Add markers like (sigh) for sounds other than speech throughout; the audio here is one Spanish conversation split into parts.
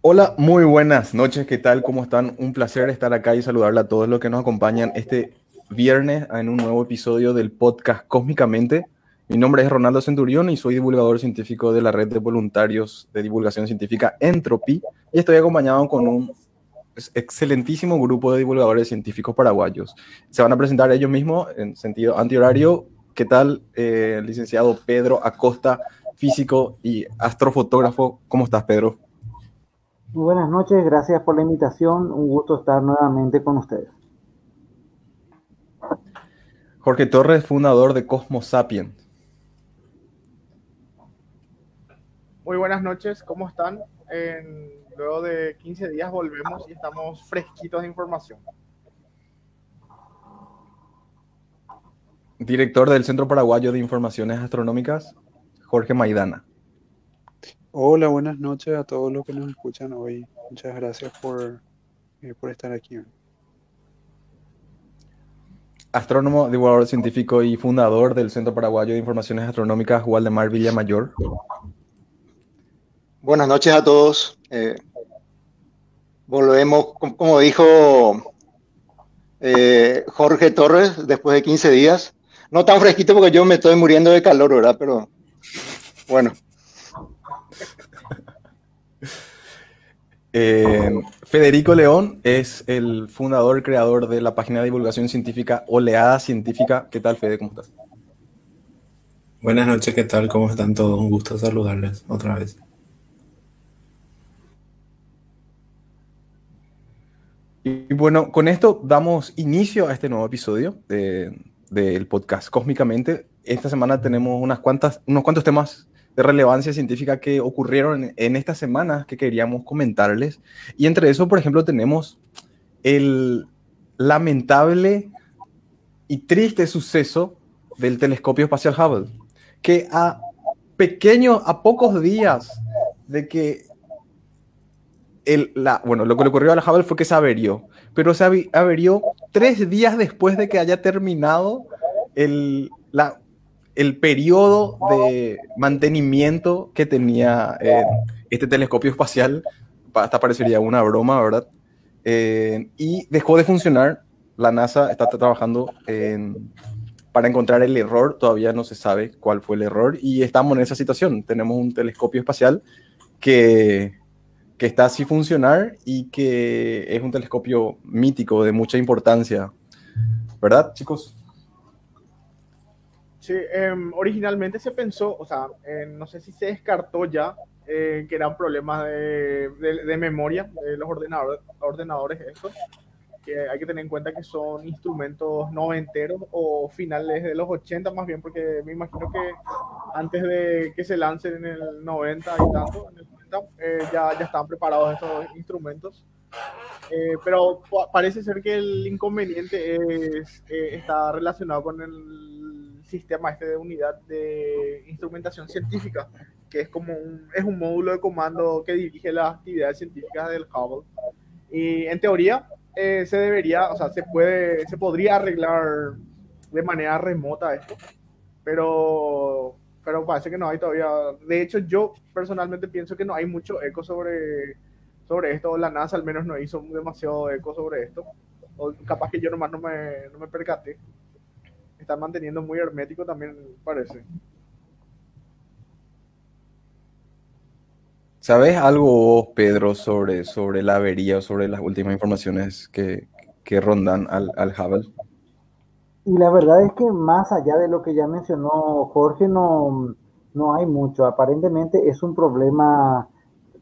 Hola, muy buenas noches, ¿qué tal? ¿Cómo están? Un placer estar acá y saludarle a todos los que nos acompañan este viernes en un nuevo episodio del podcast Cósmicamente. Mi nombre es Ronaldo Centurión y soy divulgador científico de la red de voluntarios de divulgación científica Entropy y estoy acompañado con un excelentísimo grupo de divulgadores científicos paraguayos. Se van a presentar ellos mismos en sentido antihorario. ¿Qué tal, eh, licenciado Pedro Acosta, físico y astrofotógrafo? ¿Cómo estás, Pedro? Muy buenas noches, gracias por la invitación. Un gusto estar nuevamente con ustedes. Jorge Torres, fundador de Cosmos Sapien. Muy buenas noches, ¿cómo están? luego de 15 días volvemos y estamos fresquitos de información. Director del Centro Paraguayo de Informaciones Astronómicas, Jorge Maidana. Hola, buenas noches a todos los que nos escuchan hoy. Muchas gracias por, eh, por estar aquí. Astrónomo, divulgador científico y fundador del Centro Paraguayo de Informaciones Astronómicas, Waldemar Villamayor. Buenas noches a todos. Eh, volvemos, como dijo eh, Jorge Torres, después de 15 días. No tan fresquito porque yo me estoy muriendo de calor, ¿verdad? Pero bueno. (laughs) Eh, Federico León es el fundador, creador de la página de divulgación científica Oleada Científica. ¿Qué tal, Fede? ¿Cómo estás? Buenas noches, ¿qué tal? ¿Cómo están todos? Un gusto saludarles otra vez. Y bueno, con esto damos inicio a este nuevo episodio del podcast Cósmicamente. Esta semana tenemos unas cuantas, unos cuantos temas de relevancia científica que ocurrieron en, estas semanas que queríamos comentarles. Y entre eso, por ejemplo, tenemos el lamentable y triste suceso del telescopio espacial Hubble, que a pequeños, a pocos días de que la, bueno, lo que le ocurrió a la Hubble fue que se averió, pero se averió tres días después de que haya terminado el, la, el periodo de mantenimiento que tenía eh, este telescopio espacial. Hasta parecería una broma, ¿verdad? Eh, y dejó de funcionar. La NASA está trabajando para encontrar el error. Todavía no se sabe cuál fue el error y estamos en esa situación. Tenemos un telescopio espacial que que está así funcionar y que es un telescopio mítico de mucha importancia. ¿Verdad, chicos? Sí, em, originalmente se pensó, o sea, no sé si se descartó ya eh, que eran problemas de, memoria de los ordenadores, ordenadores estos, que hay que tener en cuenta que son instrumentos noventeros o finales de los 80 más bien, porque me imagino que antes de que se lancen en el 90 y tanto, eh, ya, ya estaban preparados estos instrumentos. Eh, pero parece ser que el inconveniente es, eh, está relacionado con el sistema este de unidad de instrumentación científica, que es como un, es un módulo de comando que dirige las actividades científicas del Hubble. Y en teoría se debería, o sea, se puede, se podría arreglar de manera remota esto, pero pero parece que no hay todavía. De hecho, yo personalmente pienso que no hay mucho eco sobre, sobre esto. La NASA al menos no hizo demasiado eco sobre esto. O capaz que yo nomás no me, no me percaté. Están manteniendo muy hermético también, parece. ¿Sabes algo Pedro, sobre, sobre la avería o sobre las últimas informaciones que, que rondan al, al Hubble? Y la verdad es que más allá de lo que ya mencionó Jorge, no, no hay mucho. Aparentemente es un problema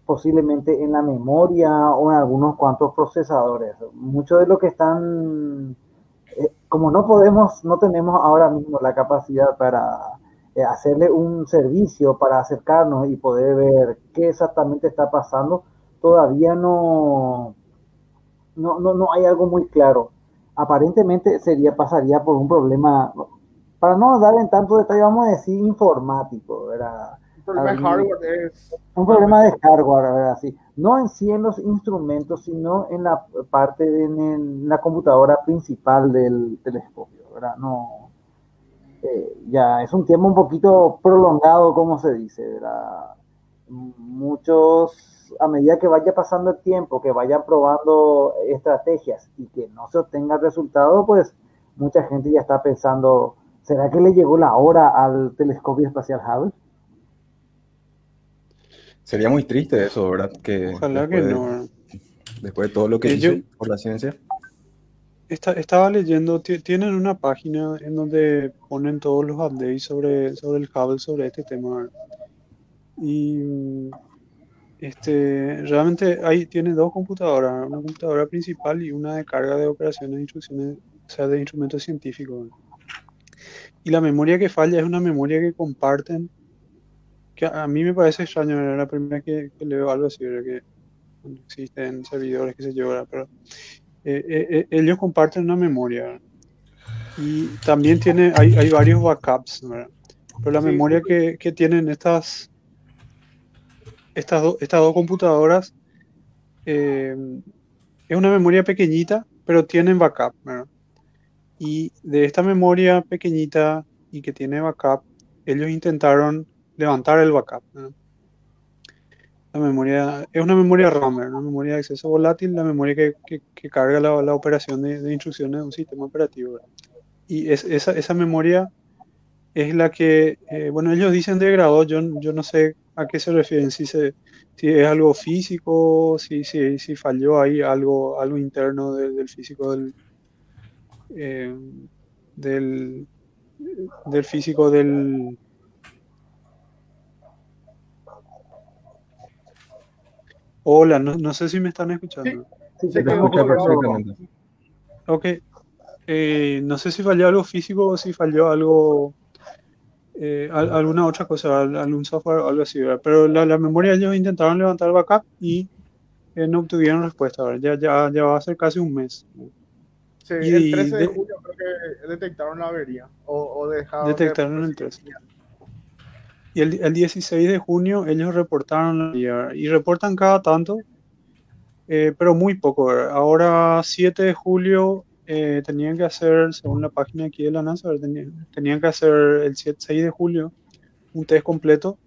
posiblemente en la memoria o en algunos cuantos procesadores. Mucho de lo que están, eh, como no podemos, no tenemos ahora mismo la capacidad para eh, hacerle un servicio, para acercarnos y poder ver qué exactamente está pasando, todavía no, no, no, no hay algo muy claro aparentemente sería, pasaría por un problema, para no dar en tanto detalle, vamos a decir informático, ¿verdad? problema de Al- hardware es... Un problema de hardware, a ver, así. No en sí en los instrumentos, sino en la parte de en la computadora principal del telescopio, ¿verdad? No, eh, ya es un tiempo un poquito prolongado, como se dice, ¿verdad? Muchos, a medida que vaya pasando el tiempo, que vayan probando estrategias y que no se obtenga el resultado, pues mucha gente ya está pensando, ¿será que le llegó la hora al telescopio espacial Hubble? Sería muy triste eso, ¿verdad? Que Ojalá que después de- no. ¿verdad? Después de todo lo que Eh, hizo yo- por la ciencia. Esta- estaba leyendo, ti- tienen una página en donde ponen todos los updates sobre, sobre el Hubble, sobre este tema. Y este, realmente ahí tiene dos computadoras, una computadora principal y una de carga de operaciones de instrucciones, o sea, de instrumentos científicos. Y la memoria que falla es una memoria que comparten, que a mí me parece extraño, era la primera que, que leo algo así, ¿verdad? que existen servidores, que se ¿verdad? pero eh, eh, eh, ellos comparten una memoria y también tiene, hay, hay varios backups, ¿verdad? pero la Sí, memoria que, que tienen estas, estas, do- estas dos computadoras eh, es una memoria pequeñita, pero tienen backup. Y de esta memoria pequeñita y que tiene backup, ellos intentaron levantar el backup. La memoria es una memoria RAM, una memoria de acceso volátil, la memoria que, que- carga la, la operación de, de instrucciones de un sistema operativo. Y es, esa, esa memoria es la que, eh, bueno, ellos dicen degradó, yo, yo no sé a qué se refieren, si, se, si es algo físico, si, si, si falló ahí algo, algo interno de- del físico del, eh, del, del físico del... Hola, no, no sé si me están escuchando. Sí, escucho, colgado. pero- perfectamente. Ok, eh, no sé si falló algo físico o si falló algo, eh, al- alguna otra cosa, al- algún software o algo así, ¿verdad? Pero la, la memoria ellos intentaron levantar backup y eh, no obtuvieron respuesta, ¿verdad? Ya, ya, ya va a ser casi un mes. Sí, Y- el 13 de de- julio creo que detectaron la avería. O, o dejaron de- Detectaron el 13. Y el, el 16 de junio ellos reportaron la avería, y reportan cada tanto, eh, pero muy poco. ¿verdad? Ahora 7 de julio eh, tenían que hacer, según la página aquí de la NASA, tenían, tenían que hacer el 7 6 de julio un test completo.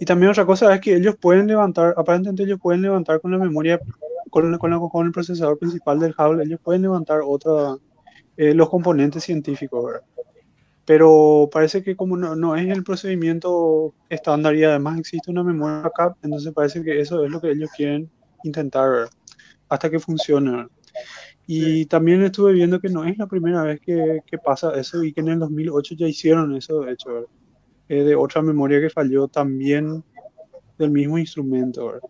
Y también otra cosa es que ellos pueden levantar, aparentemente ellos pueden levantar con la memoria, con, con, la- con el procesador principal del Hubble, ellos pueden levantar otra, eh, los componentes científicos, ¿verdad? Pero parece que como no, no es el procedimiento estándar y además existe una memoria backup, entonces parece que eso es lo que ellos quieren intentar, ¿verdad? Hasta que funcione. ¿verdad? Y también estuve viendo que no es la primera vez que, que pasa eso y que en el 2008 ya hicieron eso, de hecho. Eh, de otra memoria que falló también del mismo instrumento.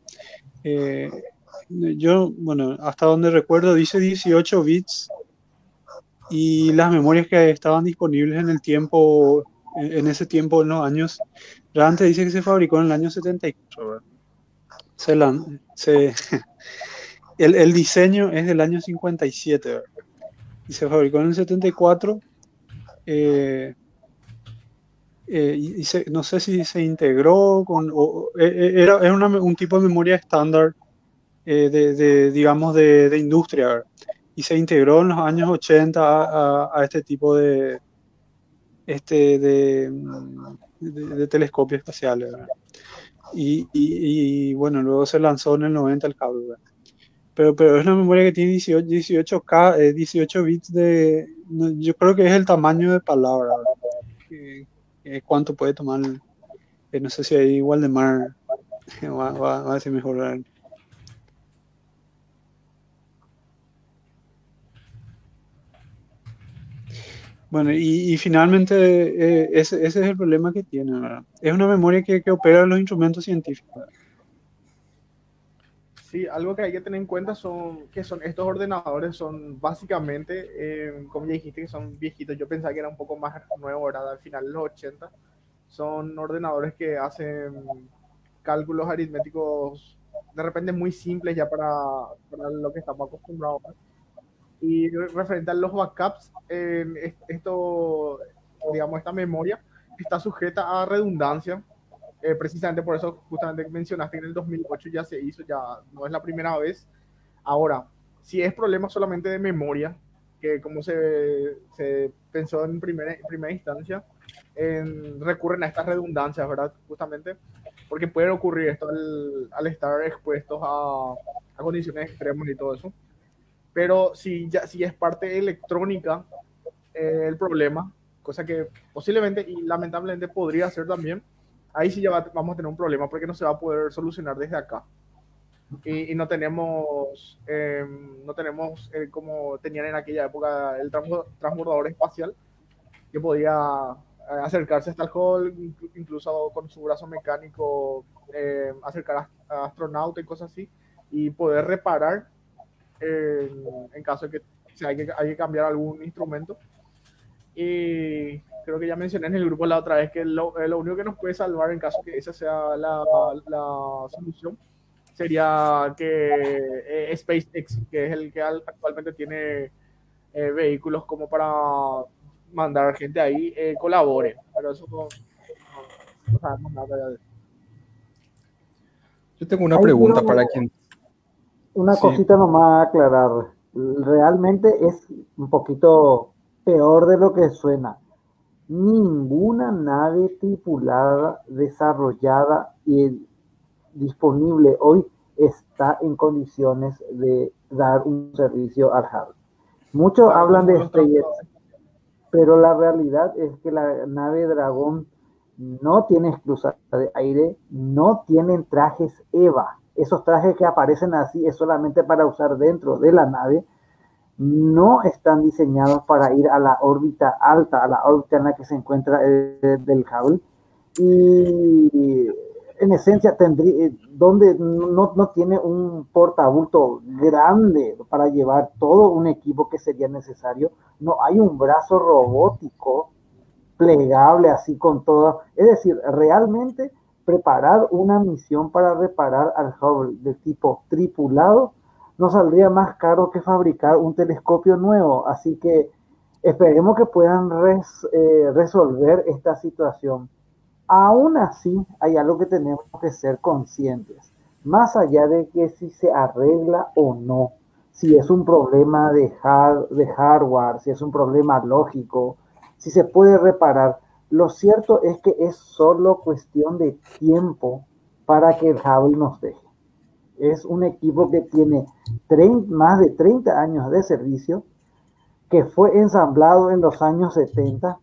Eh, yo, bueno, hasta donde recuerdo dice 18 bits y las memorias que estaban disponibles en el tiempo, en ese tiempo, en los años, realmente dice que se fabricó en el año 74. ¿verdad? Se lan- se- (laughs) el, el diseño es del año 57 ¿verdad? y se fabricó en el 74. eh, eh, y, y se- no sé si se integró con, o- eh, eh, era, era una un tipo de memoria estándar eh, de, de, digamos, de, de industria, ¿verdad? y se integró en los años 80 a, a- a este tipo de, este, de- de telescopios espaciales. ¿verdad? Y, y- y, bueno, luego se lanzó en el 90 el cable. ¿verdad? Pero, pero es una memoria que tiene 18, 18K, eh, 18 bits de... no, yo creo que es el tamaño de palabra. ¿Cuánto puede tomar? eh, no sé si ahí igual de mar (laughs) va, va, va a decir mejor. ¿verdad? Bueno, y, finalmente eh, ese, ese es el problema que tiene, ¿verdad? Es una memoria que, que opera los instrumentos científicos. Sí, algo que hay que tener en cuenta son que son estos ordenadores son básicamente, eh, como ya dijiste, que son viejitos. Yo pensaba que era un poco más nuevo, ¿verdad? Al final de los 80. Son ordenadores que hacen cálculos aritméticos de repente muy simples ya para, para lo que estamos acostumbrados. Y referente a los backups, eh, es- esto, digamos, esta memoria está sujeta a redundancia Eh, precisamente por eso justamente mencionaste que en el 2008 ya se hizo, ya no es la primera vez. Ahora, si es problema solamente de memoria, que como se, se pensó en primera, en primera instancia, en, recurren a estas redundancias, ¿verdad? Justamente porque puede ocurrir esto al, al estar expuestos a, a, condiciones extremas y todo eso. Pero si, ya, si es parte electrónica eh, el problema, cosa que posiblemente y lamentablemente podría ser también, ahí sí ya va, vamos a tener un problema porque no se va a poder solucionar desde acá. Y, y no tenemos, eh, no tenemos eh, como tenían en aquella época el transbordador espacial que podía eh, acercarse hasta el hall, incluso con su brazo mecánico, eh, acercar a, a astronautas y cosas así, y poder reparar en, caso de que, si hay que hay que cambiar algún instrumento. Y creo que ya mencioné en el grupo la otra vez que lo, lo único que nos puede salvar en caso que esa sea la, la solución sería que eh, SpaceX, que es el que actualmente tiene eh, vehículos como para mandar gente ahí, eh, colabore. Pero eso no, sabemos nada de eso. Yo tengo una pregunta para quien. Una sí. cosita nomás a aclarar. Realmente es un poquito peor de lo que suena. Ninguna nave tripulada, desarrollada y disponible hoy está en condiciones de dar un servicio al Hubble. Muchos hablan de SpaceX, pero la realidad es que la nave Dragón no tiene esclusas de aire, no tienen trajes EVA. Esos trajes que aparecen así es solamente para usar dentro de la nave. No están diseñados para ir a la órbita alta, a la órbita en la que se encuentra el, del Hubble. Y en esencia tendría, donde no, no, tiene un portabulto grande para llevar todo un equipo que sería necesario, no hay un brazo robótico plegable así con todo, es decir, realmente preparar una misión para reparar al Hubble de tipo tripulado nos saldría más caro que fabricar un telescopio nuevo, así que esperemos que puedan eh, resolver esta situación. Aún así, hay algo que tenemos que ser conscientes, más allá de que si se arregla o no, si es un problema de, de hardware, si es un problema lógico, si se puede reparar. Lo cierto es que es solo cuestión de tiempo para que el Hubble nos deje. Es un equipo que tiene 30, más de 30 años de servicio, que fue ensamblado en los años 70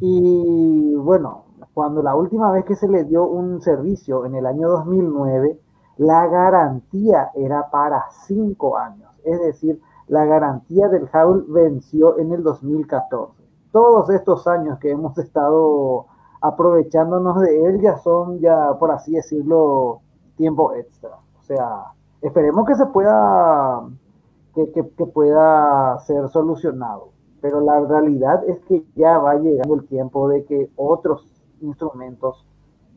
y bueno, cuando la última vez que se le dio un servicio en el año 2009, la garantía era para cinco años. Es decir, la garantía del Hubble venció en el 2014. Todos estos años que hemos estado aprovechándonos de él ya son, ya por así decirlo, tiempo extra. O sea, esperemos que se pueda, que, que, que pueda ser solucionado pero la realidad es que ya va llegando el tiempo de que otros instrumentos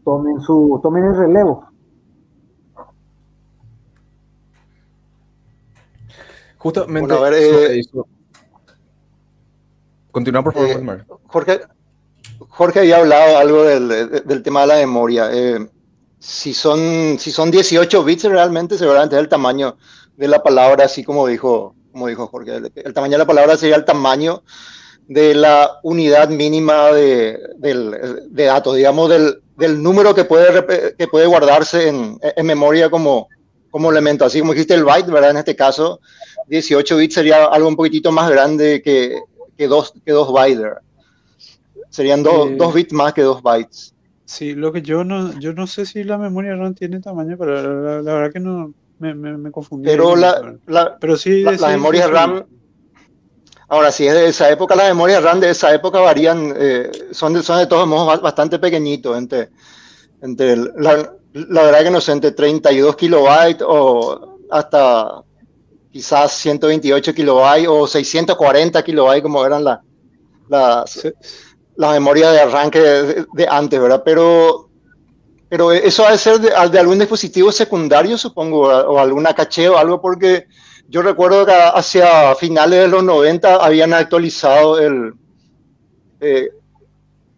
tomen su tomen el relevo. Justamente bueno, ver, eh, eso. Continúa por favor, eh, Jorge, Jorge había hablado algo del, del tema de la memoria. Eh, si son si son 18 bits realmente seguramente es el tamaño de la palabra, así como dijo como dijo Jorge, el, el, tamaño de la palabra sería el tamaño de la unidad mínima de, del, de datos, digamos, del, del, número que puede, que puede guardarse en, en, memoria como, como elemento. Así como dijiste el byte, ¿verdad? En este caso, 18 bits sería algo un poquitito más grande que, que, dos, que dos bytes. Serían do, eh, dos bits más que dos bytes. Sí, lo que yo no, yo no sé si la memoria RAM tiene tamaño, pero la, la verdad que no, me, me, me confundí. Pero, la, la, pero sí, la, sí, la memoria sí, RAM, ahora si es de esa época, las memorias RAM de esa época varían, eh, son, de, son de todos modos bastante pequeñitos, entre, entre la, la verdad que no sé, entre 32 kilobytes o hasta quizás 128 kilobytes o 640 kilobytes como eran la, las, sí. Las memorias de arranque de, antes, ¿verdad? Pero pero eso ha de ser de, de, algún dispositivo secundario, supongo, o alguna caché o algo, porque yo recuerdo que hacia finales de los 90 habían actualizado el, eh,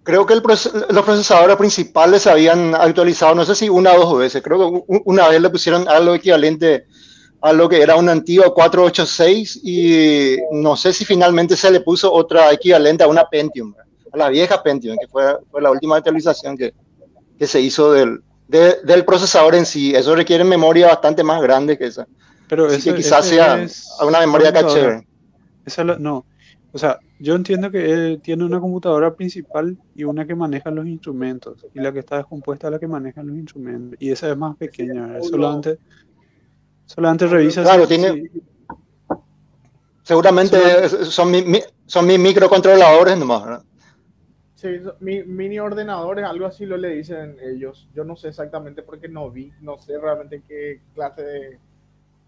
creo que el los procesadores principales habían actualizado, no sé si una o dos veces, creo que una vez le pusieron algo equivalente a lo que era un antiguo 486 y no sé si finalmente se le puso otra equivalente a una Pentium, a la vieja Pentium, que fue, fue la última actualización que, que se hizo del, de- del procesador en sí. Eso requiere memoria bastante más grande que esa. Pero Así ese- que quizás sea es una memoria caché. Esa es la- no, o sea, yo entiendo que él tiene una computadora principal y una que maneja los instrumentos, y la que está descompuesta es la que maneja los instrumentos, y esa es más pequeña, solamente, solamente revisa Claro, si- tiene- si- Seguramente son, mi- mi- son mis microcontroladores nomás. ¿verdad? Sí, mi- mini ordenadores, algo así lo le dicen ellos. Yo no sé exactamente porque no vi, no sé realmente qué clase de,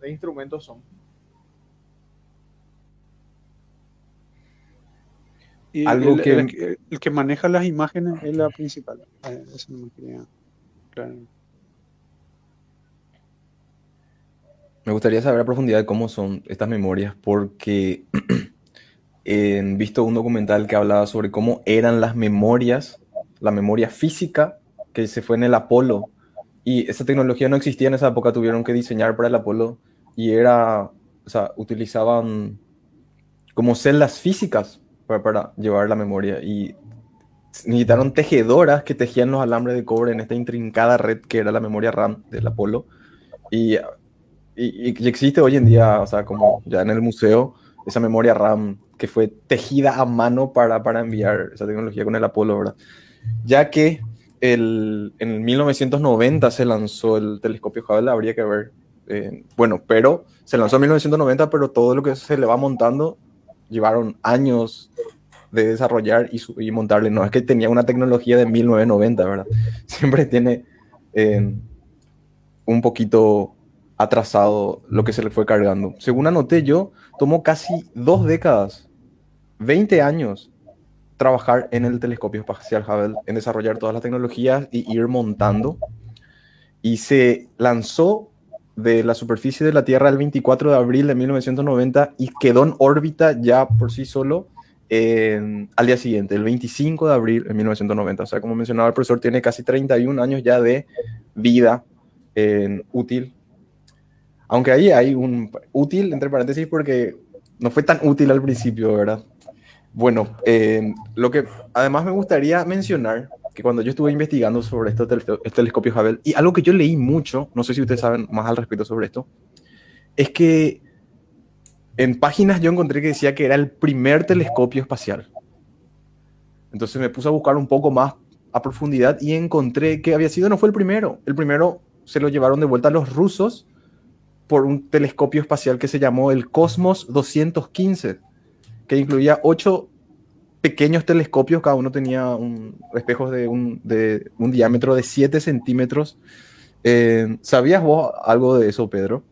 de instrumentos son. y Algo el, que- el que- el que maneja las imágenes es la principal. Eh, Eso no me quería claro. Me gustaría saber a profundidad cómo son estas memorias, porque (clears throat) he visto un documental que hablaba sobre cómo eran las memorias, la memoria física que se fue en el Apolo. Y esa tecnología no existía en esa época, tuvieron que diseñar para el Apolo y era, o sea, utilizaban como celdas físicas para, para llevar la memoria y necesitaron tejedoras que tejían los alambres de cobre en esta intrincada red que era la memoria RAM del Apolo. Y y, y existe hoy en día, o sea, como ya en el museo, esa memoria RAM que fue tejida a mano para, para enviar esa tecnología con el Apolo, ¿verdad? Ya que el, en 1990 se lanzó el telescopio Hubble, habría que ver, eh, bueno, pero se lanzó en 1990, pero todo lo que se le va montando llevaron años de desarrollar y, y montarle, no es que tenía una tecnología de 1990, ¿verdad? (laughs) Siempre tiene eh, un poquito atrasado lo que se le fue cargando. Según anoté yo, tomó casi dos décadas, 20 años, trabajar en el telescopio espacial Hubble, en desarrollar todas las tecnologías y ir montando. Y se lanzó de la superficie de la Tierra el 24 de abril de 1990 y quedó en órbita ya por sí solo al día siguiente, el 25 de abril de 1990. O sea, como mencionaba el profesor, tiene casi 31 años ya de vida útil aunque ahí hay un útil, entre paréntesis, porque no fue tan útil al principio, ¿verdad? Bueno, eh, lo que además me gustaría mencionar, que cuando yo estuve investigando sobre tel- este telescopio Hubble, y algo que yo leí mucho, no sé si ustedes saben más al respecto sobre esto, es que en páginas yo encontré que decía que era el primer telescopio espacial. Entonces me puse a buscar un poco más a profundidad y encontré que había sido, no fue el primero, el primero se lo llevaron de vuelta los rusos por un telescopio espacial que se llamó el Cosmos 215, que incluía ocho pequeños telescopios, cada uno tenía un, espejos de un, de un diámetro de 7 centímetros. Eh, ¿Sabías vos algo de eso, Pedro?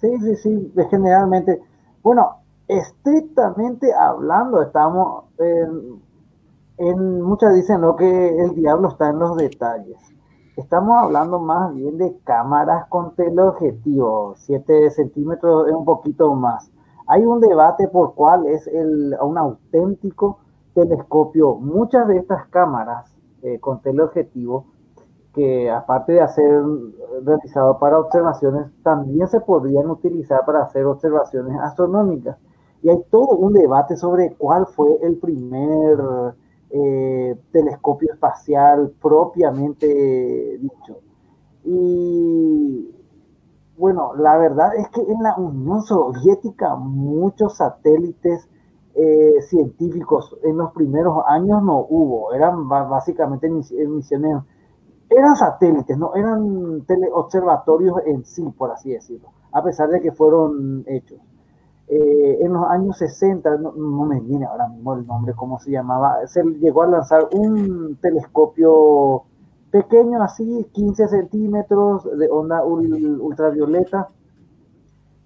Sí, sí, sí, generalmente, bueno, estrictamente hablando, estamos en, en muchas dicen ¿no? que el diablo está en los detalles. Estamos hablando más bien de cámaras con teleobjetivo, 7 centímetros es un poquito más. Hay un debate por cuál es el, un auténtico telescopio. Muchas de estas cámaras eh, con teleobjetivo, que aparte de ser realizado para observaciones, también se podrían utilizar para hacer observaciones astronómicas. Y hay todo un debate sobre cuál fue el primer eh, telescopio espacial propiamente dicho. Y bueno, la verdad es que en la Unión Soviética muchos satélites eh, científicos en los primeros años no hubo, eran básicamente misiones, eran satélites, no eran teleobservatorios en sí, por así decirlo, a pesar de que fueron hechos. Eh, en los años 60, no, no, me viene ahora mismo el nombre, cómo se llamaba, se llegó a lanzar un telescopio pequeño así, 15 centímetros de onda ultravioleta,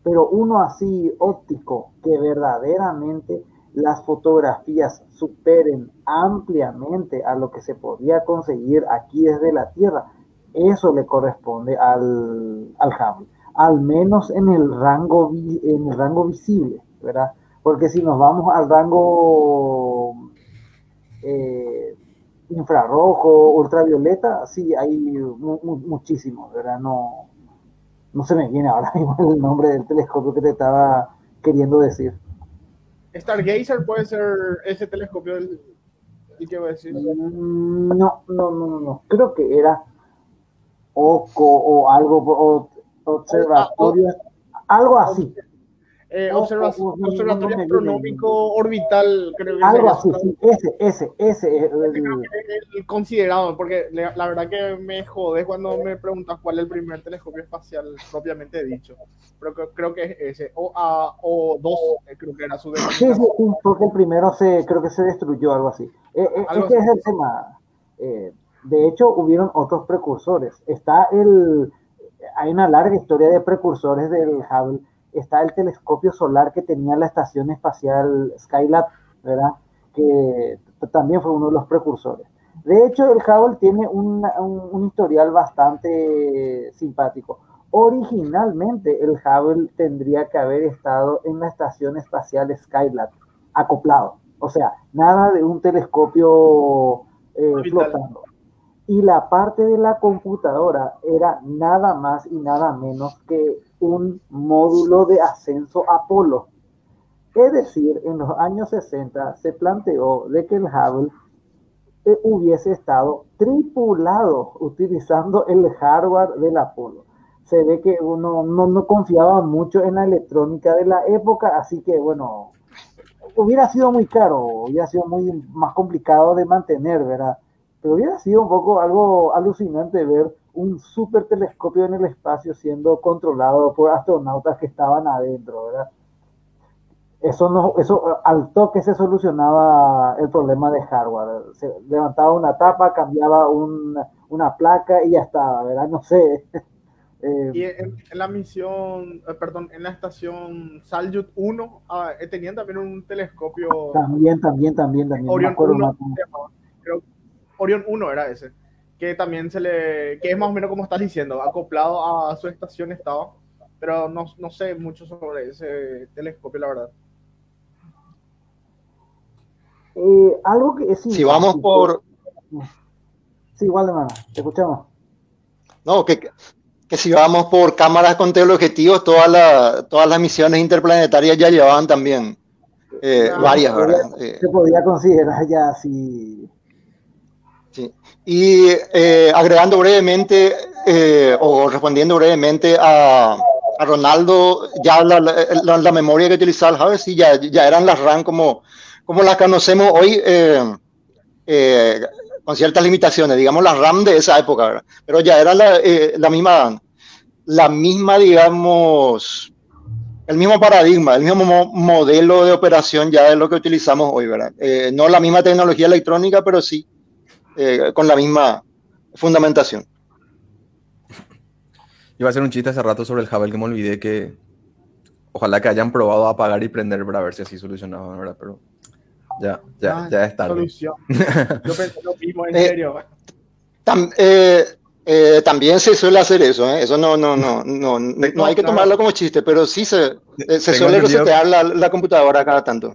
pero uno así óptico que verdaderamente las fotografías superen ampliamente a lo que se podía conseguir aquí desde la Tierra. Eso le corresponde al, al Hubble, al menos en el rango, en el rango visible, ¿verdad? Porque si nos vamos al rango eh, infrarrojo, ultravioleta, sí, hay muchísimos, ¿verdad? No, no se me viene ahora (laughs) mismo el nombre del telescopio que te estaba queriendo decir. Stargazer puede ser ese telescopio del, ¿Y qué va a decir? Mm, no, no, no, no, Creo que era OCO o algo, o observatorio, algo así. Eh, observatorio astronómico orbital, creo que Algo así, sí, ese, ese, ese es el, considerado, porque la verdad que me jode cuando me preguntas cuál es el primer telescopio espacial propiamente dicho. Pero creo, que es ese, o, a, o dos, eh, creo que era su Sí, sí, sí, porque el primero se, creo que se destruyó, algo así. Eh, eh es que es el tema. Eh, de hecho, hubieron otros precursores. Está el, hay una larga historia de precursores del Hubble está el telescopio solar que tenía la estación espacial Skylab, ¿verdad? Que también fue uno de los precursores. De hecho, el Hubble tiene un, un, historial bastante simpático. Originalmente, el Hubble tendría que haber estado en la estación espacial Skylab, acoplado. O sea, nada de un telescopio eh, flotando. Y la parte de la computadora era nada más y nada menos que un módulo de ascenso Apolo. Es decir, en los años 60 se planteó de que el Hubble eh, hubiese estado tripulado utilizando el hardware del Apolo. Se ve que uno no, no confiaba mucho en la electrónica de la época, así que bueno, hubiera sido muy caro, hubiera sido muy más complicado de mantener, ¿verdad? Pero hubiera sido un poco algo alucinante ver un super telescopio en el espacio siendo controlado por astronautas que estaban adentro, ¿verdad? Eso no, eso al toque se solucionaba el problema de hardware. Se levantaba una tapa, cambiaba una placa y ya estaba, ¿verdad? No sé. (laughs) Eh, y en, la misión, eh, perdón, en la estación Salyut 1, ah, eh, tenían también un telescopio. También, también, también, también. Orion 1, creo, Orion 1 era ese que también se le, que es más o menos como estás diciendo, acoplado a su estación estaba, pero no, no sé mucho sobre ese telescopio, la verdad. Eh, algo que es Si vamos por... Sí, igual de te escuchamos. No, que, que si vamos por cámaras con teleobjetivos, todas, las todas las misiones interplanetarias ya llevaban también eh, varias, ¿verdad? Se podía considerar ya si y eh, agregando brevemente eh, o respondiendo brevemente a, Ronaldo, ya la, memoria que utilizaba Hubble, sí, ya, ya eran las RAM como, como las conocemos hoy, eh, con ciertas limitaciones, digamos las RAM de esa época, pero ya era la, misma, la misma, digamos, el mismo paradigma, el mismo modelo de operación ya de lo que utilizamos hoy, ¿verdad? no la misma tecnología electrónica, pero sí eh, con la misma fundamentación. Iba a hacer un chiste hace rato sobre el Hubble que me olvidé que ojalá que hayan probado a apagar y prender para ver si así solucionaba, ¿verdad? Pero ya, ya, ah, ya está. Solución. (laughs) Yo pensé lo mismo, en eh, serio. Eh, también se suele hacer eso, eso no, no, no, no, no, hay que tomarlo como chiste, pero sí se, se suele resetear la, la computadora cada tanto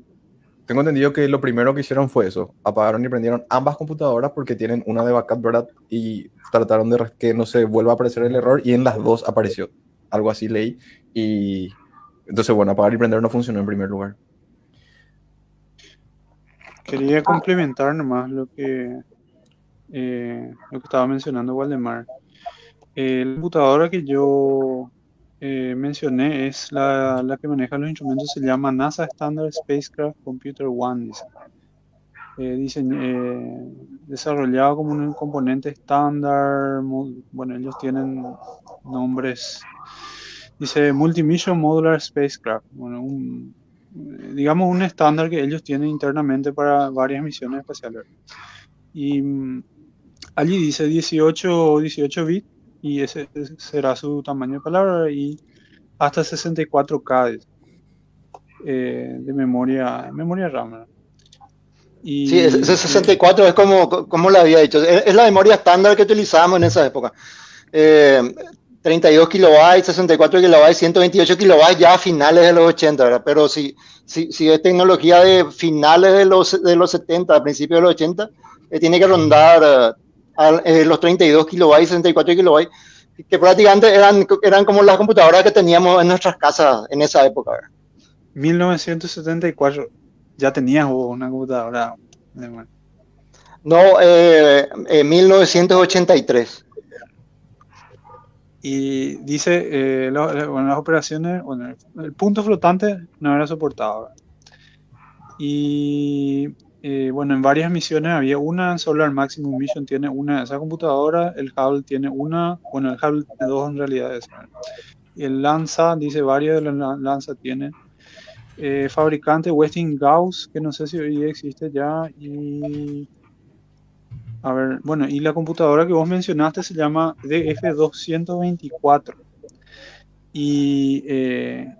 tengo entendido que lo primero que hicieron fue eso. Apagaron y prendieron ambas computadoras porque tienen una de backup, ¿verdad? Y trataron de que no se vuelva a aparecer el error y en las dos apareció. Algo así leí. Y entonces, bueno, apagar y prender no funcionó en primer lugar. Quería complementar nomás lo que, eh, lo que estaba mencionando Waldemar. La computadora que yo eh, mencioné es la, la, que maneja los instrumentos, se llama NASA Standard Spacecraft Computer One. Dice. Eh, eh, desarrollado como un componente estándar, bueno, ellos tienen nombres, dice Multimission Modular Spacecraft, bueno, un, digamos un estándar que ellos tienen internamente para varias misiones espaciales. Y mm, allí dice 18, 18 bits y ese será su tamaño de palabra y hasta 64K eh, de, memoria, memoria RAM. Y, sí, ese 64 es como, como lo había dicho, es, la memoria estándar que utilizábamos en esa época. 32 eh, kilobytes, 64 kilobytes, 128 kilobytes ya a finales de los 80, ¿verdad? Pero si, si, si es tecnología de finales de los, de los 70, a principios de los 80, eh, tiene que rondar eh, los 32 kilobytes, 64 kilobytes, que prácticamente eran, eran como las computadoras que teníamos en nuestras casas en esa época. 1974, ya tenías una computadora. No, eh, 1983. Y dice, eh, bueno, las operaciones, bueno, el punto flotante no era soportado. Y eh, bueno, en varias misiones había una en Solar Maximum Mission, tiene una de esa computadora, el Hubble tiene una, bueno, el Hubble tiene dos en realidad. El Lanza, dice varias de las Lanza tiene. Eh, fabricante Westinghouse, que no sé si hoy existe ya. Y. A ver, bueno, y la computadora que vos mencionaste se llama DF224. Y eh,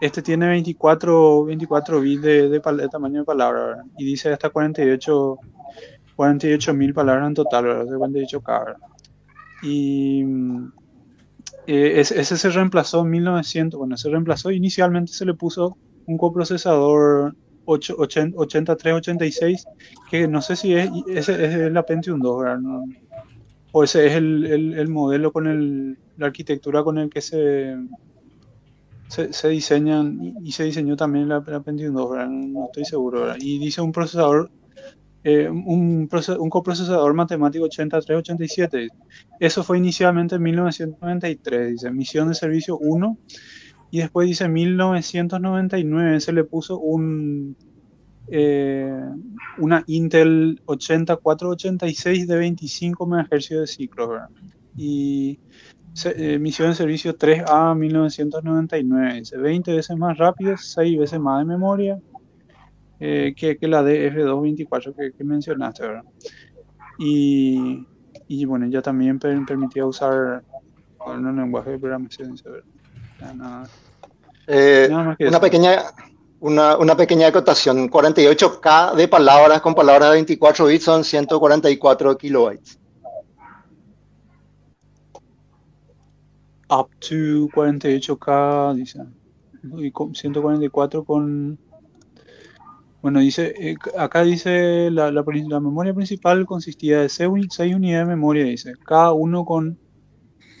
este tiene 24, 24 bits de, tamaño de palabra y dice hasta 48 mil palabras en total, ¿verdad? de 48K. Y eh, ese, se reemplazó en 1900, bueno, se reemplazó inicialmente se le puso un coprocesador 8386 que no sé si es, ese es el Pentium 2, ¿verdad? o ese es el, el, modelo con el, la arquitectura con el que se se, diseñan y, se diseñó también la, la Pentium 2, no estoy seguro. Y dice un procesador, eh, un, un, coprocesador matemático 8387. Eso fue inicialmente en 1993, dice misión de servicio 1. Y después dice 1999 se le puso un eh, una Intel 8486 de 25 MHz de ciclo. Y eh, misión de servicio 3A 1999, 20 veces más rápido, 6 veces más de memoria eh, que, que, la de F224 que, que mencionaste, ¿verdad? Y, y, bueno, ya también permitía usar un lenguaje de programación, Nada, eh, una, pequeña, una, una, pequeña acotación, 48K de palabras con palabras de 24 bits son 144 kilobytes. Up to 48K, dice. Y 144 con... Bueno, dice, eh, acá dice la, la, memoria principal consistía de 6, unidades de memoria, dice. Cada uno con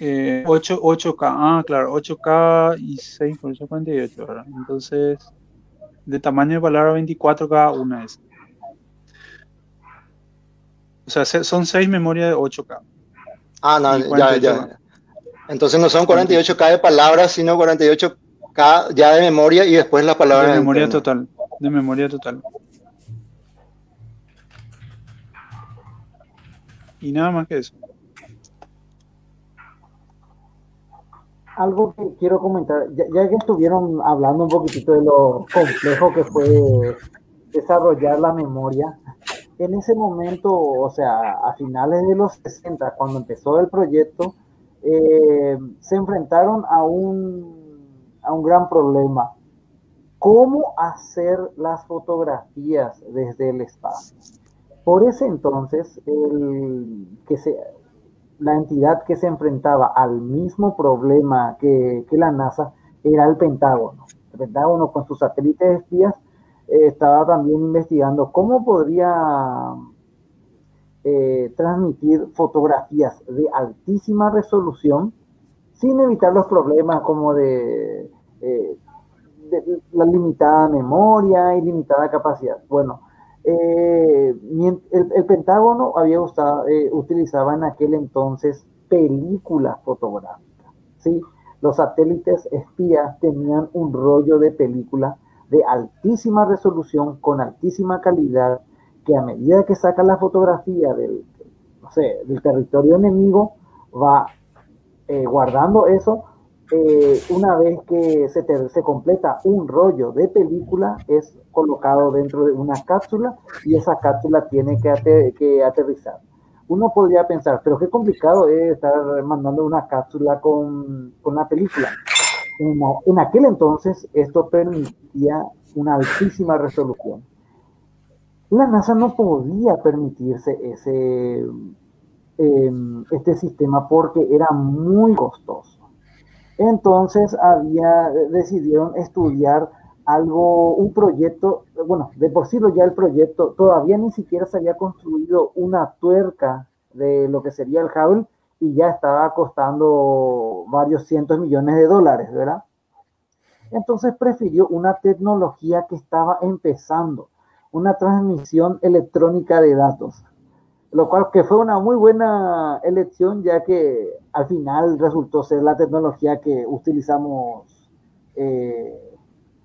8, eh, 8K. Ah, claro, 8K y 6, por eso 48. ¿verdad? Entonces, de tamaño de palabra 24 cada una es. O sea, son 6 memorias de 8K. Ah, no, ya, ya. Entonces no son 48K de palabras, sino 48K ya de memoria y después las palabras. De memoria total. De memoria total. Y nada más que eso. Algo que quiero comentar, ya, ya que estuvieron hablando un poquitito de lo complejo que fue desarrollar la memoria, en ese momento, o sea, a finales de los 60, cuando empezó el proyecto, eh, se enfrentaron a un, a un gran problema. ¿Cómo hacer las fotografías desde el espacio? Por ese entonces, el, que la entidad que se enfrentaba al mismo problema que, que la NASA era el Pentágono. El Pentágono con sus satélites espías eh, estaba también investigando cómo podría eh, transmitir fotografías de altísima resolución sin evitar los problemas como de, eh, la limitada memoria y limitada capacidad. Bueno, eh, el, Pentágono había usado, utilizaba en aquel entonces películas fotográficas. ¿sí? Los satélites espías tenían un rollo de película de altísima resolución, con altísima calidad, que a medida que saca la fotografía del, del territorio enemigo, va eh, guardando eso. Eh, una vez que se, se completa un rollo de película, es colocado dentro de una cápsula y esa cápsula tiene que, que aterrizar. Uno podría pensar, pero qué complicado es estar mandando una cápsula con, con una película. En, en aquel entonces esto permitía una altísima resolución la NASA no podía permitirse ese, em, este sistema porque era muy costoso. Entonces había, decidieron estudiar algo, un proyecto, bueno, de por sí ya el proyecto, todavía ni siquiera se había construido una tuerca de lo que sería el Hubble y ya estaba costando varios cientos millones de dólares, ¿verdad? Entonces prefirió una tecnología que estaba empezando, una transmisión electrónica de datos, lo cual que fue una muy buena elección ya que al final resultó ser la tecnología que utilizamos eh,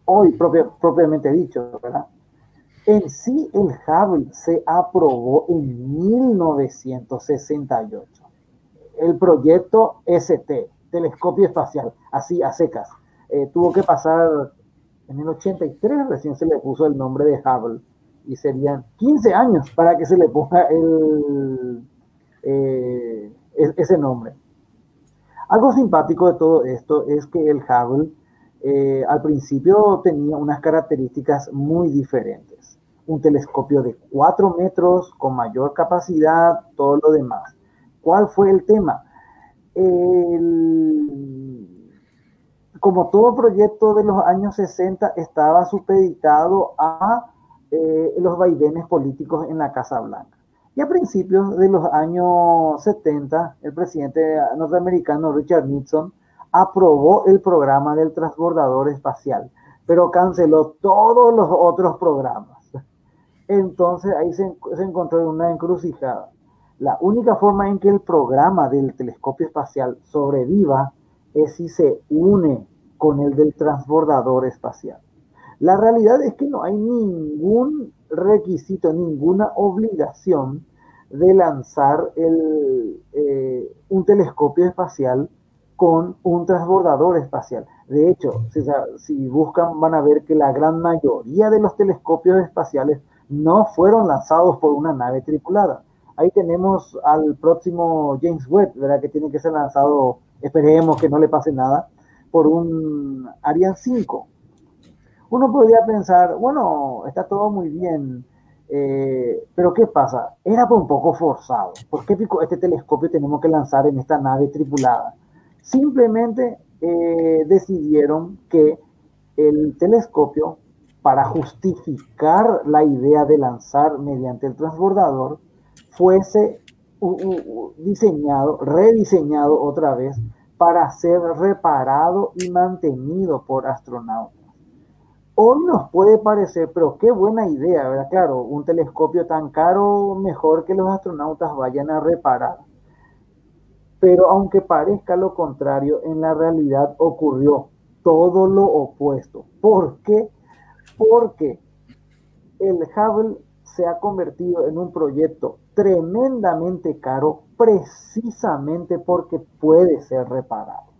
hoy propiamente dicho, ¿verdad? En sí el Hubble se aprobó en 1968. El proyecto ST, Telescopio Espacial, así a secas eh, tuvo que pasar en el 83, recién se le puso el nombre de Hubble, y serían 15 años para que se le ponga el, eh, ese nombre. Algo simpático de todo esto es que el Hubble eh, al principio tenía unas características muy diferentes. Un telescopio de 4 metros con mayor capacidad, todo lo demás. ¿Cuál fue el tema? El, como todo proyecto de los años 60, estaba supeditado a eh, los vaivenes políticos en la Casa Blanca. Y a principios de los años 70, el presidente norteamericano Richard Nixon aprobó el programa del transbordador espacial, pero canceló todos los otros programas. Entonces ahí se, se encontró en una encrucijada. La única forma en que el programa del telescopio espacial sobreviva es si se une con el del transbordador espacial. La realidad es que no hay ningún requisito, ninguna obligación de lanzar eh, un telescopio espacial con un transbordador espacial. De hecho, si, si, buscan van a ver que la gran mayoría de los telescopios espaciales no fueron lanzados por una nave tripulada. Ahí tenemos al próximo James Webb, ¿verdad? Que tiene que ser lanzado, esperemos que no le pase nada, por un Ariane 5. Uno podría pensar, bueno, está todo muy bien, eh, pero ¿qué pasa? Era un poco forzado. ¿Por qué este telescopio tenemos que lanzar en esta nave tripulada? Simplemente eh, decidieron que el telescopio, para justificar la idea de lanzar mediante el transbordador, fuese diseñado, rediseñado otra vez para ser reparado y mantenido por astronautas. Hoy nos puede parecer, pero qué buena idea, ¿verdad? Claro, un telescopio tan caro, mejor que los astronautas vayan a reparar. Pero aunque parezca lo contrario, en la realidad ocurrió todo lo opuesto. ¿Por qué? Porque el Hubble se ha convertido en un proyecto tremendamente caro precisamente porque puede ser reparado.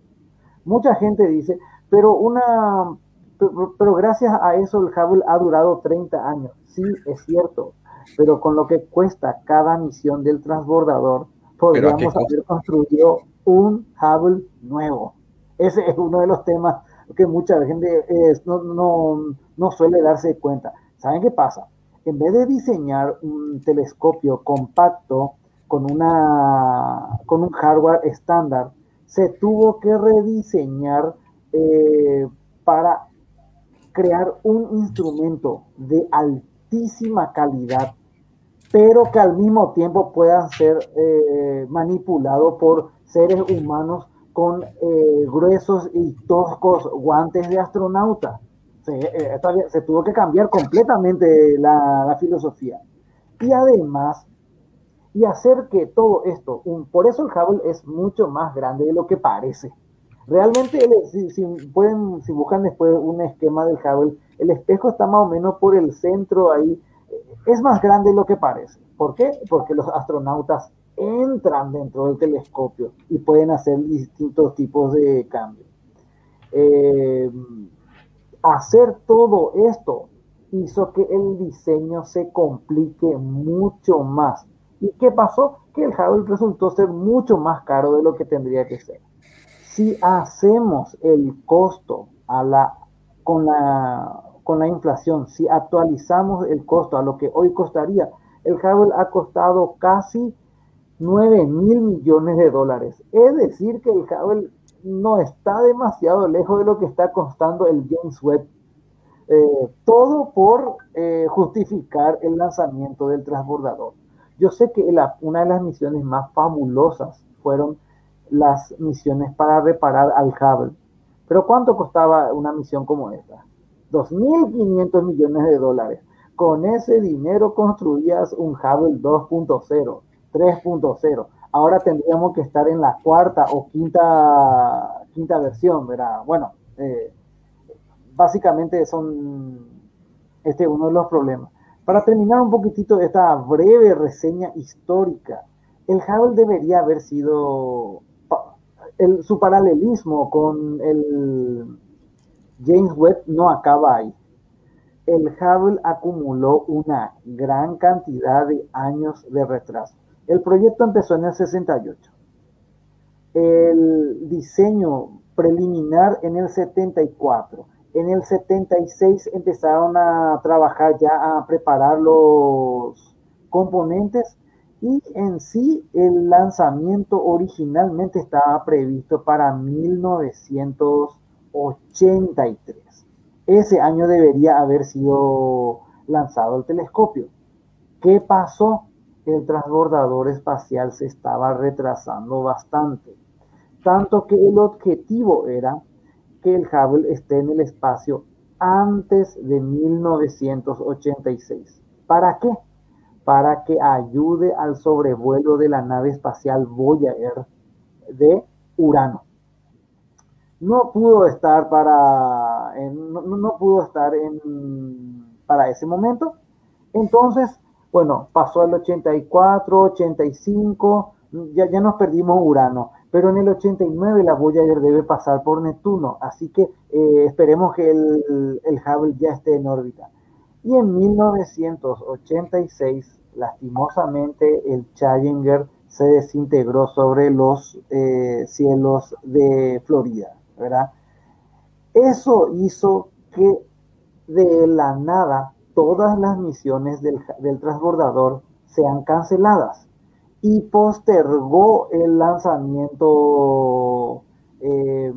Mucha gente dice, pero una pero, gracias a eso el Hubble ha durado 30 años. Sí, es cierto, pero con lo que cuesta cada misión del transbordador, podríamos haber construido un Hubble nuevo. Ese es uno de los temas que mucha gente no, no, no suele darse cuenta. ¿Saben qué pasa? En vez de diseñar un telescopio compacto con, una, con un hardware estándar, se tuvo que rediseñar eh, para crear un instrumento de altísima calidad, pero que al mismo tiempo pueda ser eh, manipulado por seres humanos con eh, gruesos y toscos guantes de astronauta. Se, se, tuvo que cambiar completamente la, la filosofía. Y además y hacer que todo esto, un, por eso el Hubble es mucho más grande de lo que parece. Realmente, si, pueden, si buscan después un esquema del Hubble, el espejo está más o menos por el centro ahí. Es más grande de lo que parece. ¿Por qué? Porque los astronautas entran dentro del telescopio y pueden hacer distintos tipos de cambios. Eh, hacer todo esto hizo que el diseño se complique mucho más ¿Y qué pasó? Que el Hubble resultó ser mucho más caro de lo que tendría que ser. Si hacemos el costo a la, con, la, con la inflación, si actualizamos el costo a lo que hoy costaría, el Hubble ha costado casi 9 mil millones de dólares. Es decir, que el Hubble no está demasiado lejos de lo que está costando el James Webb. Eh, todo por eh, justificar el lanzamiento del transbordador. Yo sé que la, una de las misiones más fabulosas fueron las misiones para reparar al Hubble. Pero ¿cuánto costaba una misión como esta? 2.500 millones de dólares. Con ese dinero construías un Hubble 2.0, 3.0. Ahora tendríamos que estar en la cuarta o quinta, quinta versión, ¿verdad? Bueno, eh, básicamente son este uno de los problemas. Para terminar un poquitito esta breve reseña histórica, el Hubble debería haber sido el, su paralelismo con el James Webb no acaba ahí. El Hubble acumuló una gran cantidad de años de retraso. El proyecto empezó en el 68. El diseño preliminar en el 74. En el 76 empezaron a trabajar ya a preparar los componentes y en sí el lanzamiento originalmente estaba previsto para 1983. Ese año debería haber sido lanzado el telescopio. ¿Qué pasó? El transbordador espacial se estaba retrasando bastante. Tanto que el objetivo era que el Hubble esté en el espacio antes de 1986. ¿Para qué? Para que ayude al sobrevuelo de la nave espacial Voyager de Urano. No pudo estar para, no, pudo estar en, para ese momento. Entonces, bueno, pasó el 84, 85, ya, ya nos perdimos Urano, pero en el 89 la Voyager debe pasar por Neptuno, así que eh, esperemos que el, el Hubble ya esté en órbita. Y en 1986, lastimosamente, el Challenger se desintegró sobre los eh, cielos de Florida, ¿verdad? Eso hizo que de la nada todas las misiones del, transbordador sean canceladas y postergó el lanzamiento eh,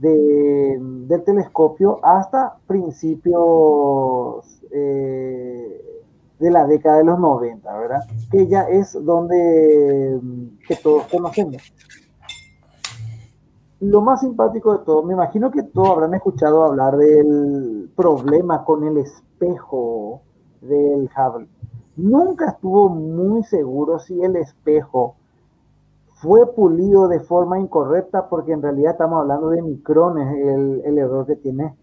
del telescopio hasta principios eh, de la década de los 90, ¿verdad? Que ya es donde que todos conocemos. Lo más simpático de todo, me imagino que todos habrán escuchado hablar del problema con el espejo del Hubble. Nunca estuvo muy seguro si el espejo fue pulido de forma incorrecta porque en realidad estamos hablando de micrones el, error que tiene,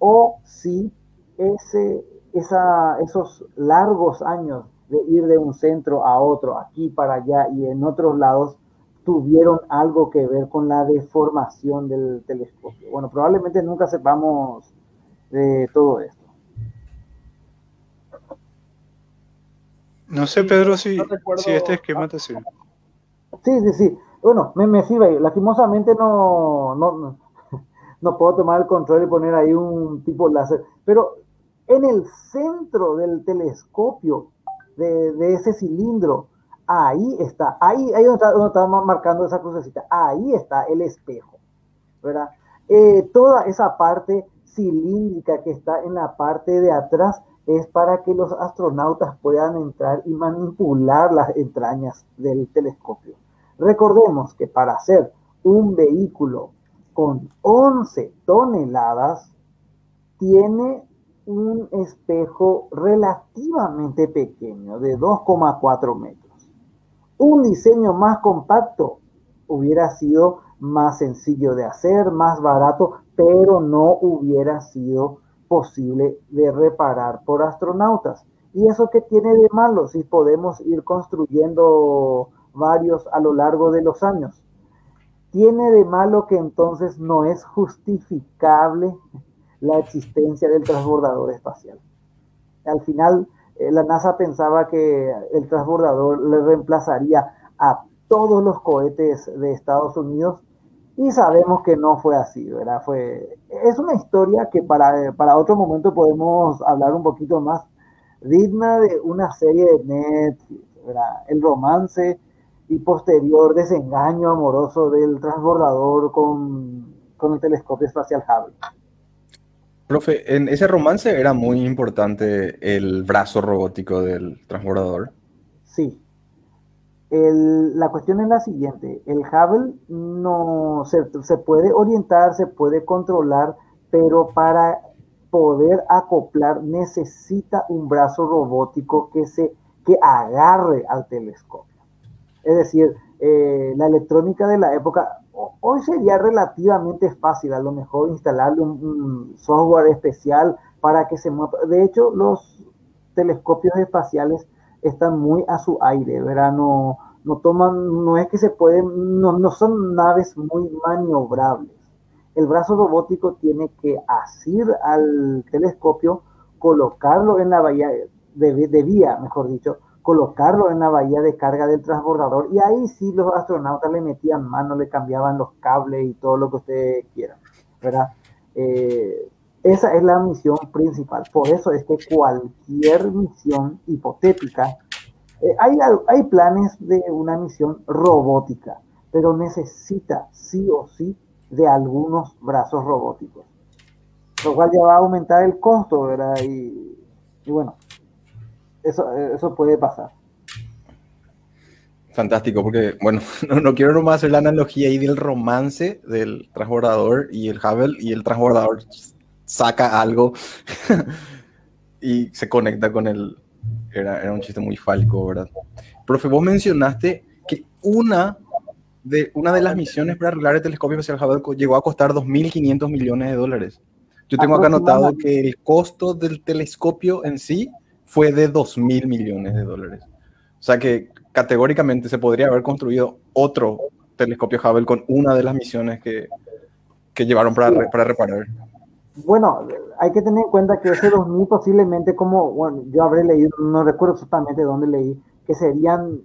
o si ese, esa, esos largos años de ir de un centro a otro, aquí para allá y en otros lados, tuvieron algo que ver con la deformación del telescopio. Bueno, probablemente nunca sepamos de todo esto. No sé, Pedro, si, si este esquema te sirve. Sí, sí, sí. Bueno, me, me sirve. Lastimosamente no, no, (laughs) no, puedo tomar el control y poner ahí un tipo láser. Pero en el centro del telescopio, de, ese cilindro, ahí está, ahí, ahí donde, está, estamos marcando esa crucecita, ahí está el espejo, ¿verdad? Eh, toda esa parte cilíndrica que está en la parte de atrás es para que los astronautas puedan entrar y manipular las entrañas del telescopio. Recordemos que para hacer un vehículo con 11 toneladas, tiene un espejo relativamente pequeño, de 2,4 metros. Un diseño más compacto hubiera sido más sencillo de hacer, más barato, pero no hubiera sido posible de reparar por astronautas. ¿Y eso qué tiene de malo si podemos ir construyendo varios a lo largo de los años. Tiene de malo que entonces no es justificable la existencia del transbordador espacial. Al final, eh, la NASA pensaba que el transbordador le reemplazaría a todos los cohetes de Estados Unidos y sabemos que no fue así, ¿verdad? Fue, es una historia que para, para otro momento podemos hablar un poquito más digna de una serie de Netflix, ¿verdad? El romance y posterior desengaño amoroso del transbordador con, con el telescopio espacial Hubble. Profe, en ese romance era muy importante el brazo robótico del transbordador. Sí. El- la cuestión es la siguiente. El Hubble no se, se puede orientar, se puede controlar, pero para poder acoplar necesita un brazo robótico que se que agarre al telescopio. Es decir, eh, la electrónica de la época ho- hoy sería relativamente fácil, a lo mejor instalarle un, un software especial para que se mueva. De hecho, los telescopios espaciales están muy a su aire, ¿verdad? No, no toman, no es que se pueden, no, no son naves muy maniobrables. El brazo robótico tiene que asir al telescopio, colocarlo en la bahía de, de vía, mejor dicho, colocarlo en la bahía de carga del transbordador y ahí sí los astronautas le metían mano, le cambiaban los cables y todo lo que ustedes quieran, ¿verdad? Eh, esa es la misión principal. Por eso es que cualquier misión hipotética, eh, hay, hay planes de una misión robótica, pero necesita sí o sí de algunos brazos robóticos, lo cual ya va a aumentar el costo, ¿verdad? Y, y bueno, eso, eso puede pasar. Fantástico, porque, bueno, (laughs) no, no quiero nomás hacer la analogía ahí del romance del transbordador y el Hubble, y el transbordador saca algo (laughs) y se conecta con el... Era, era un chiste muy falco, ¿verdad? Profe, vos mencionaste que una de, una de las misiones para arreglar el telescopio espacial Hubble llegó a costar 2.500 millones de dólares. Yo tengo acá anotado que el costo del telescopio en sí fue de 2.000 millones de dólares. O sea que categóricamente se podría haber construido otro telescopio Hubble con una de las misiones que, que llevaron para, para reparar. Bueno, hay que tener en cuenta que ese 2000 posiblemente como, bueno, yo habré leído, no recuerdo exactamente dónde leí, que serían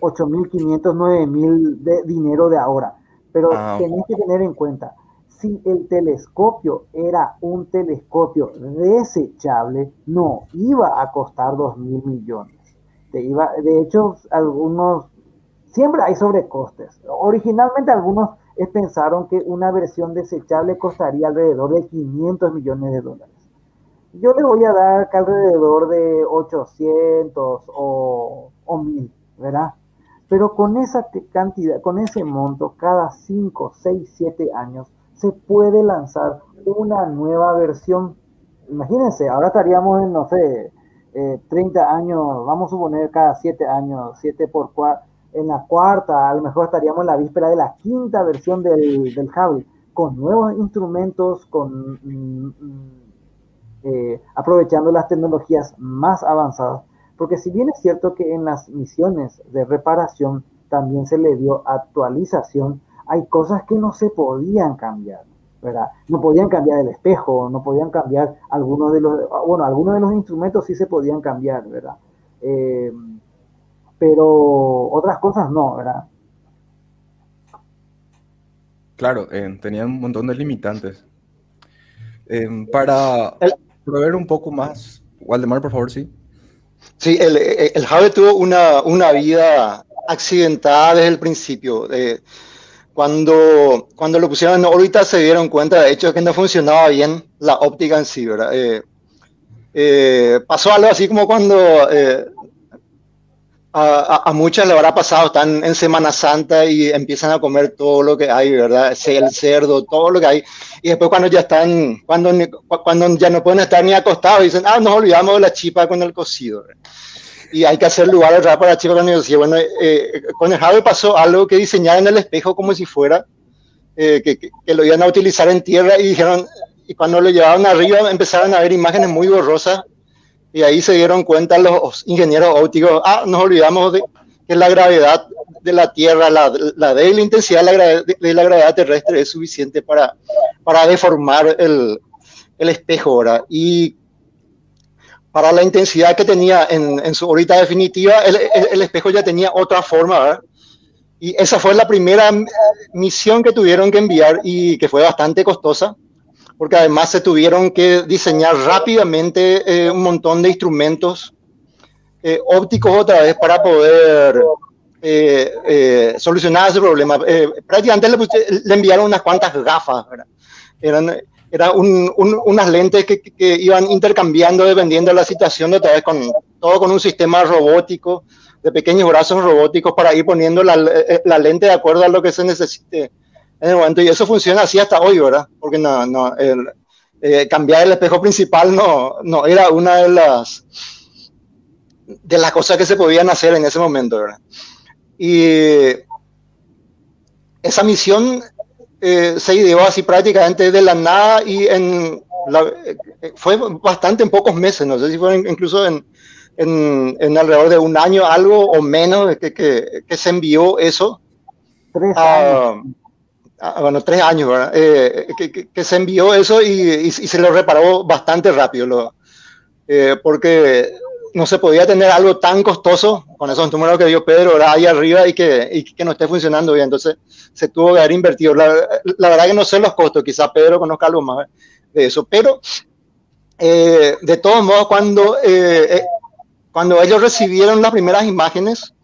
8.500, 9.000 de dinero de ahora. Pero ah, tenés que tener en cuenta, si el telescopio era un telescopio desechable, no iba a costar 2.000 millones. Te iba, de hecho, algunos, siempre hay sobrecostes. Originalmente algunos pensaron que una versión desechable costaría alrededor de 500 millones de dólares. Yo le voy a dar alrededor de 800 o, o 1000, ¿verdad? Pero con esa cantidad, con ese monto, cada 5, 6, 7 años se puede lanzar una nueva versión. Imagínense, ahora estaríamos en, no sé, eh, 30 años, vamos a suponer cada 7 años, 7 por 4, en la cuarta, a lo mejor estaríamos en la víspera de la quinta versión del, del Hubble, con nuevos instrumentos, con mm, eh, aprovechando las tecnologías más avanzadas. Porque si bien es cierto que en las misiones de reparación también se le dio actualización, hay cosas que no se podían cambiar, ¿verdad? No podían cambiar el espejo, no podían cambiar algunos de los, bueno, algunos de los instrumentos sí se podían cambiar, ¿verdad? Eh, pero otras cosas no, ¿verdad? Claro, eh, tenían un montón de limitantes. Eh, para el, proveer un poco más, Waldemar, por favor, sí. Sí, el, el Jave tuvo una, una, vida accidentada desde el principio. Eh, cuando, cuando lo pusieron en órbita se dieron cuenta, de hecho, que no funcionaba bien la óptica en sí, ¿verdad? Eh, pasó algo así como cuando a, a, muchas le habrá pasado, están en Semana Santa y empiezan a comer todo lo que hay, ¿verdad? El cerdo, todo lo que hay. Y después cuando ya están, cuando, cuando ya no pueden estar ni acostados, dicen, ah, nos olvidamos de la chipa con el cocido. Y hay que hacer lugar atrás para la chipa con el cocido. Bueno, eh, con el Jave pasó algo que diseñaron el espejo como si fuera, eh, que, que, que, lo iban a utilizar en tierra y dijeron, y cuando lo llevaban arriba empezaron a ver imágenes muy borrosas y ahí se dieron cuenta los ingenieros ópticos, ah, nos olvidamos de que la gravedad de la Tierra, la, la débil intensidad de la, gravedad, de la, gravedad, terrestre es suficiente para, para deformar el, el espejo, ¿verdad? Y para la intensidad que tenía en, en su órbita definitiva, el, el, el, espejo ya tenía otra forma, ¿verdad? Y esa fue la primera misión que tuvieron que enviar y que fue bastante costosa porque además se tuvieron que diseñar rápidamente eh, un montón de instrumentos eh, ópticos otra vez para poder eh, solucionar ese problema. prácticamente le, le, enviaron unas cuantas gafas, ¿verdad? Eran, era un, un, unas lentes que, que, iban intercambiando dependiendo de la situación, otra vez con todo con un sistema robótico, de pequeños brazos robóticos para ir poniendo la, la, lente de acuerdo a lo que se necesite en el momento. Y eso funciona así hasta hoy, ¿verdad? Porque no, no, el, eh, cambiar el espejo principal no, no era una de las, de las cosas que se podían hacer en ese momento, ¿verdad? Y esa misión eh, se ideó así prácticamente de la nada y en eh, fue bastante en pocos meses, no sé si fue incluso en, en, en alrededor de un año, algo o menos, que, que, que se envió eso. Tres años. Ah, bueno, tres años, ¿verdad? Eh, que, que, se envió eso y, y, y, se lo reparó bastante rápido, lo, eh, porque no se podía tener algo tan costoso con esos números que dio Pedro ahí arriba y que, no esté funcionando bien. Entonces se tuvo que haber invertido. La, la, verdad que no sé los costos, quizás Pedro conozca algo más de eso, pero eh, de todos modos, cuando, eh, eh cuando ellos recibieron las primeras imágenes,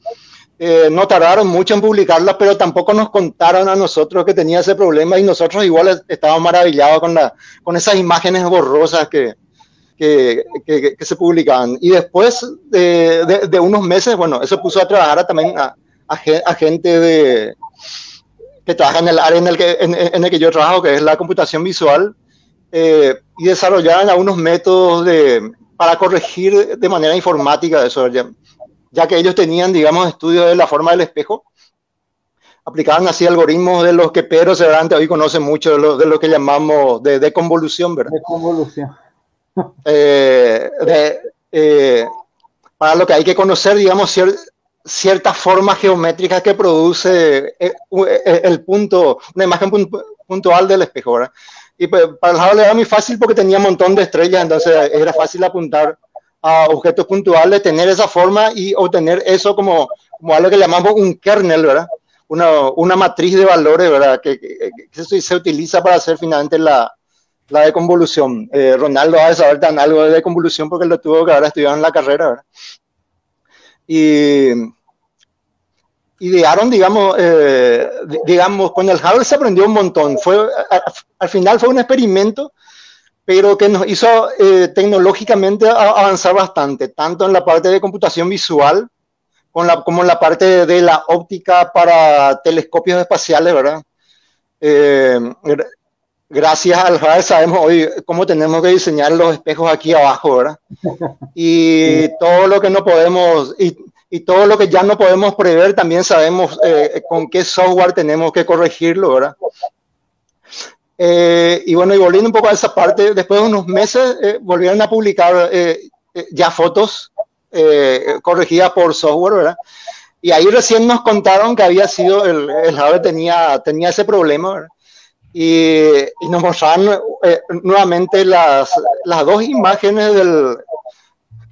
eh, no tardaron mucho en publicarlas, pero tampoco nos contaron a nosotros que tenía ese problema y nosotros igual estábamos maravillados con, la, con esas imágenes borrosas que, que, que, que se publicaban. Y después de, de, de, unos meses, bueno, eso puso a trabajar también a, a, a, gente de, que trabaja en el área en el que, en, en el que yo trabajo, que es la computación visual, eh, y desarrollaron algunos métodos de, para corregir de manera informática eso. Ya, ya que ellos tenían, digamos, estudios de la forma del espejo, aplicaban así algoritmos de los que Pedro Cervantes hoy conoce mucho, de lo, de lo que llamamos de, de, convolución, ¿verdad? De convolución. Eh, de, eh, para lo que hay que conocer, digamos, cier, ciertas formas geométricas que produce el, el punto, una imagen puntual del espejo, ¿verdad? Y pues, para el Hubble era muy fácil porque tenía un montón de estrellas, entonces era fácil apuntar a objetos puntuales, tener esa forma y obtener eso como, como algo que llamamos un kernel, ¿verdad? Una, una matriz de valores, ¿verdad? Que, que, que, se utiliza para hacer finalmente la, la deconvolución. Eh, Ronaldo va a saber tan algo de deconvolución porque lo tuvo que haber estudiado en la carrera, ¿verdad? Y idearon, digamos, eh, digamos, con el Hubble se aprendió un montón. Fue, al final fue un experimento pero que nos hizo eh, tecnológicamente avanzar bastante, tanto en la parte de computación visual con la, como en la parte de, de la óptica para telescopios espaciales, ¿verdad? Eh, gracias al Hubble sabemos hoy cómo tenemos que diseñar los espejos aquí abajo, ¿verdad? (laughs) Y todo lo que no podemos, y, y todo lo que ya no podemos prever, también sabemos eh, con qué software tenemos que corregirlo, ¿verdad? Eh, y bueno, y volviendo un poco a esa parte, después de unos meses eh, volvieron a publicar eh, eh ya fotos eh, corregidas por software, ¿verdad? Y ahí recién nos contaron que había sido, el, el Hubble tenía, tenía ese problema, ¿verdad? Y, y nos mostraron nuevamente las, las dos imágenes del,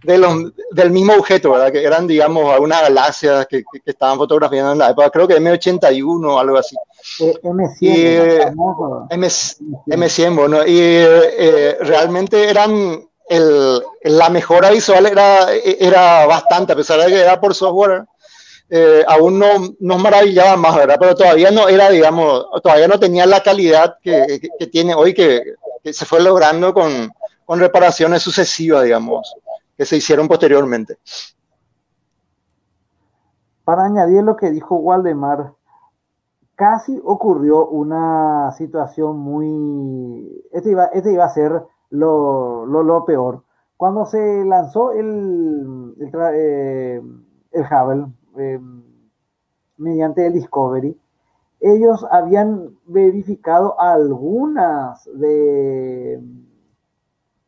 de los, del mismo objeto, ¿verdad? Que eran, digamos, algunas galaxias que, que, que, estaban fotografiando en la época, creo que M81 o algo así. Eh, M100. Y, M, M100, bueno, y eh, realmente eran, el, la mejora visual era, era bastante, a pesar de que era por software, eh, aún no nos maravillaba más, ¿verdad? Pero todavía no era, digamos, todavía no tenía la calidad que, que, que tiene hoy, que, se fue logrando con, con reparaciones sucesivas, digamos que se hicieron posteriormente. Para añadir lo que dijo Waldemar, casi ocurrió una situación muy... Este iba, este iba a ser lo, lo, lo, peor. Cuando se lanzó el, el, eh, el Hubble eh, mediante el Discovery, ellos habían verificado algunas de,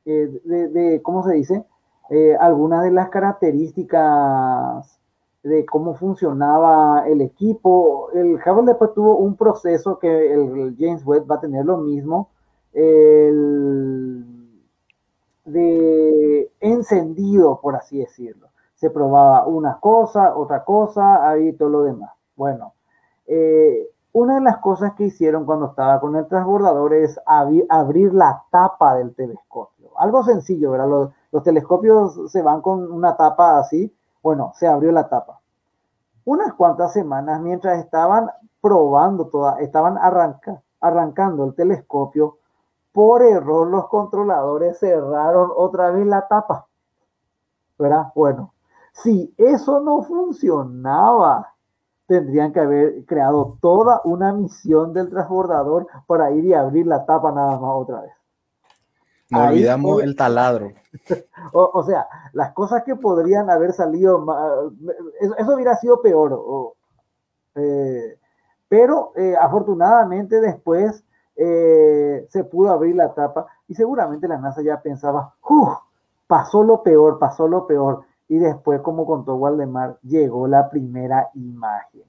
eh, de ¿cómo se dice? eh, algunas de las características de cómo funcionaba el equipo. El Hubble después tuvo un proceso que el James Webb va a tener lo mismo, el de encendido, por así decirlo. Se probaba una cosa, otra cosa, ahí todo lo demás. Bueno, eh, una de las cosas que hicieron cuando estaba con el transbordador es abrir la tapa del telescopio. Algo sencillo, ¿verdad? Los, telescopios se van con una tapa así. Bueno, se abrió la tapa. Unas cuantas semanas, mientras estaban probando toda, estaban arranca, arrancando el telescopio, por error los controladores cerraron otra vez la tapa. ¿Verdad? Bueno, si eso no funcionaba, tendrían que haber creado toda una misión del transbordador para ir y abrir la tapa nada más otra vez. No Ahí olvidamos fue- el taladro. (laughs) O, o sea, las cosas que podrían haber salido, ma- eso, eso hubiera sido peor. o- eh, pero eh, afortunadamente después eh, se pudo abrir la tapa y seguramente la NASA ya pensaba, "Uf, pasó lo peor, pasó lo peor. Y después, como contó Waldemar, llegó la primera imagen.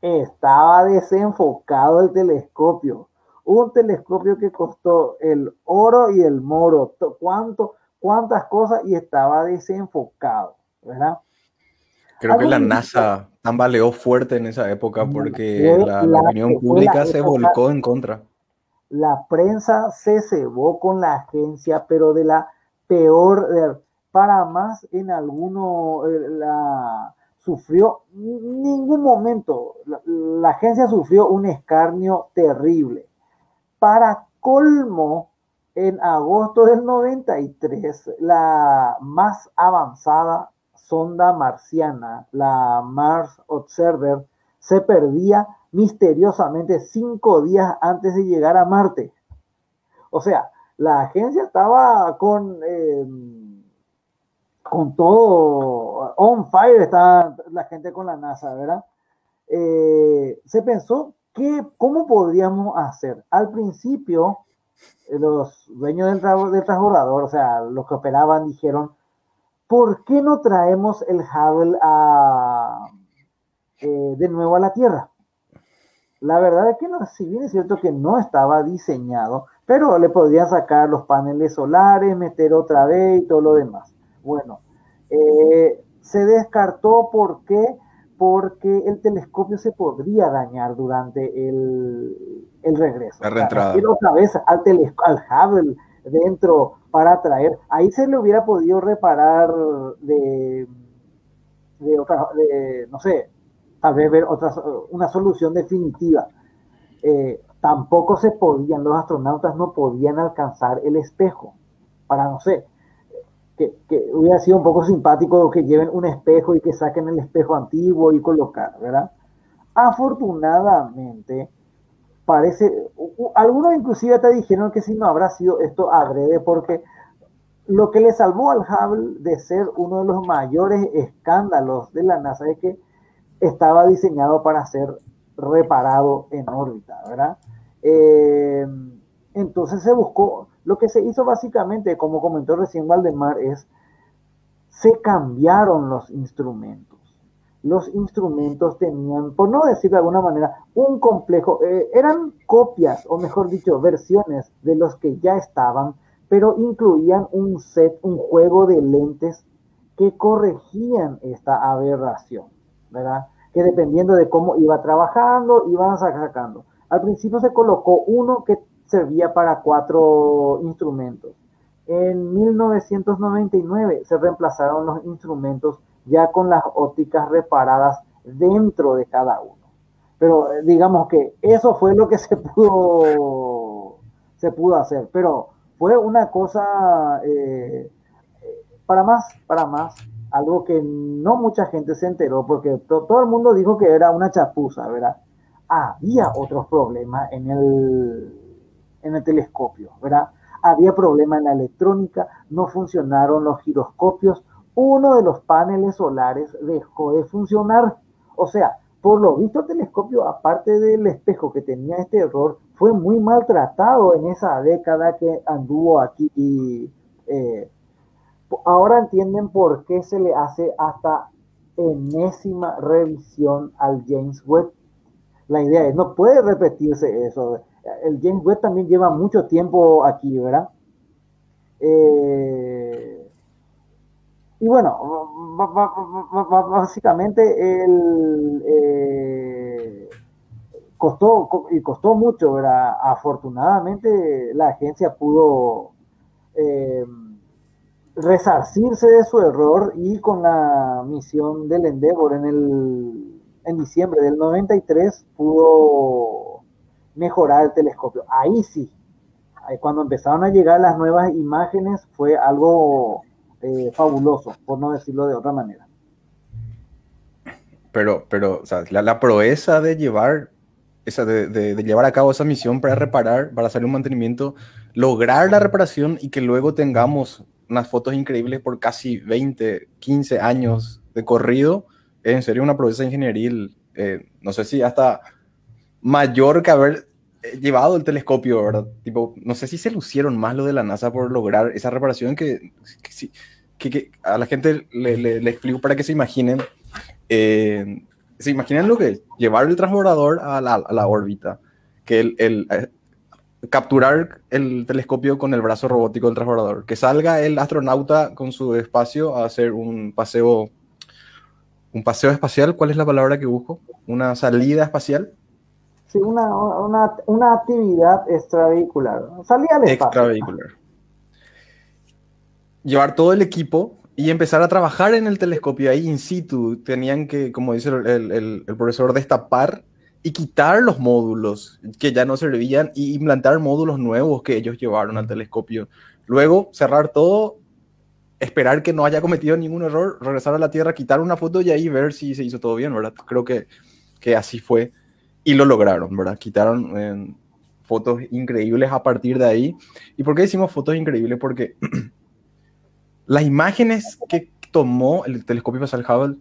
Estaba desenfocado el telescopio. Un telescopio que costó el oro y el moro. To- ¿Cuánto? cuántas cosas y estaba desenfocado, ¿verdad? Creo que la NASA tambaleó fuerte en esa época porque la, la opinión pública se volcó en contra. La prensa se cebó con la agencia, pero de la peor, de- para más en alguno, eh, la sufrió ningún momento, la, agencia sufrió un escarnio terrible. Para colmo, en agosto del 93, la más avanzada sonda marciana, la Mars Observer, se perdía misteriosamente cinco días antes de llegar a Marte. O sea, la agencia estaba con, eh, con todo on fire, estaba la gente con la NASA, ¿verdad? Eh, se pensó que, ¿cómo podríamos hacer? Al principio, eh, los dueños del, del transbordador, o sea, los que operaban, dijeron, ¿por qué no traemos el Hubble a, eh, de nuevo a la Tierra? La verdad es que no, si bien es cierto que no estaba diseñado, pero le podrían sacar los paneles solares, meter otra vez y todo lo demás. Bueno, eh, se descartó ¿por qué? Porque el telescopio se podría dañar durante el, el regreso. La reentrada. ir otra vez al, al Hubble dentro para traer. Ahí se le hubiera podido reparar de, de otra, de, no sé, tal vez ver otra, una solución definitiva. Eh, tampoco se podían, los astronautas no podían alcanzar el espejo para, no sé, que, hubiera sido un poco simpático que lleven un espejo y que saquen el espejo antiguo y colocar, ¿verdad? Afortunadamente, parece, algunos inclusive te dijeron que si no habrá sido esto adrede, porque lo que le salvó al Hubble de ser uno de los mayores escándalos de la NASA es que estaba diseñado para ser reparado en órbita, ¿verdad? Eh, entonces se buscó, lo que se hizo básicamente, como comentó recién Valdemar, es se cambiaron los instrumentos. Los instrumentos tenían, por no decir de alguna manera, un complejo, eh, eran copias, o mejor dicho, versiones de los que ya estaban, pero incluían un set, un juego de lentes que corregían esta aberración, ¿verdad? Que dependiendo de cómo iba trabajando, iban sacando. Al principio se colocó uno que servía para cuatro instrumentos. En 1999 se reemplazaron los instrumentos ya con las ópticas reparadas dentro de cada uno. Pero eh, digamos que eso fue lo que se pudo, se pudo hacer. Pero fue una cosa, eh, para más, para más, algo que no mucha gente se enteró porque to- todo el mundo dijo que era una chapuza, ¿verdad? Había otros problemas en el, en el telescopio, ¿verdad? Había problemas en la electrónica, no funcionaron los giroscopios, uno de los paneles solares dejó de funcionar. O sea, por lo visto el telescopio, aparte del espejo que tenía este error, fue muy maltratado en esa década que anduvo aquí y eh, ahora entienden por qué se le hace hasta enésima revisión al James Webb. La idea es, no puede repetirse eso. El James Webb también lleva mucho tiempo aquí, ¿verdad? Eh, y bueno, básicamente el, eh, costó co- y costó mucho, ¿verdad? Afortunadamente la agencia pudo eh, resarcirse de su error y con la misión del Endeavor en el en diciembre del 93 pudo mejorar el telescopio. Ahí sí, cuando empezaron a llegar las nuevas imágenes fue algo eh, fabuloso, por no decirlo de otra manera. Pero, pero o sea, la, proeza de llevar, esa, de, llevar a cabo esa misión para reparar, para hacer un mantenimiento, lograr la reparación y que luego tengamos unas fotos increíbles por casi 20, 15 años de corrido, es en serio una proeza ingenieril, eh, no sé si hasta mayor que haber eh, llevado el telescopio, ¿verdad? Tipo, no sé si se lucieron más lo de la NASA por lograr esa reparación que, que, que, a la gente le, le, explico para que se imaginen. Eh, se imaginen lo que es llevar el transbordador a la, a la órbita, que el, el eh, capturar el telescopio con el brazo robótico del transbordador, que salga el astronauta con su espacio a hacer un paseo, un paseo espacial, ¿cuál es la palabra que busco? Una salida espacial Sí, una, una, una actividad extravehicular. Salía al espacio. Extravehicular. Llevar todo el equipo y empezar a trabajar en el telescopio ahí in situ. Tenían que, como dice el, el, el profesor, destapar y quitar los módulos que ya no servían y implantar módulos nuevos que ellos llevaron al telescopio. Luego cerrar todo, esperar que no haya cometido ningún error, regresar a la Tierra, quitar una foto y ahí ver si se hizo todo bien, ¿verdad? Creo que, que así fue y lo lograron, ¿verdad? Quitaron eh, fotos increíbles a partir de ahí. ¿Y por qué decimos fotos increíbles? Porque (clears throat) las imágenes que tomó el telescopio espacial Hubble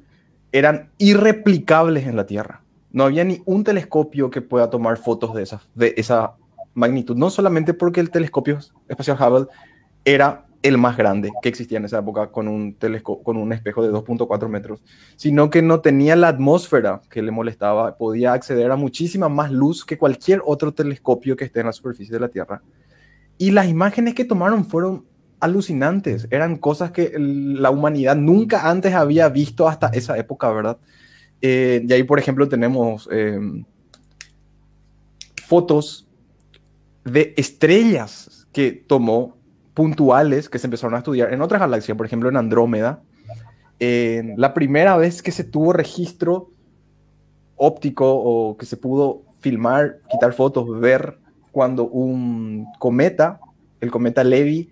eran irreplicables en la Tierra. No había ni un telescopio que pueda tomar fotos de esa, de esa magnitud. No solamente porque el telescopio espacial Hubble era el más grande que existía en esa época con un, con un espejo de 2.4 metros, sino que no tenía la atmósfera que le molestaba, podía acceder a muchísima más luz que cualquier otro telescopio que esté en la superficie de la Tierra. Y las imágenes que tomaron fueron alucinantes, eran cosas que la humanidad nunca antes había visto hasta esa época, ¿verdad? Eh, y ahí, por ejemplo, tenemos em, fotos de estrellas que tomó puntuales que se empezaron a estudiar en otras galaxias, por ejemplo en Andrómeda. la primera vez que se tuvo registro óptico o que se pudo filmar, quitar fotos, ver cuando un cometa, el cometa Levy,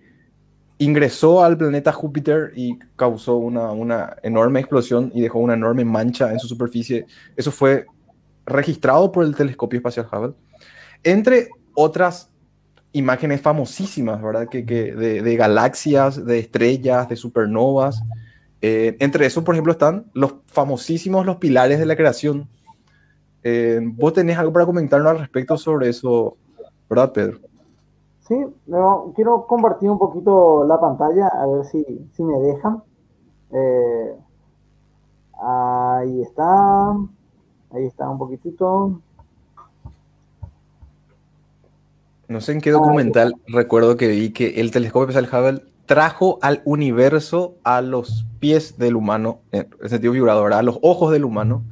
ingresó al planeta Júpiter y causó una, una enorme explosión y dejó una enorme mancha en su superficie. Eso fue registrado por el telescopio espacial Hubble. Entre otras imágenes famosísimas, ¿verdad? Que, de, galaxias, de estrellas, de supernovas. Eh, entre esos, por ejemplo, están los famosísimos los pilares de la creación. Eh, ¿Vos tenés algo para comentarnos al respecto sobre eso, verdad, Pedro? Sí, quiero compartir un poquito la pantalla, a ver si, si me dejan. Eh, ahí está, ahí está un poquitito. No sé en qué documental recuerdo que vi que el telescopio espacial Hubble trajo al universo a los pies del humano, en sentido figurado, a los ojos del humano,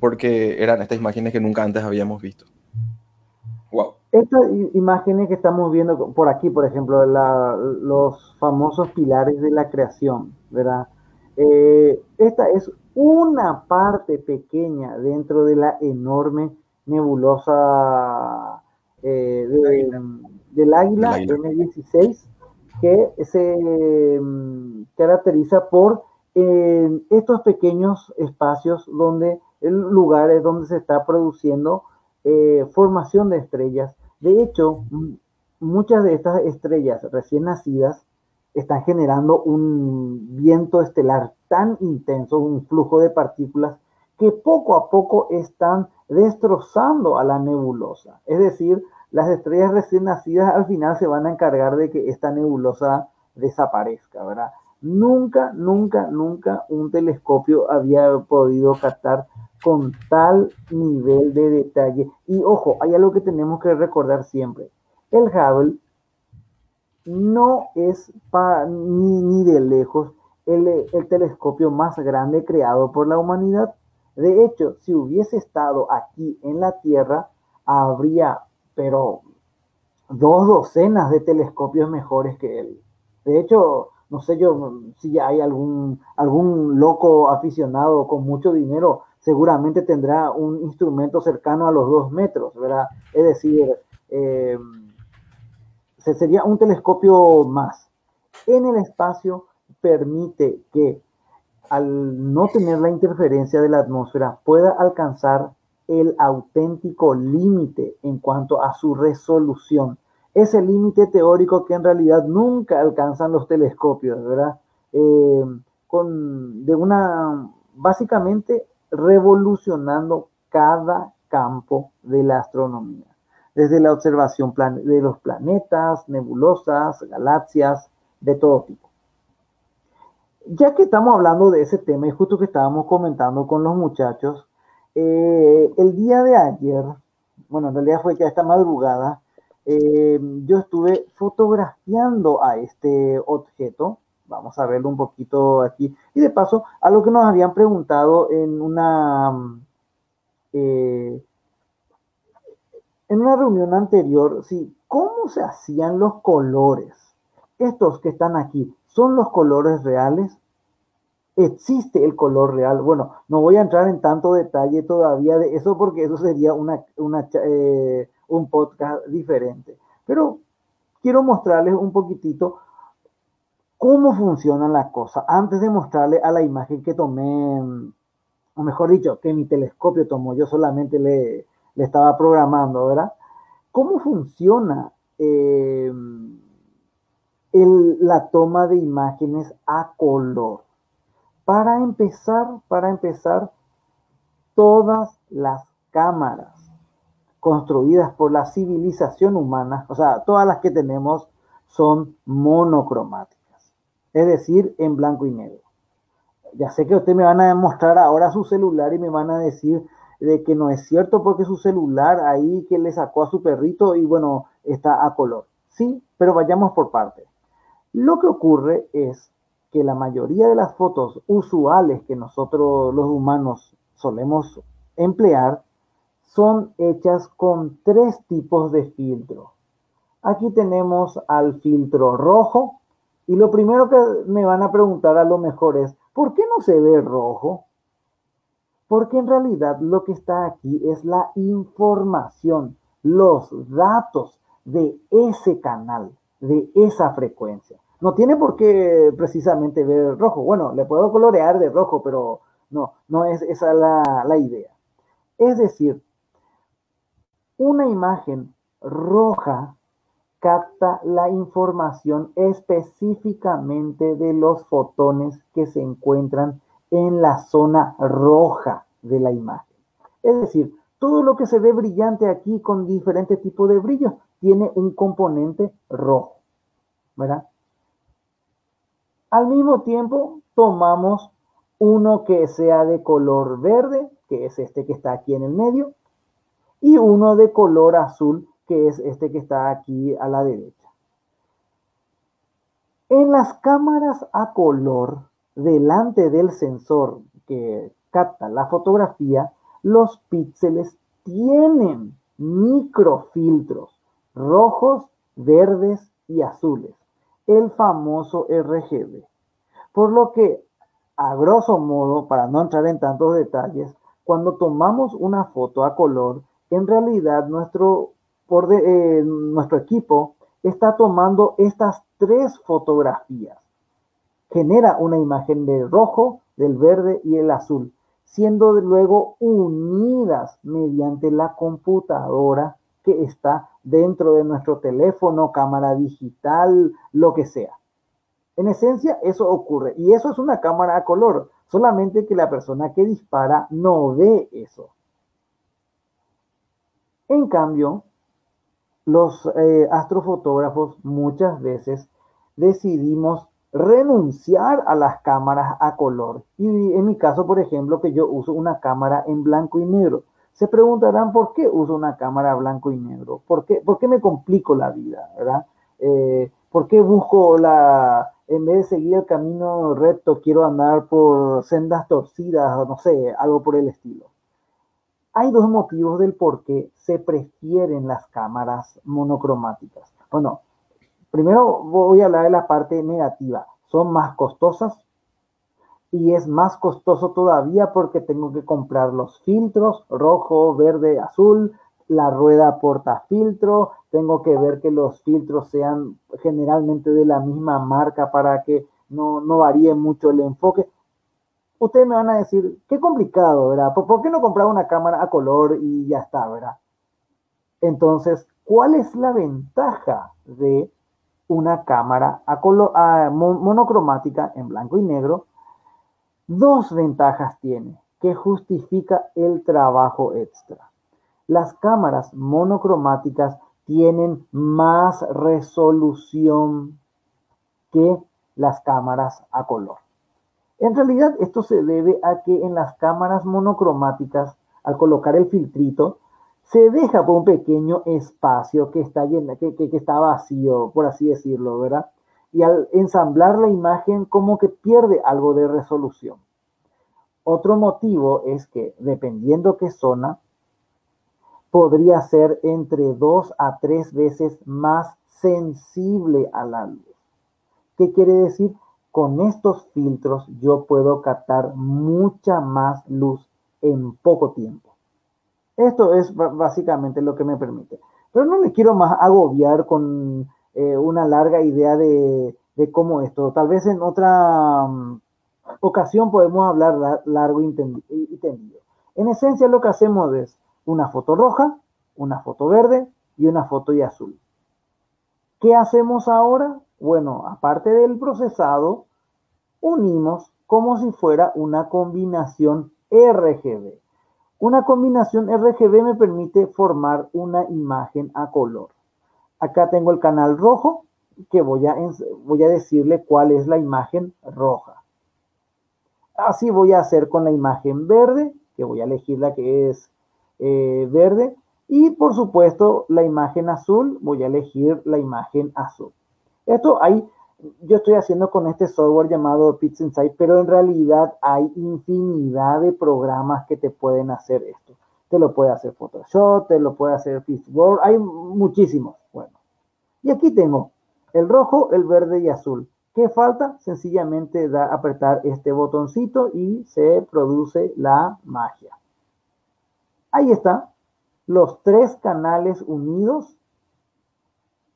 porque eran estas imágenes que nunca antes habíamos visto. Wow. Estas imágenes que estamos viendo por aquí, por ejemplo, los famosos pilares de la creación, ¿verdad? Eh, esta es una parte pequeña dentro de la enorme nebulosa eh, del águila, M16, que se mm, caracteriza por eh, estos pequeños espacios donde el lugares donde se está produciendo eh, formación de estrellas. De hecho, muchas de estas estrellas recién nacidas están generando un viento estelar tan intenso, un flujo de partículas, que poco a poco están destrozando a la nebulosa. Es decir, las estrellas recién nacidas al final se van a encargar de que esta nebulosa desaparezca, ¿verdad? Nunca, nunca, nunca un telescopio había podido captar con tal nivel de detalle. Y ojo, hay algo que tenemos que recordar siempre. El Hubble no es ni, ni, de lejos el telescopio más grande creado por la humanidad. De hecho, si hubiese estado aquí en la Tierra, habría pero dos docenas de telescopios mejores que él. De hecho, no sé yo si hay algún, algún loco aficionado con mucho dinero, seguramente tendrá un instrumento cercano a los dos metros, ¿verdad? Es decir, eh, sería un telescopio más. En el espacio permite que al no tener la interferencia de la atmósfera pueda alcanzar el auténtico límite en cuanto a su resolución. Ese límite teórico que en realidad nunca alcanzan los telescopios, ¿verdad? Eh, con, de una, básicamente revolucionando cada campo de la astronomía, desde la observación de los planetas, nebulosas, galaxias, de todo tipo. Ya que estamos hablando de ese tema y justo que estábamos comentando con los muchachos, eh, el día de ayer, bueno, en realidad fue ya esta madrugada, eh, yo estuve fotografiando a este objeto. Vamos a verlo un poquito aquí. Y de paso, a lo que nos habían preguntado en una, eh, en una reunión anterior, sí, ¿cómo se hacían los colores? Estos que están aquí, ¿son los colores reales? Existe el color real. Bueno, no voy a entrar en tanto detalle todavía de eso porque eso sería una, eh, un podcast diferente. Pero quiero mostrarles un poquitito cómo funcionan las cosas antes de mostrarles a la imagen que tomé, o mejor dicho, que mi telescopio tomó, yo solamente le, le estaba programando, ¿verdad? ¿Cómo funciona eh, la toma de imágenes a color? Para empezar, para empezar, todas las cámaras construidas por la civilización humana, o sea, todas las que tenemos son monocromáticas, es decir, en blanco y negro. Ya sé que ustedes me van a mostrar ahora su celular y me van a decir de que no es cierto porque su celular ahí que le sacó a su perrito y bueno, está a color. Sí, pero vayamos por parte. Lo que ocurre es que la mayoría de las fotos usuales que nosotros los humanos solemos emplear son hechas con tres tipos de filtro. Aquí tenemos al filtro rojo y lo primero que me van a preguntar a lo mejor es, ¿por qué no se ve rojo? Porque en realidad lo que está aquí es la información, los datos de ese canal, de esa frecuencia. No tiene por qué precisamente ver rojo. Bueno, le puedo colorear de rojo, pero no, no es esa la, la idea. Es decir, una imagen roja capta la información específicamente de los fotones que se encuentran en la zona roja de la imagen. Es decir, todo lo que se ve brillante aquí con diferentes tipos de brillo tiene un componente rojo, ¿verdad? Al mismo tiempo, tomamos uno que sea de color verde, que es este que está aquí en el medio, y uno de color azul, que es este que está aquí a la derecha. En las cámaras a color, delante del sensor que capta la fotografía, los píxeles tienen microfiltros rojos, verdes y azules el famoso RGB. Por lo que, a grosso modo, para no entrar en tantos detalles, cuando tomamos una foto a color, en realidad nuestro, por eh, nuestro equipo está tomando estas tres fotografías. Genera una imagen del rojo, del verde y el azul, siendo luego unidas mediante la computadora que está dentro de nuestro teléfono, cámara digital, lo que sea. En esencia, eso ocurre. Y eso es una cámara a color. Solamente que la persona que dispara no ve eso. En cambio, los eh, astrofotógrafos muchas veces decidimos renunciar a las cámaras a color. Y en mi caso, por ejemplo, que yo uso una cámara en blanco y negro. Se preguntarán por qué uso una cámara blanco y negro, por qué, por qué me complico la vida, ¿verdad? Eh, ¿Por qué busco la, en vez de seguir el camino recto, quiero andar por sendas torcidas no sé, algo por el estilo? Hay dos motivos del por qué se prefieren las cámaras monocromáticas. Bueno, primero voy a hablar de la parte negativa. Son más costosas, y es más costoso todavía porque tengo que comprar los filtros rojo, verde, azul, la rueda portafiltro, tengo que ver que los filtros sean generalmente de la misma marca para que no, no varíe mucho el enfoque. Ustedes me van a decir, qué complicado, ¿verdad? ¿Por, qué no comprar una cámara a color y ya está, ¿verdad? Entonces, ¿cuál es la ventaja de una cámara a color, monocromática en blanco y negro? Dos ventajas tiene que justifica el trabajo extra. Las cámaras monocromáticas tienen más resolución que las cámaras a color. En realidad, esto se debe a que en las cámaras monocromáticas, al colocar el filtrito, se deja por un pequeño espacio que está, lleno, que, que, está vacío, por así decirlo, ¿verdad? Y al ensamblar la imagen, como que pierde algo de resolución. Otro motivo es que, dependiendo qué zona, podría ser entre dos a tres veces más sensible a la luz. ¿Qué quiere decir? Con estos filtros yo puedo captar mucha más luz en poco tiempo. Esto es básicamente lo que me permite. Pero no me quiero más agobiar con eh, una larga idea de, cómo esto. Tal vez en otra mm, ocasión podemos hablar largo y tendido. En esencia lo que hacemos es una foto roja, una foto verde y una foto y azul. ¿Qué hacemos ahora? Bueno, aparte del procesado, unimos como si fuera una combinación RGB. Una combinación RGB me permite formar una imagen a color. Acá tengo el canal rojo, que voy a, voy a decirle cuál es la imagen roja. Así voy a hacer con la imagen verde, que voy a elegir la que es eh, verde. Y por supuesto, la imagen azul, voy a elegir la imagen azul. Esto hay, yo estoy haciendo con este software llamado PixInsight, pero en realidad hay infinidad de programas que te pueden hacer esto. Te lo puede hacer Photoshop, te lo puede hacer Pixworld, hay muchísimos. Bueno, y aquí tengo el rojo, el verde y azul. ¿Qué falta? Sencillamente da apretar este botoncito y se produce la magia. Ahí está, los tres canales unidos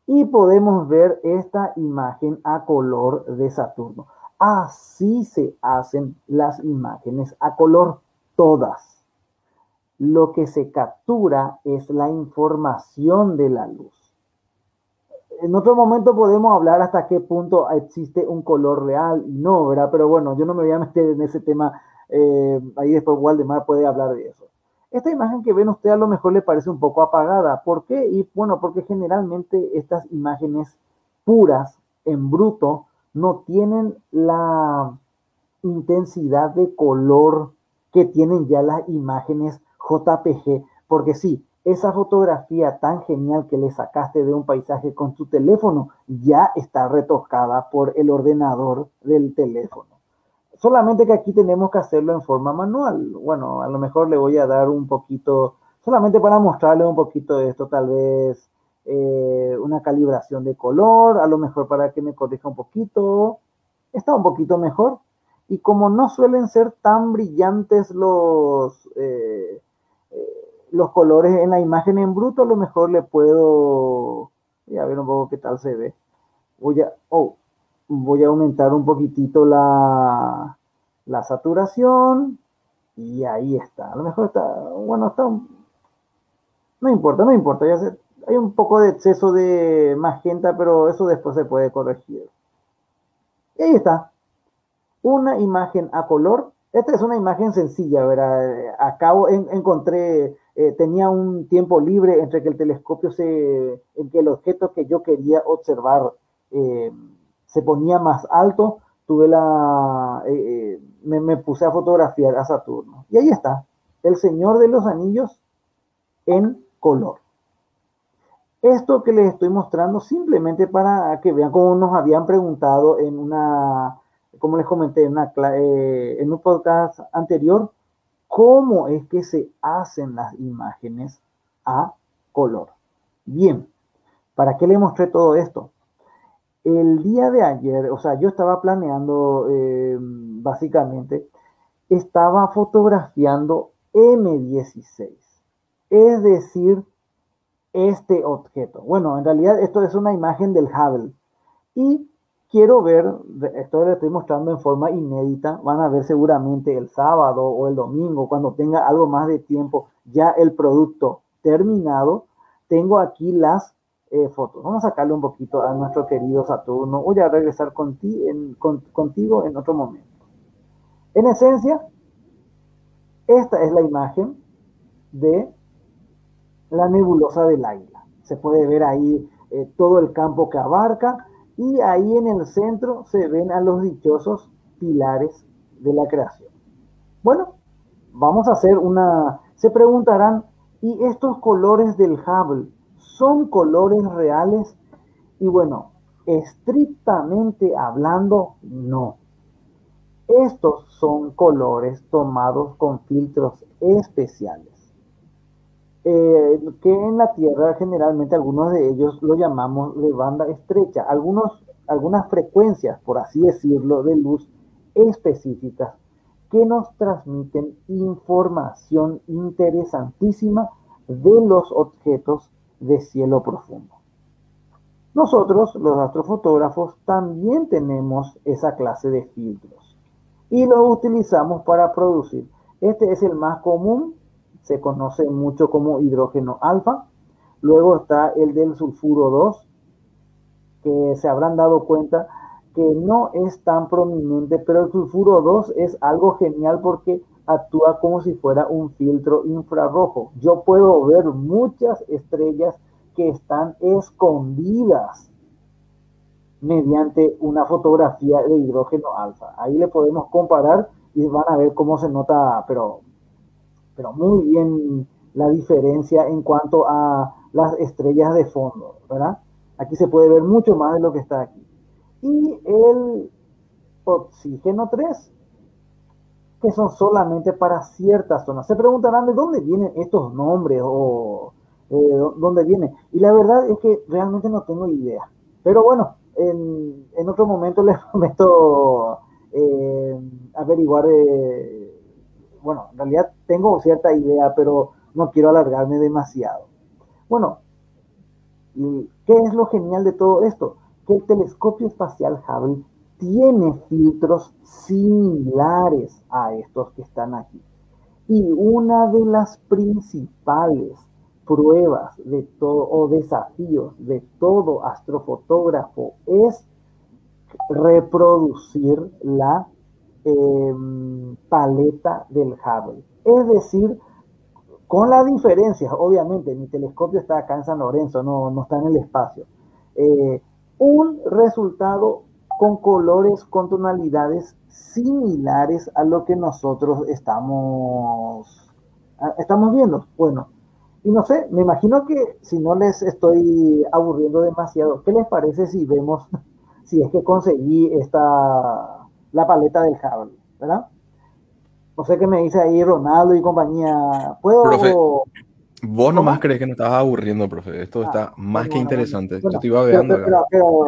y podemos ver esta imagen a color de Saturno. Así se hacen las imágenes a color, todas. Lo que se captura es la información de la luz. En otro momento podemos hablar hasta qué punto existe un color real y no, ¿verdad? Pero bueno, yo no me voy a (laughs) meter en ese tema. Eh, ahí después Waldemar puede hablar de eso. Esta imagen que ven usted a lo mejor le parece un poco apagada. ¿Por qué? Y bueno, porque generalmente estas imágenes puras, en bruto, no tienen la intensidad de color que tienen ya las imágenes JPG. Porque sí, esa fotografía tan genial que le sacaste de un paisaje con tu teléfono ya está retocada por el ordenador del teléfono. Solamente que aquí tenemos que hacerlo en forma manual. Bueno, a lo mejor le voy a dar un poquito, solamente para mostrarle un poquito de esto, tal vez eh, una calibración de color, a lo mejor para que me corrija un poquito. Está un poquito mejor. Y como no suelen ser tan brillantes los, eh, los colores en la imagen en bruto, a lo mejor le puedo, voy a ver un poco qué tal se ve. Voy a, oh, voy a aumentar un poquitito la, la saturación y ahí está. A lo mejor está, bueno, está, no importa, no importa, ya hay un poco de exceso de magenta, pero eso después se puede corregir. Y ahí está, una imagen a color. Esta es una imagen sencilla, ¿verdad? Acabo, encontré, eh, tenía un tiempo libre entre que el telescopio se, en que el objeto que yo quería observar eh, se ponía más alto, tuve la, eh, eh, me, puse a fotografiar a Saturno. Y ahí está, el Señor de los Anillos en color. Esto que les estoy mostrando simplemente para que vean cómo nos habían preguntado en una, como les comenté en un podcast anterior, cómo es que se hacen las imágenes a color. Bien, ¿para qué le mostré todo esto? El día de ayer, o sea, yo estaba planeando, eh, básicamente, estaba fotografiando M16, es decir, este objeto. Bueno, en realidad esto es una imagen del Hubble. Y quiero ver, esto lo estoy mostrando en forma inédita, van a ver seguramente el sábado o el domingo, cuando tenga algo más de tiempo, ya el producto terminado. Tengo aquí las eh, fotos. Vamos a sacarle un poquito a nuestro querido Saturno. Voy a regresar contigo en otro momento. En esencia, esta es la imagen de la nebulosa del águila. Se puede ver ahí eh, todo el campo que abarca y ahí en el centro se ven a los dichosos pilares de la creación. Bueno, vamos a hacer una... Se preguntarán, ¿y estos colores del Hubble son colores reales? Y bueno, estrictamente hablando, no. Estos son colores tomados con filtros especiales. Eh, que en la Tierra generalmente algunos de ellos lo llamamos de banda estrecha, algunos, algunas frecuencias, por así decirlo, de luz específicas que nos transmiten información interesantísima de los objetos de cielo profundo. Nosotros, los astrofotógrafos, también tenemos esa clase de filtros y los utilizamos para producir. Este es el más común se conoce mucho como hidrógeno alfa. Luego está el del sulfuro 2, que se habrán dado cuenta que no es tan prominente, pero el sulfuro 2 es algo genial porque actúa como si fuera un filtro infrarrojo. Yo puedo ver muchas estrellas que están escondidas mediante una fotografía de hidrógeno alfa. Ahí le podemos comparar y van a ver cómo se nota, pero pero muy bien la diferencia en cuanto a las estrellas de fondo, ¿verdad? Aquí se puede ver mucho más de lo que está aquí. Y el oxígeno 3, que son solamente para ciertas zonas. Se preguntarán de dónde vienen estos nombres o eh, dónde vienen. Y la verdad es que realmente no tengo idea. Pero bueno, en, otro momento (laughs) les prometo eh, averiguar eh, bueno, en realidad tengo cierta idea, pero no quiero alargarme demasiado. Bueno, ¿qué es lo genial de todo esto? Que el telescopio espacial Hubble tiene filtros similares a estos que están aquí. Y una de las principales pruebas de todo o desafíos de todo astrofotógrafo es reproducir la Paleta del Hubble. Es decir, con la diferencia, obviamente, mi telescopio está acá en San Lorenzo, no, no está en el espacio. Eh, un resultado con colores, con tonalidades similares a lo que nosotros estamos, estamos viendo. Bueno, y no sé, me imagino que si no les estoy aburriendo demasiado, ¿qué les parece si vemos (laughs) si es que conseguí esta la paleta del Hubble, ¿verdad? No sé qué me dice ahí Ronaldo y compañía. ¿Puedo...? Profe, vos nomás crees que no estabas aburriendo, profe. Esto está ah, más que interesante. Yo te iba viendo. Pero,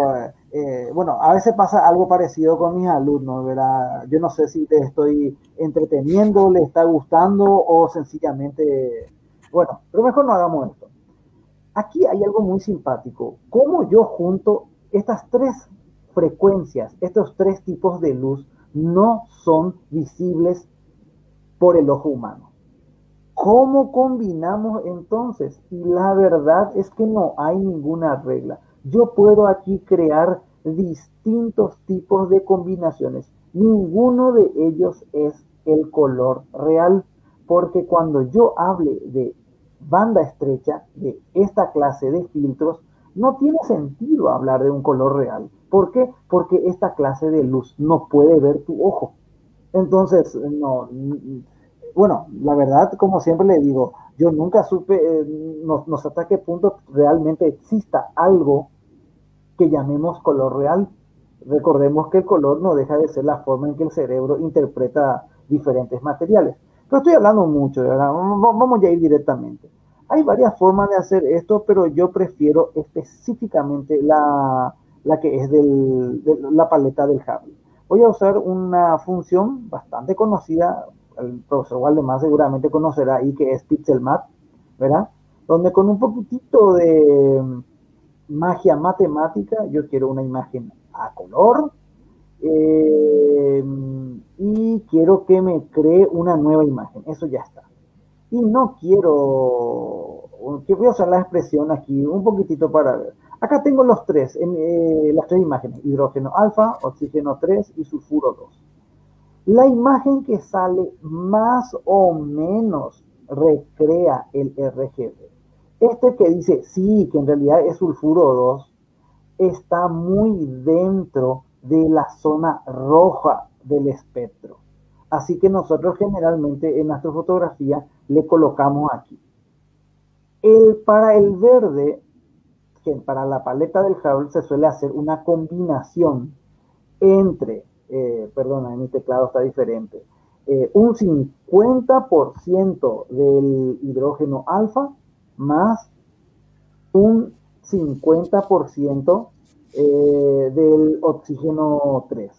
eh, bueno, a veces pasa algo parecido con mis alumnos, ¿verdad? Yo no sé si te estoy entreteniendo, le está gustando o sencillamente... Bueno, pero mejor no hagamos esto. Aquí hay algo muy simpático. ¿Cómo yo junto estas tres frecuencias, estos tres tipos de luz, no son visibles por el ojo humano. ¿Cómo combinamos entonces? Y la verdad es que no hay ninguna regla. Yo puedo aquí crear distintos tipos de combinaciones. Ninguno de ellos es el color real, porque cuando yo hable de banda estrecha, de esta clase de filtros, no tiene sentido hablar de un color real. ¿Por qué? Porque esta clase de luz no puede ver tu ojo. Entonces, no, bueno, la verdad, como siempre le digo, yo nunca supe, eh, no, hasta qué punto realmente exista algo que llamemos color real. Recordemos que el color no deja de ser la forma en que el cerebro interpreta diferentes materiales. Pero estoy hablando mucho, ¿verdad? vamos a ir directamente. Hay varias formas de hacer esto, pero yo prefiero específicamente la, que es de la paleta del Hubble. Voy a usar una función bastante conocida, el profesor Waldemar seguramente conocerá y que es Pixelmap, ¿verdad? donde con un poquitito de magia matemática, yo quiero una imagen a color eh, y quiero que me cree una nueva imagen. Eso ya está. Y no quiero, que voy a usar la expresión aquí un poquitito para ver. Acá tengo los tres, eh, las tres imágenes, hidrógeno alfa, oxígeno 3 y sulfuro 2. La imagen que sale más o menos recrea el RGB. Este que dice sí, que en realidad es sulfuro 2, está muy dentro de la zona roja del espectro. Así que nosotros generalmente en nuestra fotografía le colocamos aquí. El, para el verde, para la paleta del Hubble se suele hacer una combinación entre, eh, perdona, mi teclado está diferente, eh, un 50% del hidrógeno alfa más un 50% eh, del oxígeno 3.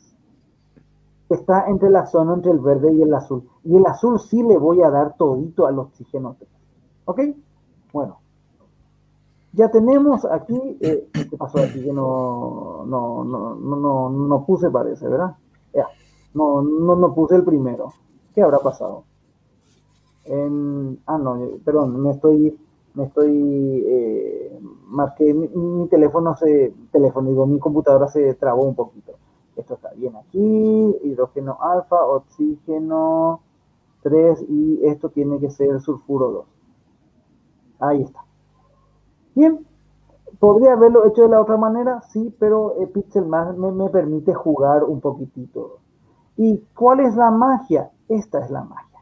Está entre la zona entre el verde y el azul. Y el azul sí le voy a dar todito al oxígeno 3. ¿Ok? Bueno. Ya tenemos aquí, eh, ¿qué pasó aquí? Que no, no, no, no, no, puse, parece, ¿verdad? Ya, no, no, no puse el primero. ¿Qué habrá pasado? ah, no, perdón, me estoy, me estoy, eh, marqué, mi, teléfono se, teléfono, digo, mi computadora se trabó un poquito. Esto está bien aquí, hidrógeno alfa, oxígeno 3 y esto tiene que ser sulfuro 2. Ahí está. Bien, podría haberlo hecho de la otra manera, sí, pero el Pixel más me, me permite jugar un poquitito. ¿Y cuál es la magia? Esta es la magia.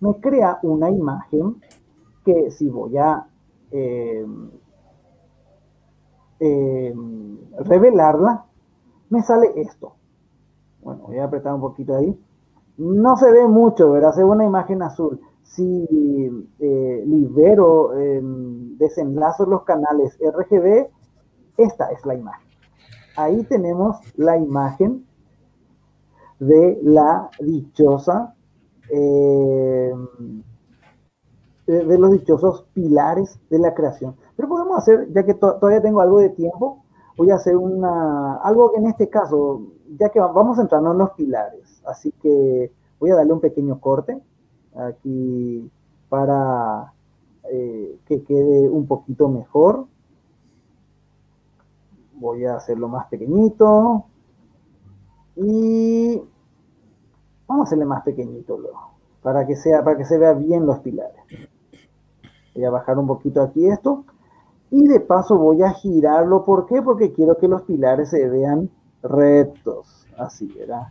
Me crea una imagen que si voy a eh, eh, revelarla, me sale esto. Bueno, voy a apretar un poquito ahí. No se ve mucho, ¿verdad? Se ve una imagen azul. Si eh, libero, desenlazo los canales RGB, esta es la imagen. Ahí tenemos la imagen de la dichosa, eh, de los dichosos pilares de la creación. Pero podemos hacer, ya que todavía tengo algo de tiempo, voy a hacer una, algo en este caso, ya que vamos a entrarnos en los pilares, así que voy a darle un pequeño corte aquí para eh, que quede un poquito mejor. Voy a hacerlo más pequeñito. Y vamos a hacerle más pequeñito luego, para que, sea, para que se vea bien los pilares. Voy a bajar un poquito aquí esto. Y de paso voy a girarlo. ¿Por qué? Porque quiero que los pilares se vean rectos. Así, ¿verdad?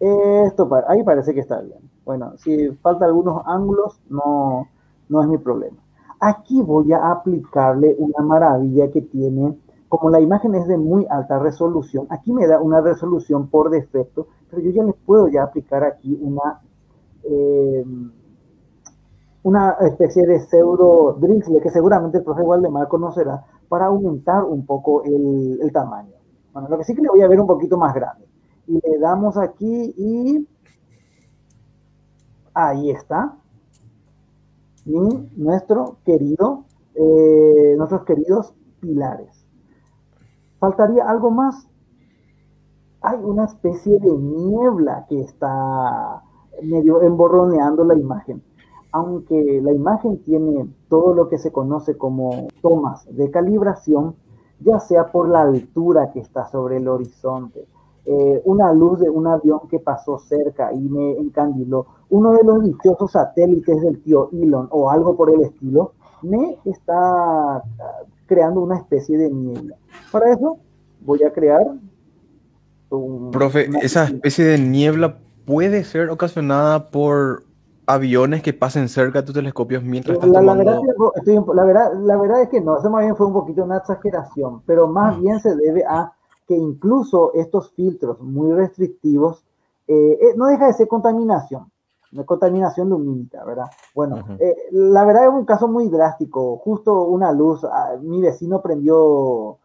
Esto, ahí parece que está bien. Bueno, si falta algunos ángulos, no, no es mi problema. Aquí voy a aplicarle una maravilla que tiene, como la imagen es de muy alta resolución, aquí me da una resolución por defecto, pero yo ya les puedo ya aplicar aquí una, eh, una especie de pseudo drizzle que seguramente el profe Waldemar conocerá para aumentar un poco el, tamaño. Bueno, lo que sí que le voy a ver un poquito más grande. Y le damos aquí y ahí está. Y nuestro querido, eh, nuestros queridos pilares. ¿Faltaría algo más? Hay una especie de niebla que está medio emborroneando la imagen aunque la imagen tiene todo lo que se conoce como tomas de calibración, ya sea por la altura que está sobre el horizonte, eh, una luz de un avión que pasó cerca y me encandiló, uno de los dichosos satélites del tío Elon o algo por el estilo, me está ah, creando una especie de niebla. Para eso voy a crear un... Profe, esa especie de niebla puede ser ocasionada por aviones que pasen cerca de tus telescopios mientras estás la, tomando... la, verdad, la, verdad, es que no, eso más bien fue un poquito una exageración, pero más bien se debe a que incluso estos filtros muy restrictivos eh, eh, no deja de ser contaminación, no contaminación lumínica, ¿verdad? Bueno, eh, la verdad es un caso muy drástico, justo una luz, ah, mi vecino prendió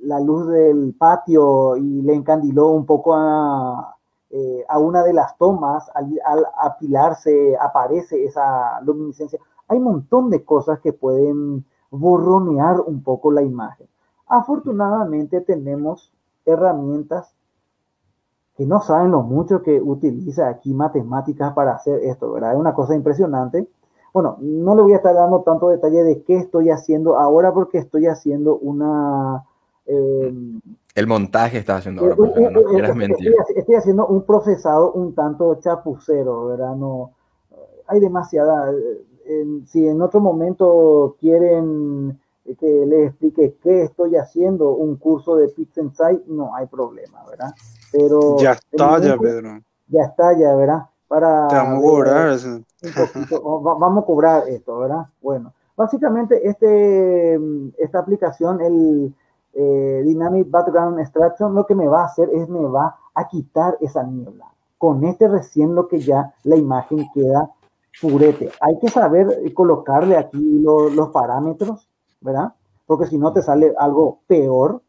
la luz del patio y le encandiló un poco a, eh, a una de las tomas, al, apilarse, aparece esa luminiscencia. Hay un montón de cosas que pueden borronear un poco la imagen. Afortunadamente tenemos herramientas que no saben lo mucho que utiliza aquí matemáticas para hacer esto, ¿verdad? Es una cosa impresionante. Bueno, no le voy a estar dando tanto detalle de qué estoy haciendo ahora porque estoy haciendo una... Eh, el montaje está haciendo ahora, porque no, estoy, estoy, haciendo un procesado un tanto chapucero, ¿verdad? No, hay demasiada... si en otro momento quieren que les explique qué estoy haciendo, un curso de PixInsight, no hay problema, ¿verdad? Pero ya está, ya, Pedro. Ya está, ya, ¿verdad? Para Te vamos a cobrar. vamos a cobrar esto, ¿verdad? Bueno, básicamente este, esta aplicación, el eh, Dynamic Background Extraction, lo que me va a hacer es me va a quitar esa niebla. Con este recién lo que ya la imagen queda purete. Hay que saber colocarle aquí los parámetros ¿verdad? Porque si no te sale algo peor.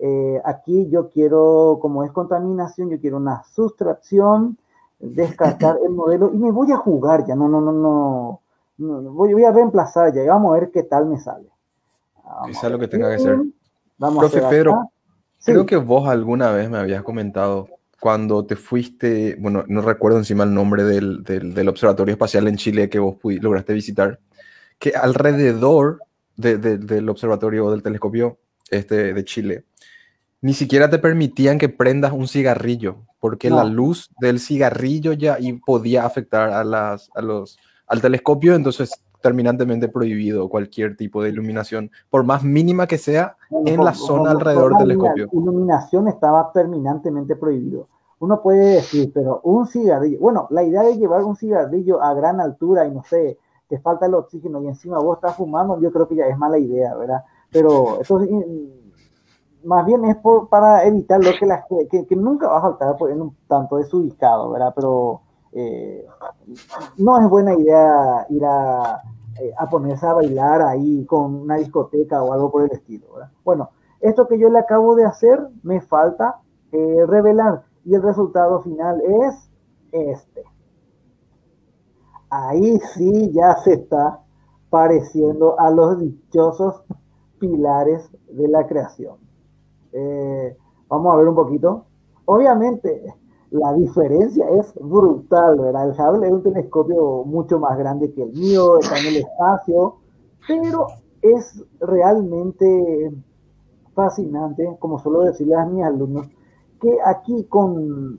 Eh, aquí yo quiero, como es contaminación, yo quiero una sustracción, descartar el modelo y me voy a jugar ya, no, no, no, no, voy, voy, a reemplazar ya y vamos a ver qué tal me sale. Quizá lo que tenga que ser. Vamos Profe Pedro, creo que vos alguna vez me habías comentado cuando te fuiste, bueno, no recuerdo encima el nombre del, del, del Observatorio Espacial en Chile que vos lograste visitar, que alrededor del observatorio del telescopio este, de Chile, ni siquiera te permitían que prendas un cigarrillo, porque la luz del cigarrillo ya y podía afectar a las, a los, al telescopio, entonces terminantemente prohibido cualquier tipo de iluminación, por más mínima que sea, en la zona alrededor del telescopio. La iluminación estaba terminantemente prohibido. Uno puede decir, pero un cigarrillo, bueno, la idea de llevar un cigarrillo a gran altura y no sé, te falta el oxígeno y encima vos estás fumando, yo creo que ya es mala idea, ¿verdad? Pero eso más bien es por, para evitar lo que, la, que, que nunca va a faltar pues, en un tanto desubicado, ¿verdad? Pero eh, no es buena idea ir a, eh, a, ponerse a bailar ahí con una discoteca o algo por el estilo, ¿verdad? Bueno, esto que yo le acabo de hacer me falta eh, revelar y el resultado final es este ahí sí ya se está pareciendo a los dichosos pilares de la creación. Vamos a ver un poquito. Obviamente, la diferencia es brutal, ¿verdad? El Hubble es un telescopio mucho más grande que el mío, está en el espacio, pero es realmente fascinante, como suelo decirle a mis alumnos, que aquí con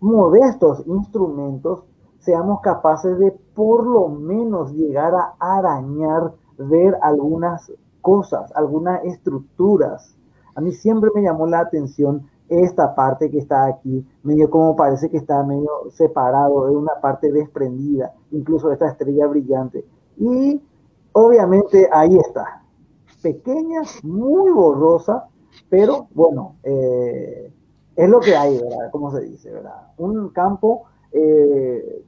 modestos instrumentos seamos capaces de por lo menos llegar a arañar, ver algunas cosas, algunas estructuras. A mí siempre me llamó la atención esta parte que está aquí, medio como parece que está medio separado, de una parte desprendida, incluso esta estrella brillante. Y obviamente ahí está, pequeña, muy borrosa, pero bueno, eh, es lo que hay, ¿verdad? Como se dice, ¿verdad? Un campo eh,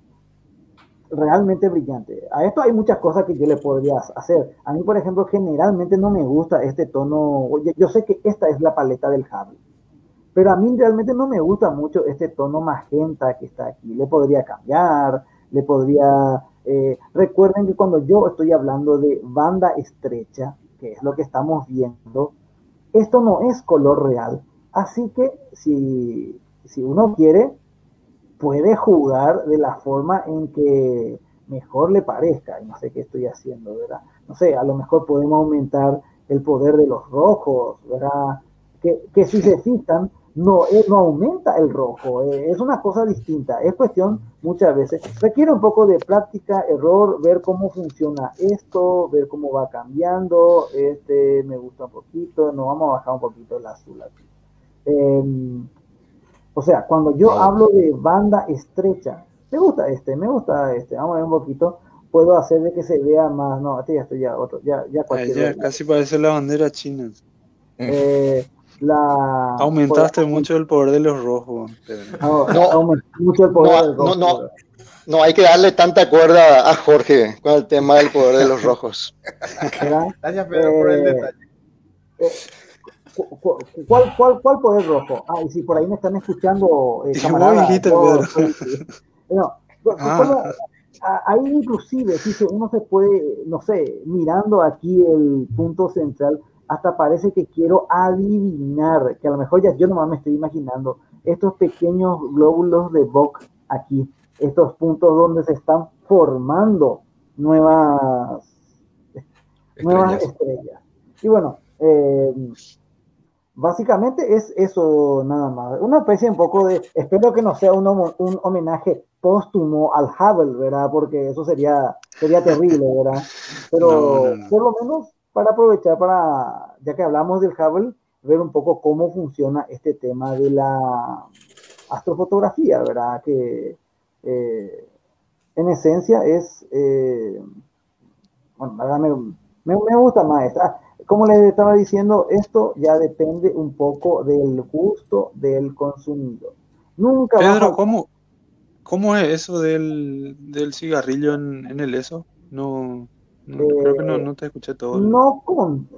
realmente brillante. A esto hay muchas cosas que yo le podría hacer. A mí, por ejemplo, generalmente no me gusta este tono. Yo sé que esta es la paleta del Hubble, pero a mí realmente no me gusta mucho este tono magenta que está aquí. Le podría cambiar, le podría... Eh, recuerden que cuando yo estoy hablando de banda estrecha, que es lo que estamos viendo, esto no es color real. Así que si, si uno quiere, puede jugar de la forma en que mejor le parezca. No sé qué estoy haciendo, ¿verdad? No sé, a lo mejor podemos aumentar el poder de los rojos, ¿verdad? Que, que si se fijan, no, eh, no aumenta el rojo, eh, es una cosa distinta. Es cuestión muchas veces, requiere un poco de práctica, error, ver cómo funciona esto, ver cómo va cambiando. Este me gusta un poquito, nos vamos a bajar un poquito el azul aquí. Em, o sea, cuando yo hablo de banda estrecha, me gusta este, me gusta este, vamos a ver un poquito, puedo hacer de que se vea más, no, este ya estoy ya otro, ya, ya cualquier. casi parece la bandera china. Eh, la, Aumentaste mucho el poder de los rojos. No, no, mucho el poder no, no, no, no, hay que darle tanta cuerda a Jorge con el tema del poder de los rojos. Gracias, Pedro, por el eh, detalle. Eh, ¿Cuál, cuál, cuál poder rojo? Ah, y si por ahí me están escuchando, eh, camarada, dijiste, no, no, (laughs) ah. ahí inclusive, si uno se puede, no sé, mirando aquí el punto central, hasta parece que quiero adivinar, que a lo mejor ya yo nomás me estoy imaginando, estos pequeños glóbulos de Bock aquí, estos puntos donde se están formando nuevas, estrellas. nuevas estrellas. Y bueno, eh, básicamente es eso nada más. Una especie un poco de, espero que no sea un, un homenaje póstumo al Hubble, ¿verdad? Porque eso sería, sería terrible, ¿verdad? Pero por lo menos para aprovechar para, ya que hablamos del Hubble, ver un poco cómo funciona este tema de la astrofotografía, ¿verdad? Que eh, en esencia es, eh, bueno, me, me, gusta más. Como les estaba diciendo, esto ya depende un poco del gusto del consumidor. Nunca Pedro, ¿cómo, ¿cómo es eso del, del cigarrillo en, en, el ESO? No, creo que no, no, te escuché todo. No, con,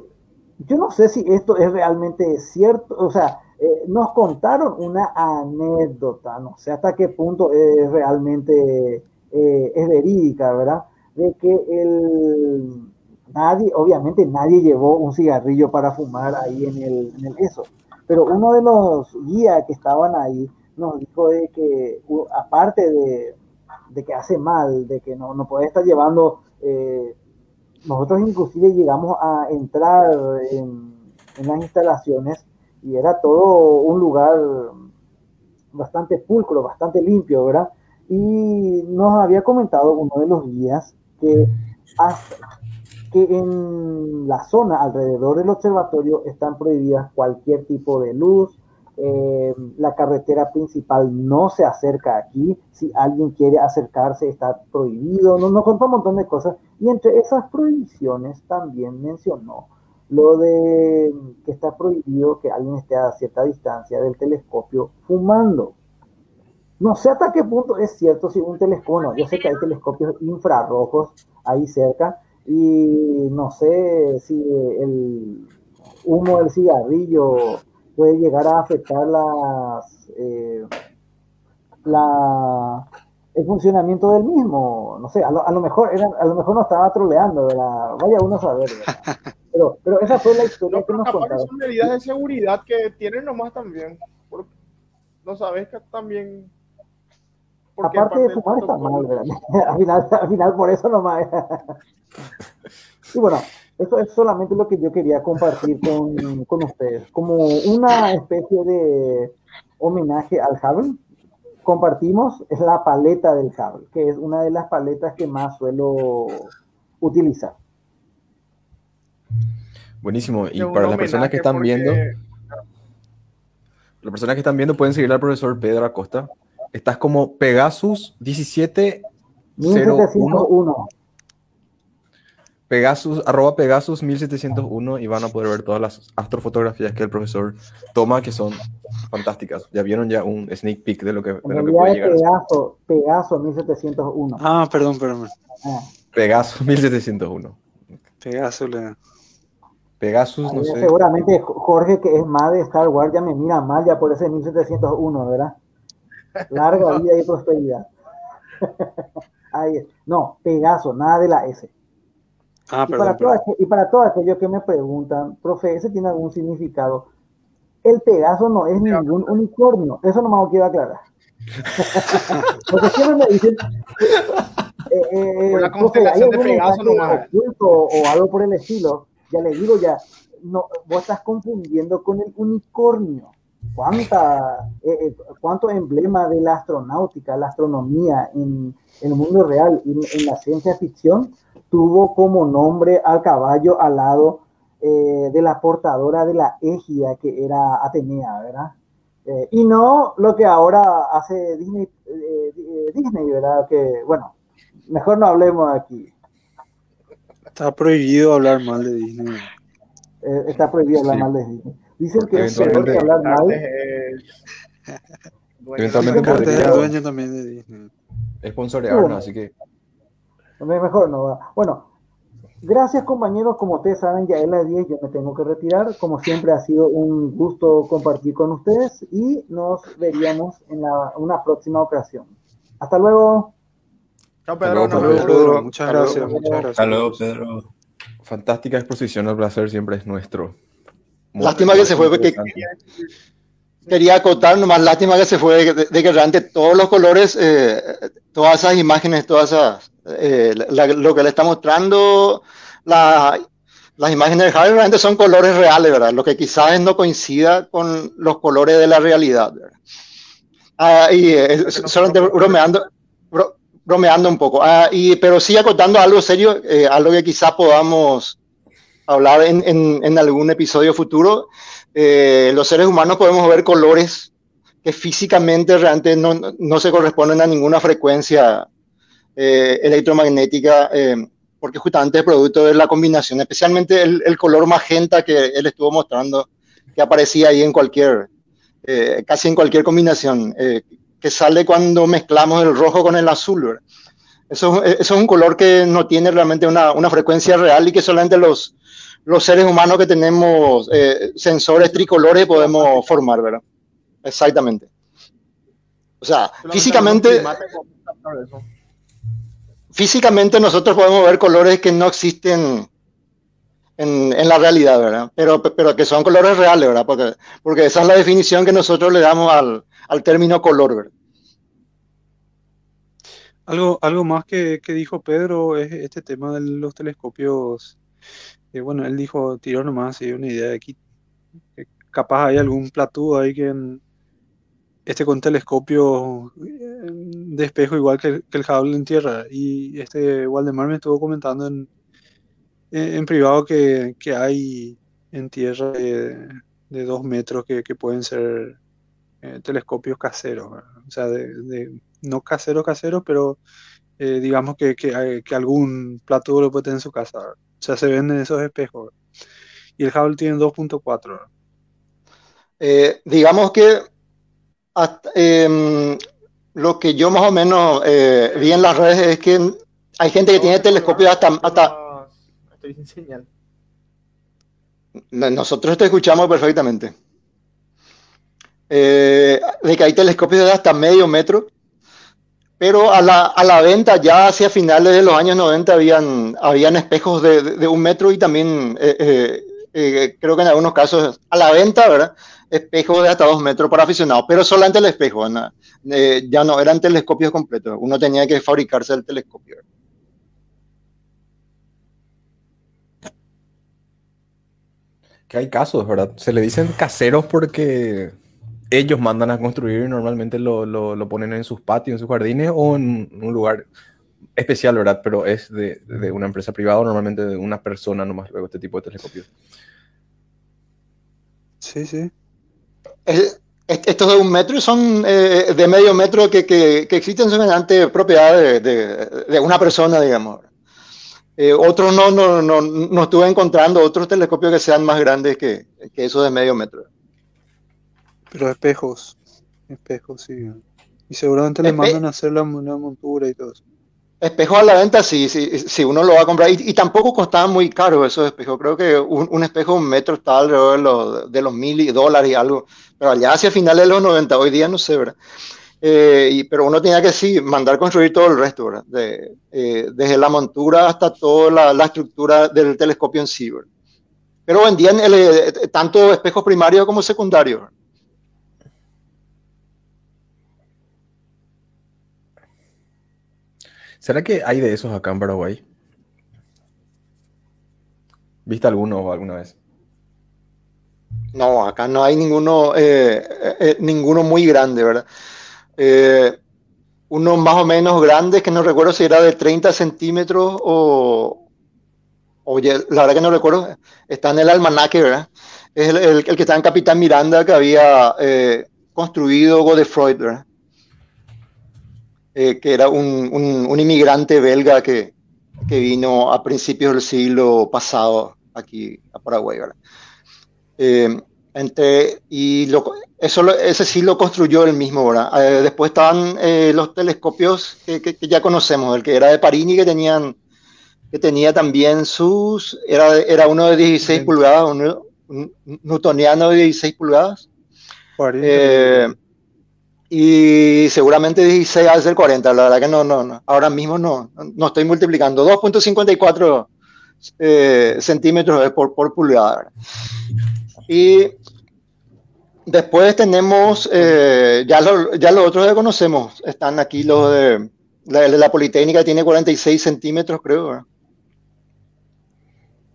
yo no sé si esto es realmente cierto, o sea, eh, nos contaron una anécdota, no sé hasta qué punto es realmente eh, es verídica, ¿verdad? De que el nadie, obviamente nadie llevó un cigarrillo para fumar ahí en el, en el eso, pero uno de los guías que estaban ahí nos dijo de que aparte de, de que hace mal, de que no, no puede estar llevando eh, nosotros inclusive llegamos a entrar en, las instalaciones y era todo un lugar bastante pulcro, bastante limpio, ¿verdad? Y nos había comentado uno de los guías que, en la zona alrededor del observatorio están prohibidas cualquier tipo de luz, eh, la carretera principal no se acerca aquí, si alguien quiere acercarse está prohibido, no, nos contó un montón de cosas. Y entre esas prohibiciones también mencionó lo de que está prohibido que alguien esté a cierta distancia del telescopio fumando. No sé hasta qué punto es cierto si un telescopio, yo sé que hay telescopios infrarrojos ahí cerca y no sé si el humo del cigarrillo puede llegar a afectar las, eh, la, el funcionamiento del mismo. No sé, a lo, a lo mejor a lo mejor no estaba troleando, vaya uno a saber. Pero, pero esa fue la historia que nos contaron. Son medidas de seguridad que tienen nomás también. no sabes que también. Aparte de fumar está mal, ¿verdad? (laughs) al, final, al final por eso nomás. (laughs) y bueno, eso es solamente lo que yo quería compartir con, con ustedes, como una especie de homenaje al Hubble. Compartimos es la paleta del Hubble, que es una de las paletas que más suelo utilizar. Buenísimo. Y para las personas que están viendo, las personas que están viendo pueden seguir al profesor Pedro Acosta. Estás como Pegasus 1701. Pegasus, arroba Pegasus 1701 y van a poder ver todas las astrofotografías que el profesor toma, que son fantásticas. Ya vieron ya un sneak peek de lo que, de lo que puede llegar. Pegaso, Pegaso 1701. Ah, perdón, perdón. Ah. Pegasus 1701. Pegasus, le... Pegasus, no sé. Seguramente Jorge, que es más de Star Wars, ya me mira mal ya por ese 1701, ¿verdad? Larga (laughs) vida y prosperidad. (laughs) Ahí No, Pegaso, nada de la S. Ah, y, para y, para todos aquellos que me preguntan, profe, ¿ese tiene algún significado? El Pegaso no es ningún unicornio, eso no me quiero aclarar. (laughs) Porque siempre me dicen, eh, eh, la constelación de Pegaso oculto o algo por el estilo, ya le digo ya, no, vos estás confundiendo con el unicornio. ¿Cuánta, eh, eh ¿Cuánto emblema de la astronáutica, la astronomía en, en el mundo real y en la ciencia ficción tuvo como nombre al caballo al lado eh, de la portadora de la égida que era Atenea, ¿verdad? Eh, y no lo que ahora hace Disney, eh, Disney, ¿verdad? Que, bueno, mejor no hablemos aquí. Está prohibido hablar mal de Disney. está prohibido hablar mal de Disney. Dicen que es peor que hablar mal. Eventualmente es dueño también de Disney. Sponsorearlo, así que Mejor no va. Bueno, gracias compañeros. Como ustedes saben, ya es las 10, yo me tengo que retirar. Como siempre, ha sido un gusto compartir con ustedes y nos veríamos en una próxima ocasión. Hasta luego. Chao, Hasta Pedro. luego, nos Pedro. muchas Hasta gracias, luego. muchas gracias. Hasta luego, Pedro. Fantástica exposición, el placer siempre es nuestro. Muy- Lástima que se fue, porque- interesante. Quería acotar nomás, lástima que se fue, de, que realmente todos los colores, eh, todas esas imágenes, todas esas, eh, la- lo que le está mostrando, la- las imágenes de Harry realmente son colores reales, ¿verdad? Lo que quizás no coincida con los colores de la realidad, ¿verdad? Ah, y eh, solamente bromeando, bro- bromeando un poco, Ah, y, pero sí acotando algo serio, eh, algo que quizás podamos hablar en, algún episodio futuro. Eh, los seres humanos podemos ver colores que físicamente realmente no, se corresponden a ninguna frecuencia eh, electromagnética, eh, porque justamente es producto de la combinación, especialmente el, color magenta que él estuvo mostrando, que aparecía ahí en cualquier, casi en cualquier combinación, que sale cuando mezclamos el rojo con el azul. Eso, eso es un color que no tiene realmente una, una frecuencia real y que solamente los, los seres humanos que tenemos eh, sensores tricolores podemos formar, ¿verdad? Exactamente. O sea, físicamente, físicamente nosotros podemos ver colores que no existen en, en la realidad, ¿verdad? Pero, pero que son colores reales, ¿verdad? Porque, porque esa es la definición que nosotros le damos al, al término color, ¿verdad? Algo, algo más que, que dijo Pedro es este tema de los telescopios. Eh, bueno, él dijo, tiró nomás y una idea de que capaz hay algún platú ahí que en- este con telescopio eh, de espejo igual que, el- Hubble en tierra. Y este Waldemar me estuvo comentando en, en, privado que, que hay en tierra de, de dos metros que, que pueden ser eh, telescopios caseros, ¿verdad? O sea, de, de- no caseros caseros, pero eh, digamos que, que, hay- que algún plato lo puede tener en su casa. ¿verdad? O sea, se venden esos espejos. ¿verdad? Y el Hubble tiene 2.4. ¿verdad? Eh, digamos que hasta, em, lo que yo más o menos eh, vi en las redes es que hay gente que tiene telescopios hasta, hasta Estoy sin señal. nosotros te escuchamos perfectamente. Eh, de que hay telescopios de hasta medio metro, pero a la, a la venta ya hacia finales de los años 90 habían, habían espejos de, de- un metro y también eh, eh, eh, creo que en algunos casos a la venta, ¿verdad? Espejos de hasta dos metros para aficionados, pero solamente el espejo, ¿no? Ya no eran telescopios completos, uno tenía que fabricarse el telescopio. Que hay casos, ¿verdad? Se le dicen caseros porque ellos mandan a construir y normalmente lo, lo- ponen en sus patios, en sus jardines o en un lugar especial, ¿verdad? Pero es de, de una empresa privada, o normalmente de una persona nomás, luego este tipo de telescopios. Sí, sí. Est- estos de un metro son eh, de medio metro que, que, que existen semejante propiedad de, de, de una persona, digamos. Eh, otros no, no, no, no estuve encontrando otros telescopios que sean más grandes que, que esos de medio metro. Pero espejos. Espejos, sí. Y seguramente le mandan a hacer la, la montura y todo eso. Espejos a la venta, sí, sí, sí, uno lo va a comprar. Y, y tampoco costaban muy caros esos espejos. Creo que un, un espejo un metro está alrededor de los, de los mil dólares y algo. Pero allá hacia finales de los 90, hoy día no sé, ¿verdad? Eh, y- pero uno tenía que sí, mandar construir todo el resto, ¿verdad? De, eh, desde la montura hasta toda la, la estructura del telescopio en sí, ¿verdad? Pero vendían el, eh, tanto espejos primarios como secundarios. ¿verdad? ¿Será que hay de esos acá en Paraguay? ¿Viste alguno alguna vez? No, acá no hay ninguno, eh, eh, ninguno muy grande, ¿verdad? Eh, uno más o menos grande, que no recuerdo si era de 30 centímetros o, oye, la verdad que no recuerdo, está en el almanaque, ¿verdad? Es el que está en Capitán Miranda que había eh, construido Godefroy, ¿verdad? Eh, que era un, un- un inmigrante belga que, que vino a principios del siglo pasado aquí a Paraguay. Eh, entre, y lo- eso, ese sí lo construyó él mismo, ¿verdad? Eh, después estaban eh, los telescopios que, que- que ya conocemos, el que era de Parini, que tenían, que tenía también sus, era, era uno de 16 Bien. pulgadas, un, un newtoniano de 16 pulgadas. Eh, y seguramente 16 va a ser 40. La verdad que no, no, no. Ahora mismo no, no estoy multiplicando. 2.54 eh, centímetros por, por pulgada. Y después tenemos, eh, ya, lo, ya los otros que conocemos, están aquí los de la, Politécnica, tiene 46 centímetros, creo,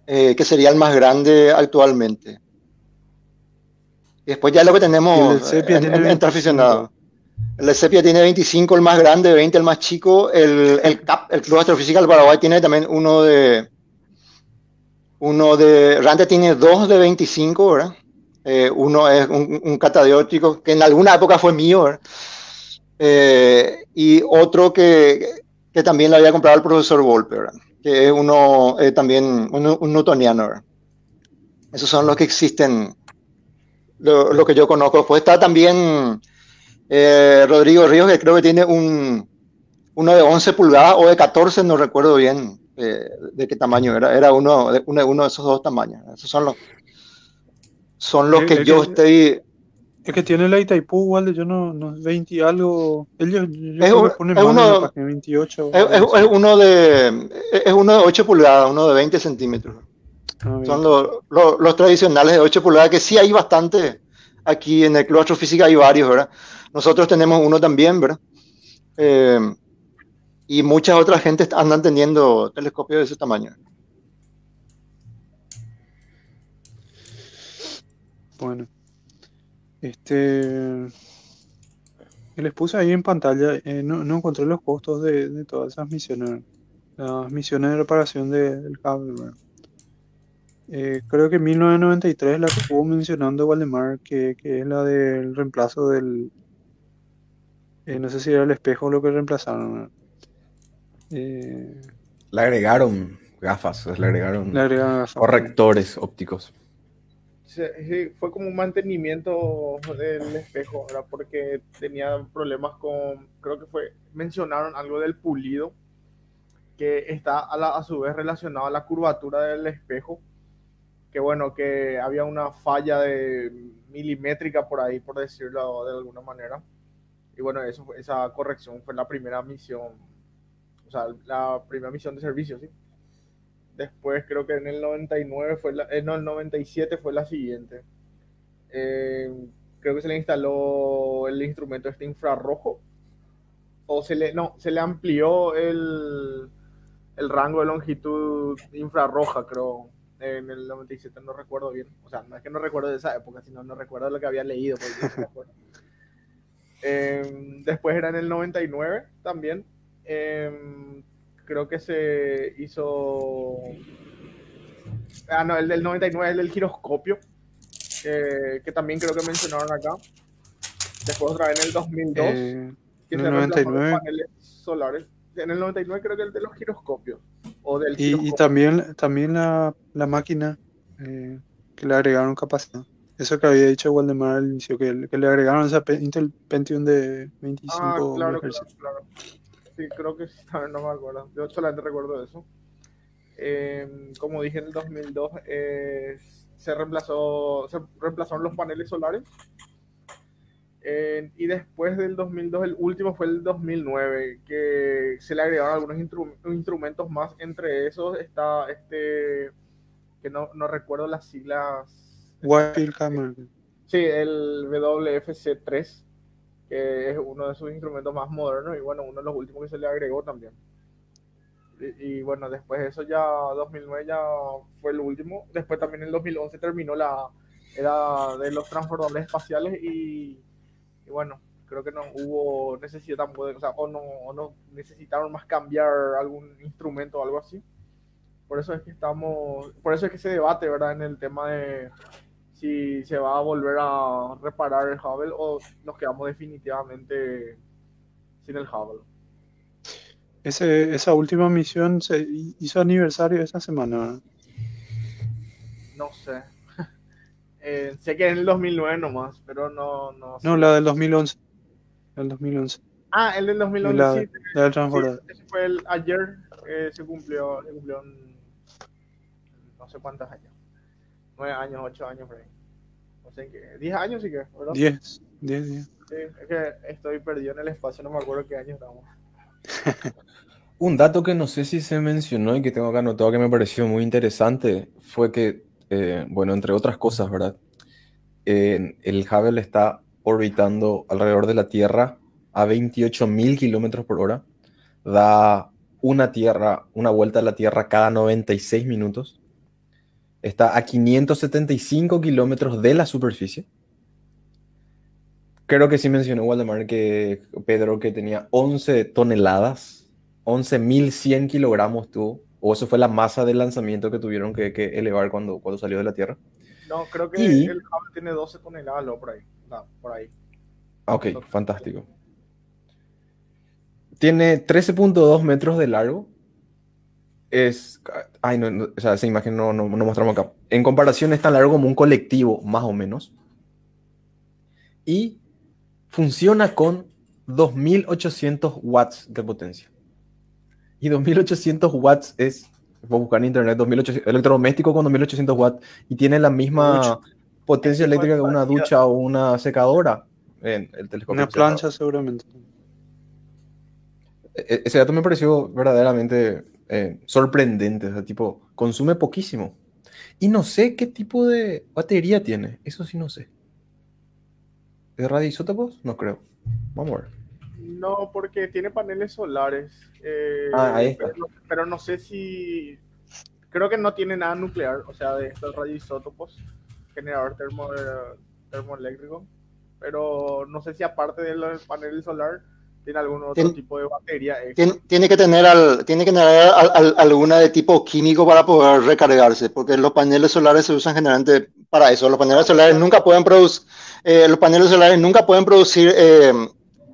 eh, que sería el más grande actualmente. Y después ya lo que tenemos en, en, en aficionado. El Sepia tiene 25, el más grande, 20, el más chico. El, el Club Astrofísica del Paraguay, tiene también uno de. Uno de. Rante tiene dos de 25, ¿verdad? Eh, uno es un, un catadiótico que en alguna época fue mío, ¿verdad? Eh, y otro que, que, también le había comprado el profesor Volpe, ¿verdad? Que es uno eh, también, un, un newtoniano, ¿verdad? Esos son los que existen, lo, lo que yo conozco. Pues está también eh, Rodrigo Ríos, que creo que tiene un, uno de 11 pulgadas o de 14, no recuerdo bien eh, de qué tamaño era, era uno de, uno, uno de esos dos tamaños. Esos son los, son los Es- que es yo que- estoy... Es que tiene la Itaipú, igual yo no, no 20 y algo. Ellos yo Es un- más uno- 28. Es, uno de, es uno de 8 pulgadas, uno de 20 centímetros. Ah. Son los, los, los tradicionales de 8 pulgadas, que sí hay bastante. Aquí en el Club Astrofísica hay varios, ¿verdad? Nosotros tenemos uno también, ¿verdad? Eh, y muchas otras gentes andan teniendo telescopios de ese tamaño. Bueno, este. Les puse ahí en pantalla, eh, no, encontré los costos de, todas esas misiones, las misiones de reparación de- del cable. ¿verdad? Eh, creo que 1993 la que estuvo mencionando Waldemar, que es la del reemplazo del. Eh, no sé si era el espejo lo que reemplazaron. Eh, Le agregaron gafas, le agregaron le agregaron gafas. correctores ópticos. Sí, sí, fue como un mantenimiento del espejo, ¿verdad? Porque tenía problemas con, creo que fue, mencionaron algo del pulido, que está a, la- a su vez relacionado a la curvatura del espejo, que bueno, que había una falla de milimétrica por ahí, por decirlo de alguna manera. Y bueno, eso, esa corrección fue la primera misión, o sea, la primera misión de servicio, ¿sí? Después creo que en el 99 fue la, eh, no, el 97 fue la siguiente. Eh, creo que se le instaló el instrumento este infrarrojo. O se le, no, se le amplió el, el rango de longitud infrarroja, creo. En el 97 no recuerdo bien. O sea, no es que no recuerdo de esa época, sino no recuerdo lo que había leído. porque me acuerdo. Eh, después era en el 99 también. Eh, creo que se hizo. Ah, no, el del 99 es el del giroscopio, que, que también creo que mencionaron acá. Después otra vez en el 2002, Eh, que en se el reemplazaron 99. los paneles solares. En el 99 creo que el de los giroscopios. O del Y, y también, también la, la máquina eh, que le agregaron capacidad. Eso que había dicho Waldemar al inicio, que, que le agregaron esa Intel Pentium de 25 Ah, claro, claro, claro. Sí, creo que sí, (laughs) también no me acuerdo. Yo solamente recuerdo eso. Eh, como dije en el 2002, eh, se reemplazó, se reemplazaron los paneles solares. Eh, y después del 2002, el último fue el 2009, que se le agregaron algunos instru- instrumentos más. Entre esos está este, que no, no recuerdo las siglas. Wide Field Camera. Sí, el WFC3, que es uno de sus instrumentos más modernos y bueno, uno de los últimos que se le agregó también. Y, y, bueno, después de eso ya 2009 ya fue el último. Después también en 2011 terminó la era de los transbordadores espaciales y, y bueno, creo que no hubo necesidad tampoco, o sea, o no, o no necesitaron más cambiar algún instrumento o algo así. Por eso es que estamos, por eso es que se debate, ¿verdad? En el tema de si se va a volver a reparar el Hubble o nos quedamos definitivamente sin el Hubble. Ese, esa última misión se hizo aniversario esta semana. No sé. (laughs) Eh, sé que en el 2009 nomás, pero no, no sé. No, la del 2011. La del 2011. Ah, el del 2011, La, sí. la del sí, transbordador. ese fue el ayer, eh, se cumplió, se cumplió en no sé cuántos años. Nueve años, ocho años por ahí. no sé qué, 10 años sí que, ¿verdad? 10, 10, 10. Sí, es que estoy perdido en el espacio, no me acuerdo qué año estamos. (laughs) Un dato que no sé si se mencionó y que tengo acá anotado que me pareció muy interesante fue que, eh, bueno, entre otras cosas, ¿verdad? Eh, el Hubble está orbitando alrededor de la Tierra a 28.000 kilómetros por hora. Da una, tierra, una vuelta a la Tierra cada 96 minutos. Está a 575 kilómetros de la superficie. Creo que sí mencionó Waldemar que Pedro que tenía 11 toneladas 11.100 kilogramos tuvo, o eso fue la masa de lanzamiento que tuvieron que, que elevar cuando, cuando salió de la Tierra. No, creo que Y- el Hubble tiene 12 toneladas, por ahí. No, por ahí. Ah, Ok, fantástico. Tiene 13.2 metros de largo. Es. Ay, no, no, o sea, esa imagen no, no, no mostramos acá. En comparación, es tan largo como un colectivo, más o menos. Y funciona con 2800 watts de potencia. Y 2800 watts es. Voy a buscar en internet, 2800, electrodoméstico con 2800 watts. Y tiene la misma Mucho. potencia eléctrica que una ducha o una secadora. En el telescopio. Una plancha seguramente. E- Ese dato me pareció verdaderamente eh, sorprendente. O sea, tipo, consume poquísimo. Y no sé qué tipo de batería tiene. Eso sí no sé. ¿De radioisótopos? No creo. Vamos a ver. No, porque tiene paneles solares. eh, Ah, ahí está. Pero, no- pero no sé si. Creo que no tiene nada nuclear, o sea, de estos radioisótopos, generador termo, termoeléctrico. Pero no sé si aparte del panel solar, tiene algún otro Tien- tipo de batería extra. Tien- tiene que tener, al, tiene que tener al- al- alguna de tipo químico para poder recargarse, porque los paneles solares se usan generalmente para eso. Los paneles solares nunca pueden producir, los paneles solares nunca pueden producir eh,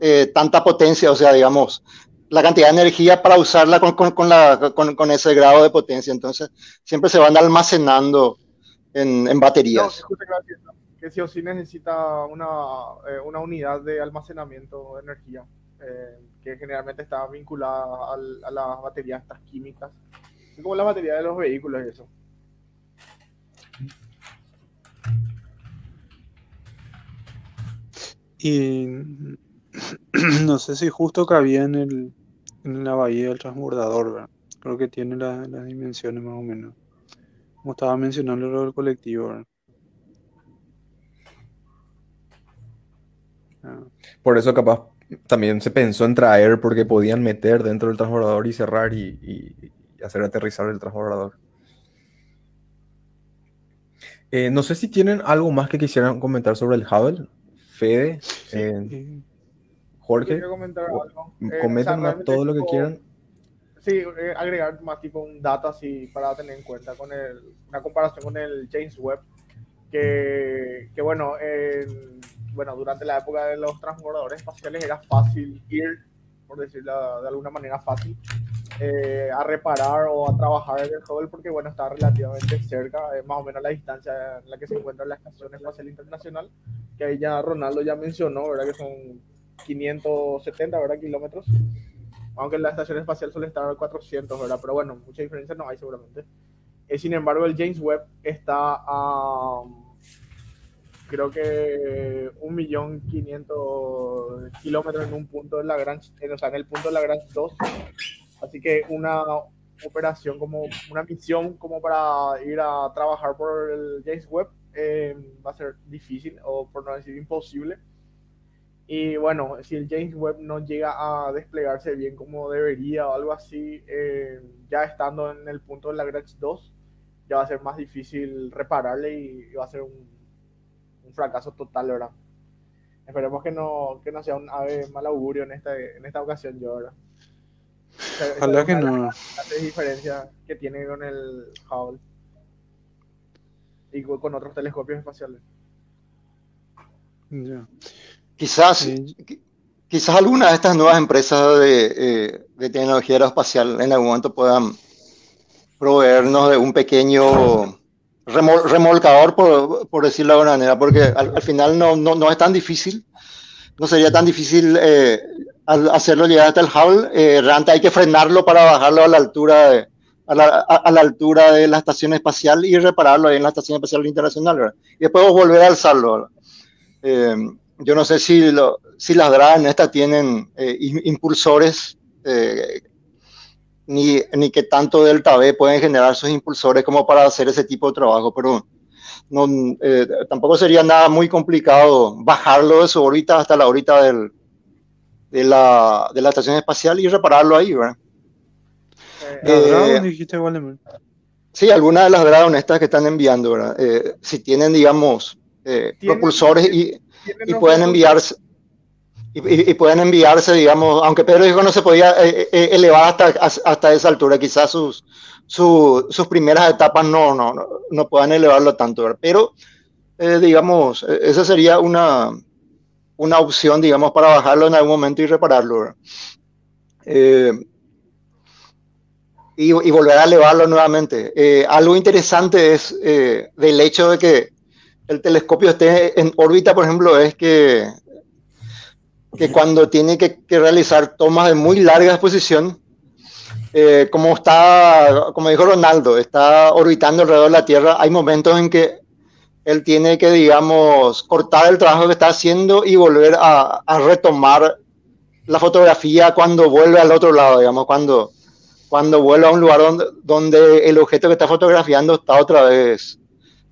eh, tanta potencia, o sea, digamos, la cantidad de energía para usarla con, con- con la- con- con ese grado de potencia. Entonces, siempre se van almacenando en, baterías. ¿no? que sí o sí necesita una, eh, una unidad de almacenamiento de energía, eh, que generalmente está vinculada al- a las baterías estas químicas, como las baterías de los vehículos y eso. Y (clears throat) no sé si justo cabía en, el, en la bahía del transbordador, ¿verdad? Creo que tiene la- las dimensiones más o menos. Como estaba mencionando lo del colectivo, ¿verdad? Ah, Por eso capaz también se pensó en traer porque podían meter dentro del transbordador y cerrar y, y- y hacer aterrizar el transbordador. Eh, no sé si tienen algo más que quisieran comentar sobre el Hubble. Fede, eh, Jorge, comentar algo. Eh, o sea, comenten más todo lo que quieran. Sí, agregar más tipo un dato así para tener en cuenta con el, una comparación con el James Webb, que, que bueno, en- bueno, durante la época de los transbordadores espaciales era fácil ir, por decirlo de alguna manera fácil, eh, a reparar o a trabajar en el Hubble porque bueno, está relativamente cerca, eh, más o menos la distancia en la que se encuentra la Estación Espacial Internacional, que ahí ya Ronaldo ya mencionó, ¿verdad? Que son 570, ¿verdad? Kilómetros aunque la estación espacial suele estar a 400, ¿verdad? Pero bueno, mucha diferencia no hay seguramente. Eh, sin embargo, el James Webb está a, creo que, un millón quinientos kilómetros en un punto de Lagrange, en, o sea, en el punto de Lagrange 2. Así que una operación como, una misión como para ir a trabajar por el James Webb eh, va a ser difícil, o por no decir imposible. Y bueno, si el James Webb no llega a desplegarse bien como debería o algo así, eh, ya estando en el punto de Lagrange 2, ya va a ser más difícil repararle y, y va a ser un, fracaso total, ¿verdad? Esperemos que no, que no sea un ave mal augurio en esta, en esta ocasión, yo, ¿verdad? Ojalá que no. las grandes diferencias que tiene con el Hubble y con otros telescopios espaciales. Quizás, Sí. quizás alguna de estas nuevas empresas de, eh, de tecnología aeroespacial en algún momento puedan proveernos de un pequeño remol- remolcador, por, decirlo de alguna manera, porque al, al final no, no, no es tan difícil, no sería tan difícil eh, hacerlo llegar hasta el Hubble, eh, realmente hay que frenarlo para bajarlo a la altura de, a la, a, la, altura de la estación espacial y repararlo ahí en la estación espacial internacional. Y después volver a alzarlo. Eh, yo no sé si, lo, si las DRA estas tienen eh, impulsores, ni, ni que tanto Delta B pueden generar sus impulsores como para hacer ese tipo de trabajo, pero no, tampoco sería nada muy complicado bajarlo de su órbita hasta la órbita del, de, la, de la estación espacial y repararlo ahí, ¿verdad? Eh, dijiste, Sí, algunas de las dragones honestas que están enviando, ¿verdad? Eh, si tienen, digamos, eh, propulsores y, y pueden enviarse. Y, pueden enviarse, digamos, aunque Pedro dijo no se podía elevar hasta, hasta esa altura, quizás sus, sus primeras etapas no, no, no, puedan elevarlo tanto, ¿verdad? pero digamos, esa sería una, una opción, digamos, para bajarlo en algún momento y repararlo. y, volver a elevarlo nuevamente. Eh, algo interesante es eh, del hecho de que el telescopio esté en órbita, por ejemplo, es que, que cuando tiene que, realizar tomas de muy larga exposición, eh, como está, como dijo Ronaldo, está orbitando alrededor de la Tierra, hay momentos en que él tiene que, digamos, cortar el trabajo que está haciendo y volver a, retomar la fotografía cuando vuelve al otro lado, digamos, cuando cuando vuelve a un lugar donde, donde el objeto que está fotografiando está otra vez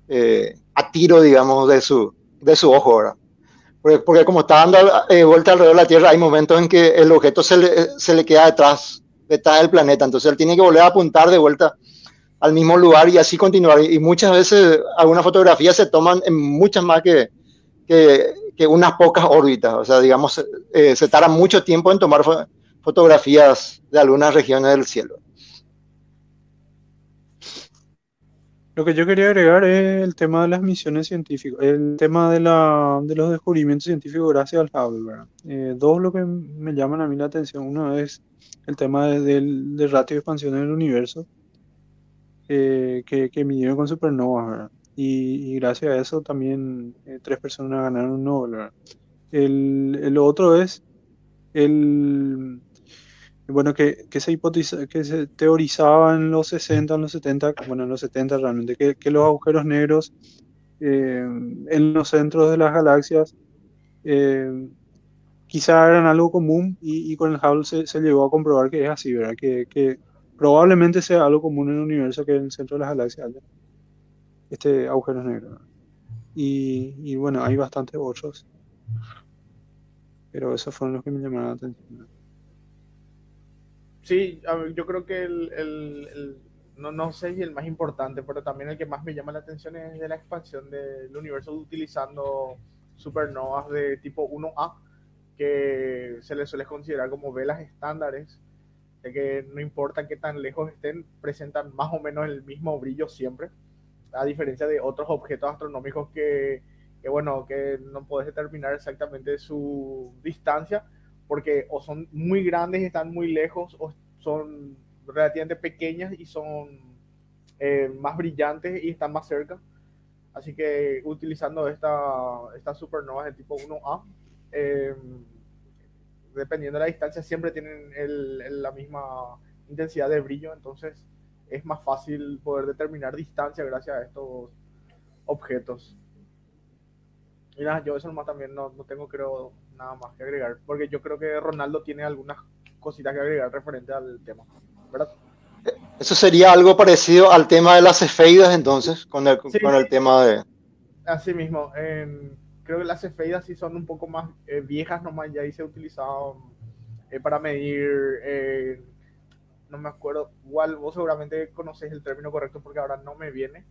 eh, a tiro, digamos, de su, de su ojo, ¿verdad? Porque, porque como está dando eh, vuelta alrededor de la Tierra, hay momentos en que el objeto se le, se le queda detrás, detrás del planeta, entonces él tiene que volver a apuntar de vuelta al mismo lugar y así continuar. Y muchas veces algunas fotografías se toman en muchas más que, que, que unas pocas órbitas, o sea, digamos, eh, se tarda mucho tiempo en tomar fotografías de algunas regiones del cielo. Lo que yo quería agregar es el tema de las misiones científicas, el tema de, la, de los descubrimientos científicos gracias al Hubble. Eh, dos lo que me llaman a mí la atención, uno es el tema del, del ratio de expansión del universo eh, que, que midieron con supernovas, y, gracias a eso también eh, tres personas ganaron un Nobel. El, el otro es el, bueno, que, que, se hipotiza, que se teorizaba en los 60, en los 70, bueno, en los 70 realmente, que, que los agujeros negros eh, en los centros de las galaxias eh, quizá eran algo común y, y con el Hubble se, se, llegó a comprobar que es así, ¿verdad? Que, que, probablemente sea algo común en el universo que en el centro de las galaxias haya este agujero negro. Y, y bueno, hay bastantes otros. Pero esos fueron los que me llamaron la atención. Sí, yo creo que el, no, no sé si el más importante, pero también el que más me llama la atención es de la expansión del universo utilizando supernovas de tipo 1A, que se les suele considerar como velas estándares, de que no importa qué tan lejos estén, presentan más o menos el mismo brillo siempre, a diferencia de otros objetos astronómicos que, que bueno, que no puedes determinar exactamente su distancia, porque o son muy grandes y están muy lejos, o son relativamente pequeñas y son eh, más brillantes y están más cerca. Así que utilizando esta, estas supernovas de tipo 1A, eh, dependiendo de la distancia, siempre tienen el, la misma intensidad de brillo, entonces es más fácil poder determinar distancia gracias a estos objetos. Y nada, yo eso nomás también no, no tengo creo nada más que agregar, porque yo creo que Ronaldo tiene algunas cositas que agregar referente al tema, ¿verdad? Eso sería algo parecido al tema de las efeidas entonces, con el, con el tema de... Así mismo, creo que las efeidas sí son un poco más eh, viejas nomás, ya ahí se utilizaban eh, para medir, eh, no me acuerdo, igual vos seguramente conocés el término correcto porque ahora no me viene.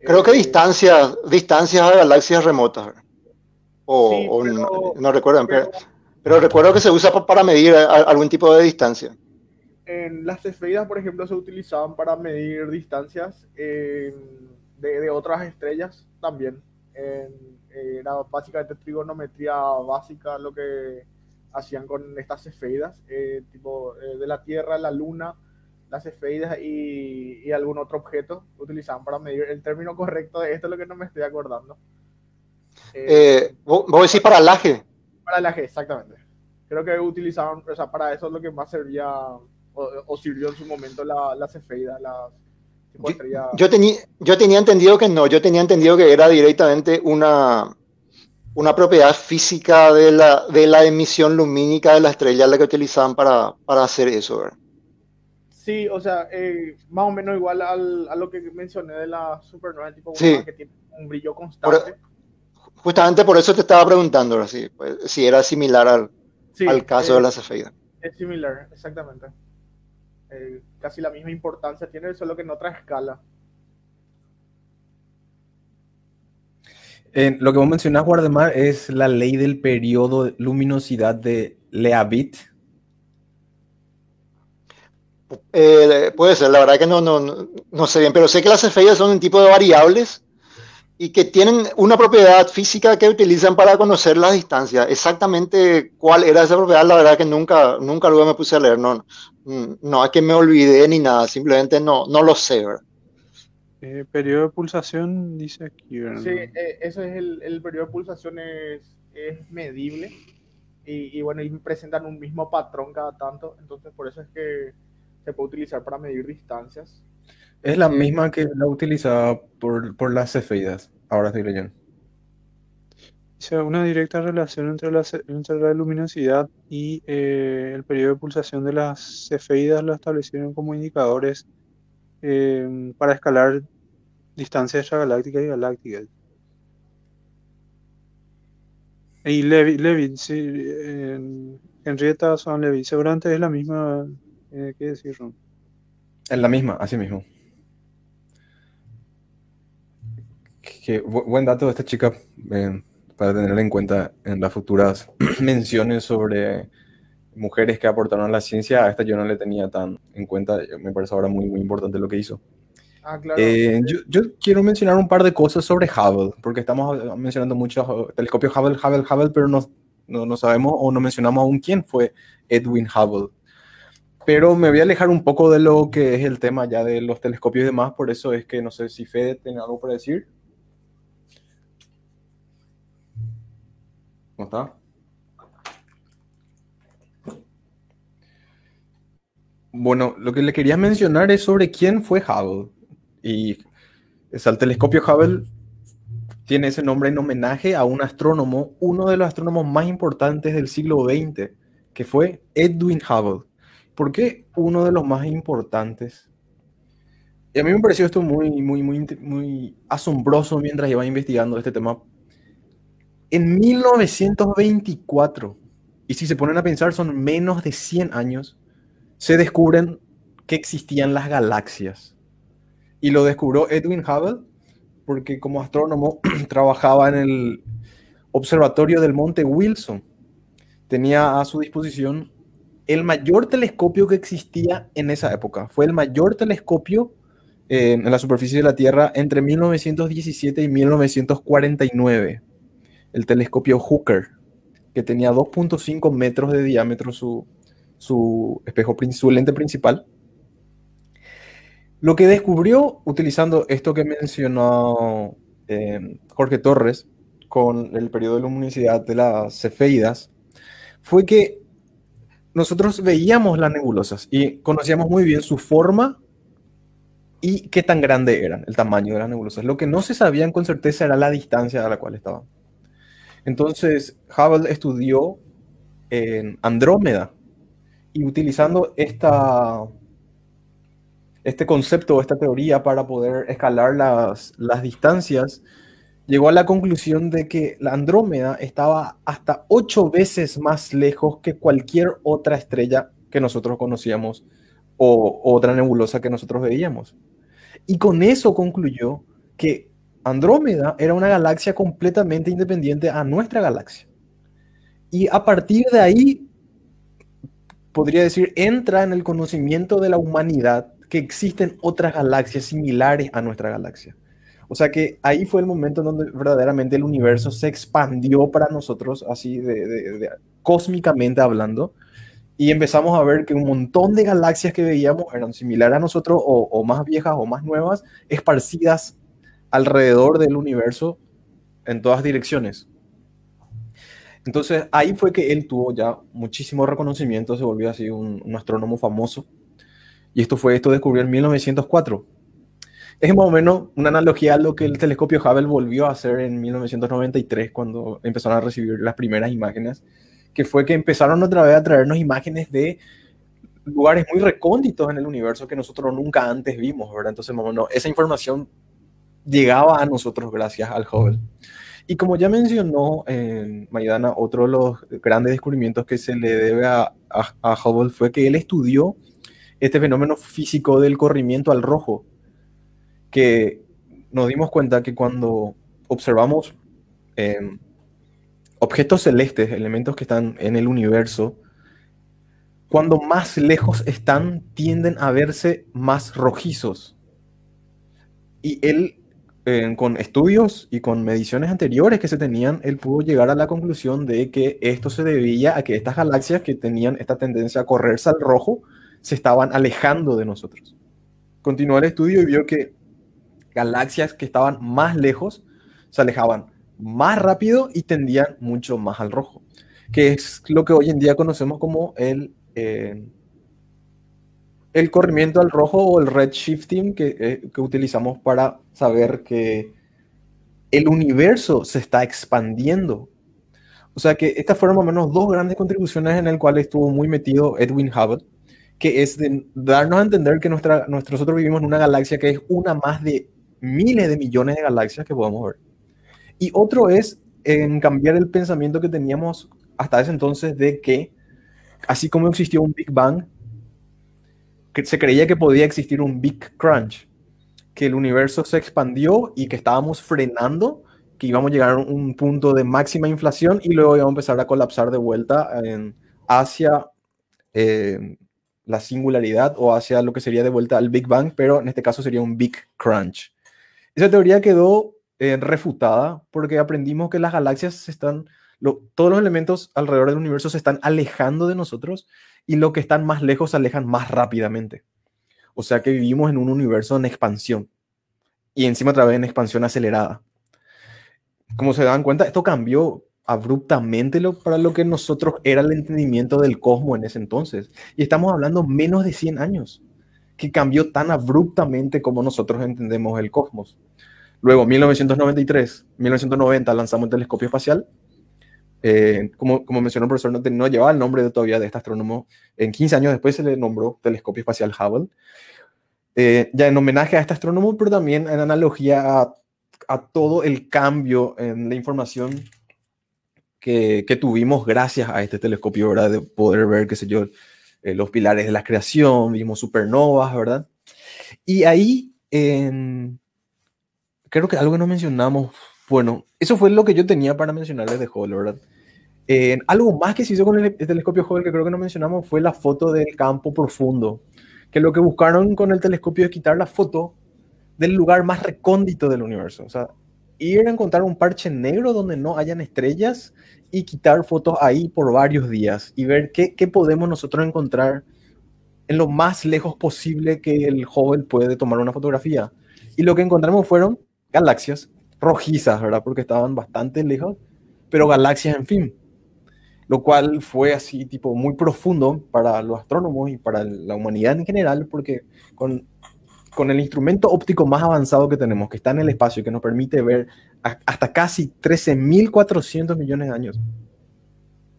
Creo que distancias, distancias a galaxias remotas o, no, recuerdo, pero, recuerdo que se usa para medir algún tipo de distancia. En las esferas, por ejemplo, se utilizaban para medir distancias de, otras estrellas también. era básicamente trigonometría básica lo que hacían con estas esferas, eh, tipo eh, de la Tierra, la Luna, las esferas y, y, algún otro objeto utilizaban para medir. El término correcto de esto es lo que no me estoy acordando. Eh, ¿Vos decís para el Para el exactamente. Creo que utilizaban, o sea, para eso es lo que más servía o, o sirvió en su momento la, la cefeida, la Yo, yo tenía, yo tenía entendido que no, yo tenía entendido que era directamente una, una propiedad física de la, de la emisión lumínica de la estrella la que utilizaban para, para hacer eso, ¿verdad? Sí, o sea, eh, más o menos igual al, a lo que mencioné de la supernova tipo Sí. 1 que tiene un brillo constante. Justamente por eso te estaba preguntando. Si, pues, si era similar al, Sí, al caso eh, de la cefeida. Es similar, exactamente. Eh, casi la misma importancia tiene, solo que en otra escala. Eh, lo que vos mencionás, Guardemar, es la ley del periodo de luminosidad de Leavitt. Eh, puede ser, la verdad que no, no, no, no sé bien, pero sé que las cefeidas son un tipo de variables y que tienen una propiedad física que utilizan para conocer las distancias. Exactamente cuál era esa propiedad, la verdad que nunca, nunca luego me puse a leer. No, no es que me olvidé ni nada, simplemente no, no lo sé, ¿verdad? Eh, periodo de pulsación, dice aquí, ¿verdad? Sí, eh, eso es el, el periodo de pulsación es, es medible y, y bueno, y presentan un mismo patrón cada tanto, entonces por eso es que se puede utilizar para medir distancias. Es la misma que la utilizaba por, por las cefeidas. Ahora estoy leyendo. Dice una directa relación entre la, entre la luminosidad y eh, el periodo de pulsación de las cefeidas lo establecieron como indicadores eh, para escalar distancias extragalácticas y galácticas. Y Levi, Levi, sí, eh, Henrietta Swan Levi, seguramente es la misma eh, que decir Ron. Es la misma, así mismo. Que, bu- buen dato de esta chica eh, para tener en cuenta en las futuras (clears throat) menciones sobre mujeres que aportaron a la ciencia. A esta yo no le tenía tan en cuenta. Me parece ahora muy, muy importante lo que hizo. Ah, claro. Eh, yo, yo quiero mencionar un par de cosas sobre Hubble, porque estamos eh, mencionando mucho uh, telescopio Hubble, Hubble, Hubble, pero no, no, no sabemos o no mencionamos aún quién fue Edwin Hubble. Pero me voy a alejar un poco de lo que es el tema ya de los telescopios y demás, por eso es que no sé si Fede tiene algo para decir. ¿Cómo está? Bueno, lo que le quería mencionar es sobre quién fue Hubble. Y es el telescopio Hubble tiene ese nombre en homenaje a un astrónomo, uno de los astrónomos más importantes del siglo XX, que fue Edwin Hubble. ¿Por qué uno de los más importantes? Y a mí me pareció esto muy, muy, muy asombroso mientras iba investigando este tema. En 1924, y si se ponen a pensar, son menos de 100 años, se descubren que existían las galaxias. Y lo descubrió Edwin Hubble porque como astrónomo (clears throat) trabajaba en el observatorio del Monte Wilson. Tenía a su disposición el mayor telescopio que existía en esa época. Fue el mayor telescopio eh, en la superficie de la Tierra entre 1917 y 1949. El telescopio Hooker, que tenía 2.5 metros de diámetro su, su espejo, su lente principal. Lo que descubrió utilizando esto que mencionó eh, Jorge Torres con el periodo de luminosidad de las cefeidas fue que nosotros veíamos las nebulosas y conocíamos muy bien su forma y qué tan grande eran, el tamaño de las nebulosas. Lo que no se sabían con certeza era la distancia a la cual estaban. Entonces, Hubble estudió en Andrómeda y utilizando este concepto, esta teoría para poder escalar las, las distancias, llegó a la conclusión de que la Andrómeda estaba hasta ocho veces más lejos que cualquier otra estrella que nosotros conocíamos o otra nebulosa que nosotros veíamos. Y con eso concluyó que Andrómeda era una galaxia completamente independiente a nuestra galaxia. Y a partir de ahí, podría decir, entra en el conocimiento de la humanidad que existen otras galaxias similares a nuestra galaxia. O sea que ahí fue el momento en donde verdaderamente el universo se expandió para nosotros, así de, de, cósmicamente hablando, y empezamos a ver que un montón de galaxias que veíamos eran similares a nosotros o más viejas o más nuevas, esparcidas alrededor del universo en todas direcciones. Entonces ahí fue que él tuvo ya muchísimo reconocimiento, se volvió así un, un astrónomo famoso Y esto fue, esto descubrió en 1904. Es más o menos una analogía a lo que el telescopio Hubble volvió a hacer en 1993 cuando empezaron a recibir las primeras imágenes, que fue que empezaron otra vez a traernos imágenes de lugares muy recónditos en el universo que nosotros nunca antes vimos, ¿verdad? Entonces, más esa información llegaba a nosotros gracias al Hubble. Y como ya mencionó eh, Maidana, otro de los grandes descubrimientos que se le debe a, a, Hubble fue que él estudió este fenómeno físico del corrimiento al rojo, que nos dimos cuenta que cuando observamos eh, objetos celestes, elementos que están en el universo, cuando más lejos están, tienden a verse más rojizos. Y él con estudios y con mediciones anteriores que se tenían, él pudo llegar a la conclusión de que esto se debía a que estas galaxias que tenían esta tendencia a correrse al rojo se estaban alejando de nosotros. Continuó el estudio y vio que galaxias que estaban más lejos se alejaban más rápido y tendían mucho más al rojo, que es lo que hoy en día conocemos como el eh, el corrimiento al rojo o el redshifting que, eh, que utilizamos para saber que el universo se está expandiendo. O sea que estas fueron más o menos dos grandes contribuciones en el cual estuvo muy metido Edwin Hubble, que es de darnos a entender que nuestra, nosotros vivimos en una galaxia que es una más de miles de millones de galaxias que podemos ver. Y otro es en cambiar el pensamiento que teníamos hasta ese entonces de que, así como existió un Big Bang, que se creía que podía existir un Big Crunch, que el universo se expandió y que estábamos frenando, que íbamos a llegar a un punto de máxima inflación y luego íbamos a empezar a colapsar de vuelta en, hacia eh, la singularidad o hacia lo que sería de vuelta al Big Bang, pero en este caso sería un Big Crunch. Esa teoría quedó eh, refutada porque aprendimos que las galaxias están, todos los elementos alrededor del universo se están alejando de nosotros y los que están más lejos se alejan más rápidamente. O sea que vivimos en un universo en expansión y encima otra vez en expansión acelerada. Como se dan cuenta, esto cambió abruptamente lo, para lo que nosotros era el entendimiento del cosmos en ese entonces. Y estamos hablando menos de 100 años, que cambió tan abruptamente como nosotros entendemos el cosmos. Luego, 1993, 1990 lanzamos el telescopio espacial eh, como, como mencionó el profesor, no, no, llevaba el nombre todavía de este astrónomo. En 15 años después se le nombró Telescopio Espacial Hubble, eh, ya en homenaje a este astrónomo, pero también en analogía a, a todo el cambio en la información que, que, tuvimos gracias a este telescopio, ¿verdad? De poder ver, qué sé yo, eh, los pilares de la creación, vimos supernovas, ¿verdad? Y ahí, creo que algo que no mencionamos bueno, eso fue lo que yo tenía para mencionarles de Hubble, ¿verdad? Eh, algo más que se hizo con el, telescopio Hubble que creo que no mencionamos fue la foto del campo profundo, que lo que buscaron con el telescopio es quitar la foto del lugar más recóndito del universo, o sea, ir a encontrar un parche negro donde no hayan estrellas y quitar fotos ahí por varios días y ver qué, qué podemos nosotros encontrar en lo más lejos posible que el Hubble puede tomar una fotografía. Y lo que encontramos fueron galaxias rojizas, ¿verdad? Porque estaban bastante lejos, pero galaxias, en fin. Lo cual fue así, tipo, muy profundo para los astrónomos y para la humanidad en general, porque con, con el instrumento óptico más avanzado que tenemos, que está en el espacio, que nos permite ver hasta casi 13.400 millones de años,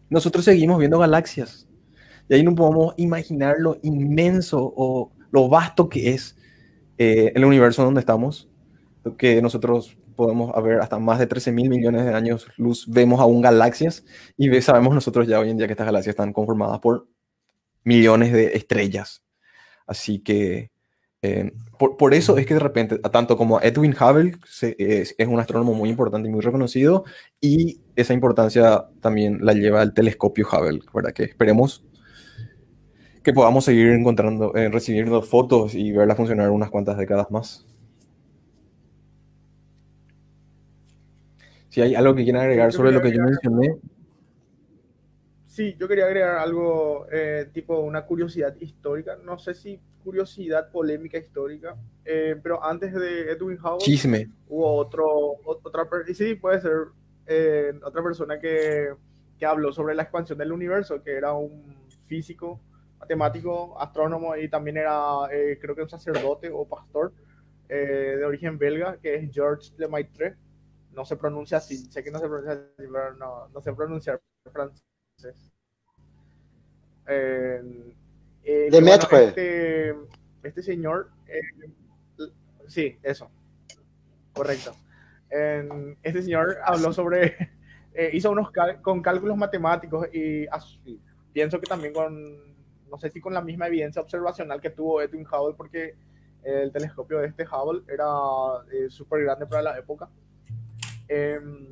nosotros seguimos viendo galaxias. Y ahí no podemos imaginar lo inmenso o lo vasto que es eh, el universo donde estamos, que nosotros podemos ver hasta más de 13 mil millones de años luz, vemos aún galaxias y sabemos nosotros ya hoy en día que estas galaxias están conformadas por millones de estrellas. Así que eh, por, por, eso es que de repente, tanto como Edwin Hubble es, es, un astrónomo muy importante y muy reconocido, y esa importancia también la lleva el telescopio Hubble, ¿verdad? Que esperemos que podamos seguir encontrando, eh, recibiendo fotos y verla funcionar unas cuantas décadas más. Si hay algo que quieran agregar sobre lo que yo mencioné. Sí, yo quería agregar algo eh, tipo una curiosidad histórica. No sé si curiosidad polémica histórica, eh, pero antes de Edwin Chisme. hubo otro, otra, sí, puede ser eh, otra persona que, que habló sobre la expansión del universo, que era un físico matemático, astrónomo y también era, eh, creo que un sacerdote o pastor eh, de origen belga, que es Georges Lemaitre. No se pronuncia así, sé que no se pronuncia así, pero no, no sé pronunciar francés. Eh, eh, bueno, Lemaitre. este, este señor, eh, sí, eso, correcto. Este señor habló sobre, (laughs) eh, hizo unos cal- con cálculos matemáticos y y pienso que también con, no sé si con la misma evidencia observacional que tuvo Edwin Hubble, porque el telescopio de este Hubble era súper grande para la época. Em,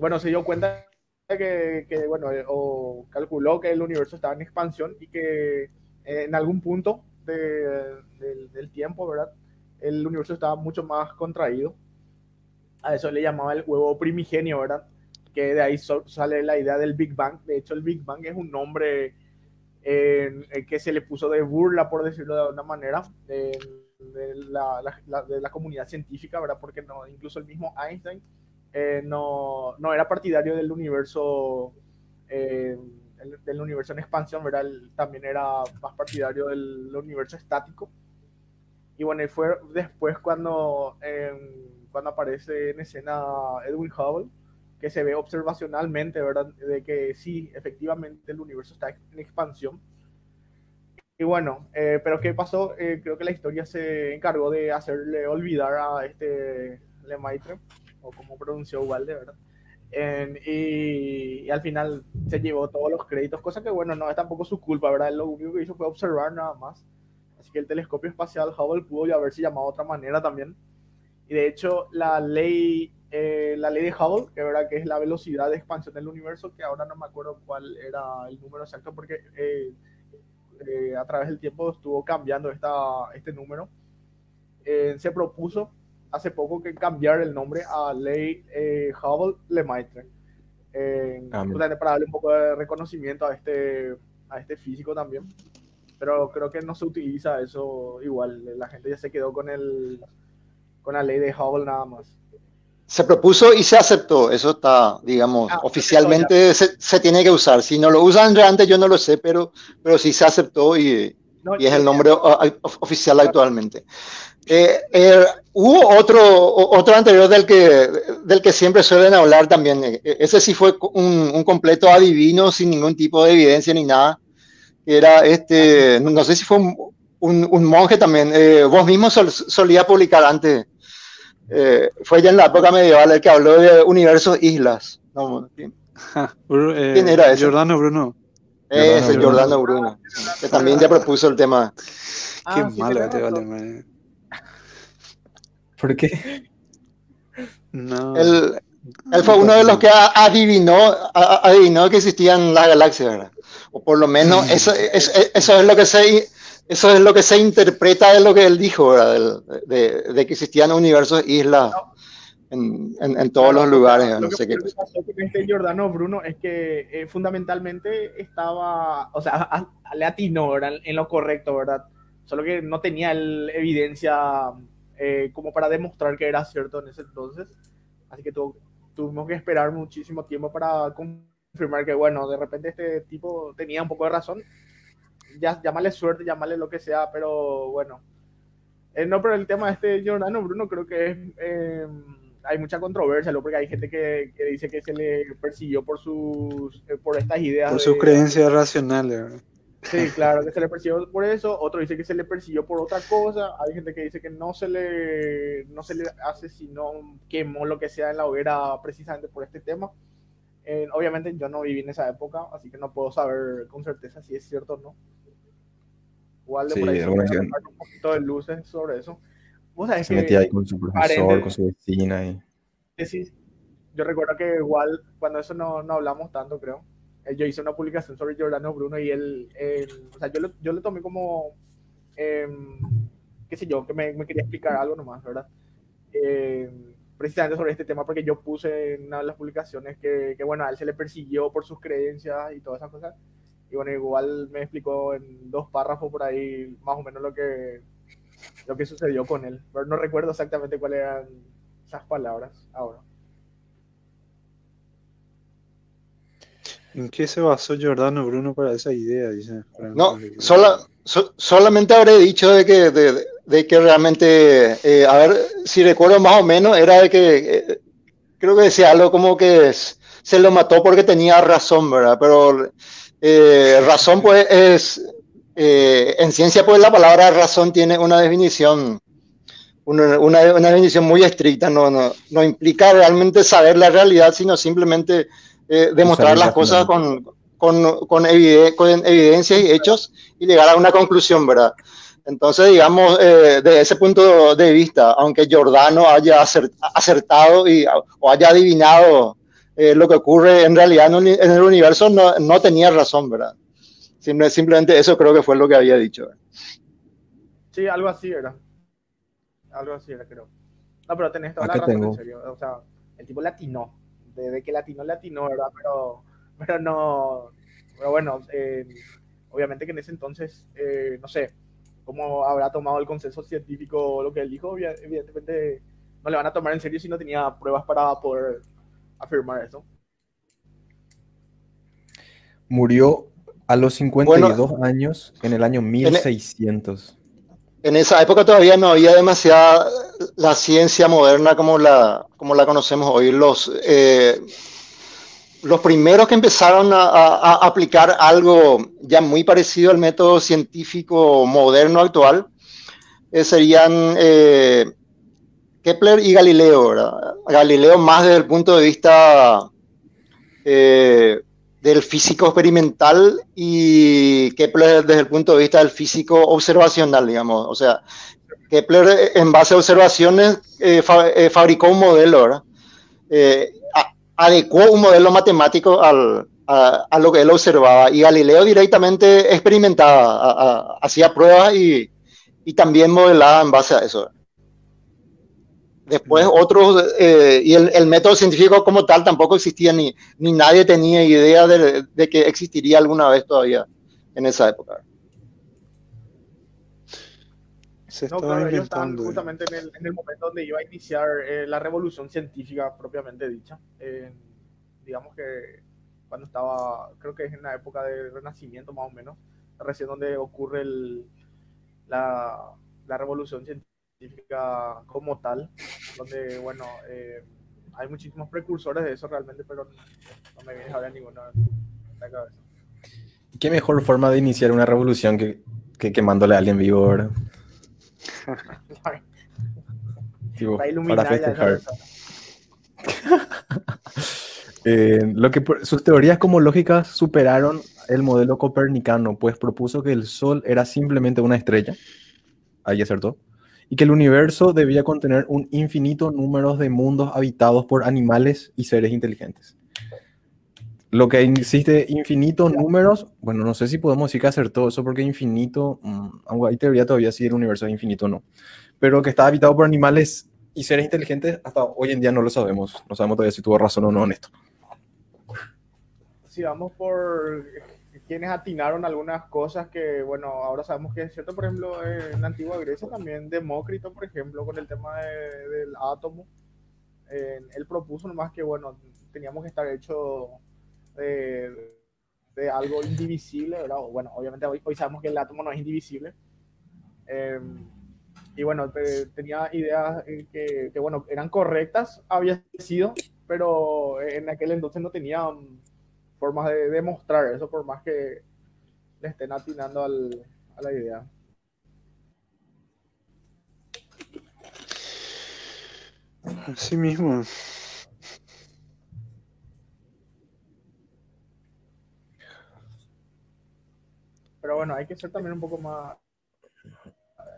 bueno, se dio cuenta de que, que, bueno, eh, o calculó que el universo estaba en expansión y que eh, en algún punto de- del, del tiempo, ¿verdad? El universo estaba mucho más contraído. A eso le llamaba el huevo primigenio, ¿verdad? Que de ahí sale la idea del Big Bang. De hecho, el Big Bang es un nombre eh, eh, que se le puso de burla, por decirlo de alguna manera, de, de la, la- la- de la comunidad científica, ¿verdad? Porque no, incluso el mismo Einstein eh, no, no era partidario del universo, eh, el- del universo en expansión, ¿verdad? Él también era más partidario del universo estático. Y bueno, fue después cuando, eh, cuando aparece en escena Edwin Hubble, que se ve observacionalmente, ¿verdad? De que sí, efectivamente el universo está en expansión. Y bueno, eh, pero ¿qué pasó? Creo que la historia se encargó de hacerle olvidar a este Lemaitre, o como pronunció Walde, ¿verdad? En- y, y al final se llevó todos los créditos, cosa que bueno, no es tampoco su culpa, ¿verdad? Lo único que hizo fue observar nada más. Así que el telescopio espacial Hubble pudo ya haberse llamado de otra manera también. Y de hecho, la ley, eh, la ley de Hubble, que, ¿verdad? que es la velocidad de expansión del universo, que ahora no me acuerdo cuál era el número exacto, porque eh, eh, a través del tiempo estuvo cambiando esta, este número. Eh, se propuso hace poco que cambiar el nombre a ley eh, Hubble-Lemaitre. Eh, Ah, para darle un poco de reconocimiento a este, a este físico también. Pero creo que no se utiliza eso igual. La gente ya se quedó con el con la ley de Hubble nada más. Se propuso y se aceptó. Eso está, digamos, Ah, oficialmente se, se tiene que usar. Si no lo usan realmente, yo no lo sé, pero, pero sí se aceptó y, y es el nombre o- o- oficial actualmente. Eh, eh, hubo otro, otro anterior del que, del que siempre suelen hablar también. Eh, Ese sí fue un, un completo adivino sin ningún tipo de evidencia ni nada. Era este, no sé si fue un, un- un monje también. Eh, vos mismo sol- solía publicar antes. Eh, fue ya en la época medieval el que habló de universos islas. No, ¿quién? (laughs) Bru- eh, ¿Quién era ese? Giordano Bruno. Ese Bruno. Giordano Bruno, que también ya propuso el tema. Ah, Qué sí, malo este razón. vale, man. ¿Por qué? No. Él, él fue uno de los que adivinó, adivinó que existían las galaxias, ¿verdad? O por lo menos eso, eso, eso es lo que se eso es lo que se interpreta de lo que él dijo, ¿verdad? De que existían universos, islas en, en- en todos Claro, los lugares, lo no que- sé qué lo que pasó con este Giordano Bruno es que eh, fundamentalmente estaba, o sea, a- a- le atinó ¿verdad? en lo correcto, ¿verdad? Solo que no tenía el- evidencia eh, como para demostrar que era cierto en ese entonces. Así que tu- tuvimos que esperar muchísimo tiempo para confirmar que, bueno, de repente este tipo tenía un poco de razón. Ya, llámale suerte, llámale lo que sea, pero bueno. Eh, no, pero el tema de este Giordano Bruno creo que es... hay mucha controversia, ¿no? porque hay gente que, que dice que se le persiguió por sus eh, por estas ideas. Por de- sus creencias racionales. Sí, (laughs) claro, que se le persiguió por eso, otro dice que se le persiguió por otra cosa, hay gente que dice que no se le no se le hace sino quemó lo que sea en la hoguera precisamente por este tema. Eh, obviamente yo no viví en esa época, así que no puedo saber con certeza si es cierto o no. Igual de Sí, por ahí se un poquito de luces sobre eso. Vos sabés Se que- metía ahí con su profesor, con su vecina y... Sí, sí. Yo recuerdo que igual, cuando eso no, no hablamos tanto, creo. eh, Yo hice una publicación sobre Giordano Bruno y él, él- o sea, yo lo, yo lo tomé como, em, qué sé yo, que me, me quería explicar algo nomás, ¿verdad? Em, precisamente sobre este tema, porque yo puse en una de las publicaciones que, que, bueno, a él se le persiguió por sus creencias y todas esas cosas. Y bueno, igual me explicó en dos párrafos por ahí más o menos lo que, lo que sucedió con él. Pero no recuerdo exactamente cuáles eran esas palabras ahora. ¿En qué se basó Giordano Bruno para esa idea? Dice. No, sola- so- solamente habré dicho de que, de, de que realmente, eh, a ver si recuerdo más o menos, era de que eh, creo que decía algo como que se lo mató porque tenía razón, ¿verdad? Pero eh, razón, pues, es eh, en ciencia, pues la palabra razón tiene una definición, una, una- una definición muy estricta, no, no, no implica realmente saber la realidad, sino simplemente eh, demostrar las cosas con, con, con, evide- con evidencias y hechos y llegar a una conclusión, ¿verdad? Entonces, digamos, eh, de ese punto de vista, aunque Giordano haya acer- acertado y, o haya adivinado eh, lo que ocurre en realidad en el universo, no, no tenía razón, ¿verdad? Simple- simplemente eso creo que fue lo que había dicho. Sí, algo así era. Algo así era, creo. No, pero tenés toda la razón, tengo. en serio. O sea, el tipo latinó. De, de que latinó, latinó, ¿verdad? Pero, pero no. Pero bueno, eh, obviamente que en ese entonces, eh, no sé cómo habrá tomado el consenso científico lo que él dijo. Evidentemente, no le van a tomar en serio si no tenía pruebas para poder afirmar eso. Murió a los 52 años en el año 1600. En esa época todavía no había demasiada la ciencia moderna como la, como la conocemos hoy. Los, eh, los primeros que empezaron a, a- a aplicar algo ya muy parecido al método científico moderno actual eh, serían eh, Kepler y Galileo. ¿verdad? Galileo más desde el punto de vista eh, del físico experimental y Kepler desde el punto de vista del físico observacional, digamos. O sea, Kepler en base a observaciones eh, eh, fabricó un modelo, ¿verdad? Eh, adecuó un modelo matemático al- a, a lo que él observaba y Galileo directamente experimentaba, hacía pruebas y, y también modelaba en base a eso. Después otros, eh, y el, el método científico como tal tampoco existía, ni, ni nadie tenía idea de, de que existiría alguna vez todavía en esa época. Se No, claro, ellos estaban justamente en el, en el momento donde iba a iniciar eh, la revolución científica propiamente dicha. Eh, digamos que cuando estaba, creo que es en la época del Renacimiento más o menos, recién donde ocurre el- la, la revolución científica como tal, donde, bueno, eh, hay muchísimos precursores de eso realmente, pero no, no me viene ahora ninguno en la cabeza. ¿Qué mejor forma de iniciar una revolución que, que quemándole a alguien vivo, ¿verdad? (laughs) Tipo, Para festejar. (laughs) Eh, lo que sus teorías cosmológicas superaron el modelo copernicano, pues propuso que el Sol era simplemente una estrella, ahí acertó, y que el universo debía contener un infinito número de mundos habitados por animales y seres inteligentes. Lo que existe infinitos números, bueno, no sé si podemos decir que acertó eso porque infinito, mm, aunque hay teoría todavía si el universo es infinito o no, pero que está habitado por animales y seres inteligentes, hasta hoy en día no lo sabemos, no sabemos todavía si tuvo razón o no en esto. si vamos por quienes atinaron algunas cosas que, bueno, ahora sabemos que es cierto, por ejemplo, en la antigua Grecia también Demócrito, por ejemplo, con el tema de- del átomo, eh, él propuso nomás que, bueno, teníamos que estar hecho de, de algo indivisible, ¿verdad? Bueno, obviamente hoy, hoy sabemos que el átomo no es indivisible. Eh, y bueno, te- tenía ideas eh, que, que, bueno, eran correctas, había sido, pero en aquel entonces no tenían formas de demostrar eso, por más que le estén atinando al, a la idea. Así mismo. Pero bueno, hay que ser también un poco más,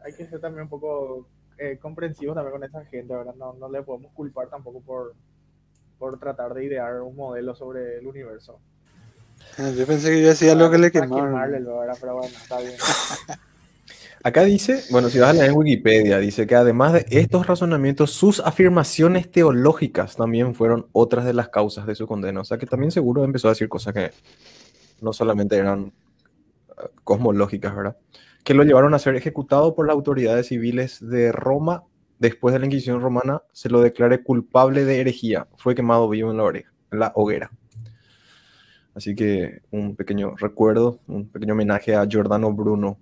hay que ser también un poco eh, comprensivos también con esa gente, ¿verdad? No, no le podemos culpar tampoco por, por tratar de idear un modelo sobre el universo. Ah, Yo pensé que ya hacía lo que le quemaron. quemarle, ¿verdad? Pero bueno, está bien. (laughs) Acá dice, bueno, si vas a leer en Wikipedia, dice que además de estos razonamientos, sus afirmaciones teológicas también fueron otras de las causas de su condena. O sea que también seguro empezó a decir cosas que no solamente eran eh, cosmológicas, ¿verdad? Que lo llevaron a ser ejecutado por las autoridades civiles de Roma. Después de la Inquisición romana, se lo declaré culpable de herejía. Fue quemado vivo en la, oreja, en la hoguera. Así que un pequeño recuerdo, un pequeño homenaje a Giordano Bruno.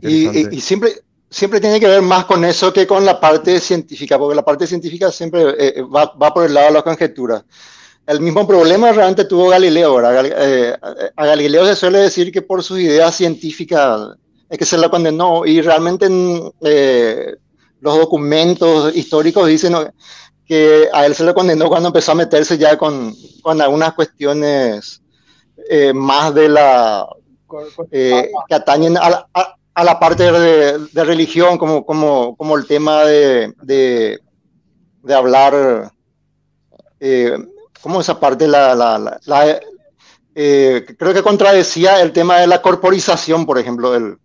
Y, y- y siempre, siempre tiene que ver más con eso que con la parte científica, porque la parte científica siempre eh, va, va por el lado de las conjeturas. El mismo problema realmente tuvo Galileo. ¿verdad? Gal- eh, a Galileo se suele decir que por sus ideas científicas es que se la condenó y realmente en, eh, los documentos históricos dicen ¿no? Que a él se le condenó cuando empezó a meterse ya con, con algunas cuestiones eh, más de la, eh, que atañen a la, a- a la parte de, de religión, como, como, como el tema de, de, de hablar, eh, como esa parte, la, la, la- la, eh, creo que contradecía el tema de la corporización, por ejemplo, el,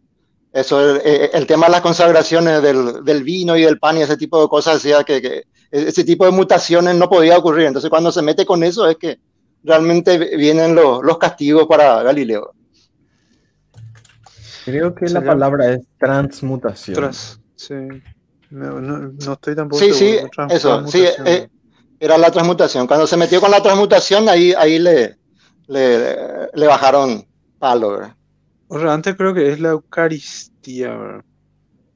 eso, el, eh, el tema de las consagraciones del, del vino y del pan y ese tipo de cosas, decía que, que ese tipo de mutaciones no podía ocurrir. Entonces, cuando se mete con eso, es que realmente vienen los, los castigos para Galileo. Creo que la palabra es transmutación. Sí. No, no, no estoy tampoco Sí, sí, seguro. Trans- eso, sí, eh, era la transmutación. Cuando se metió con la transmutación, ahí, ahí le, le, le bajaron palo, ¿verdad? O sea, antes creo que es la Eucaristía, ¿verdad?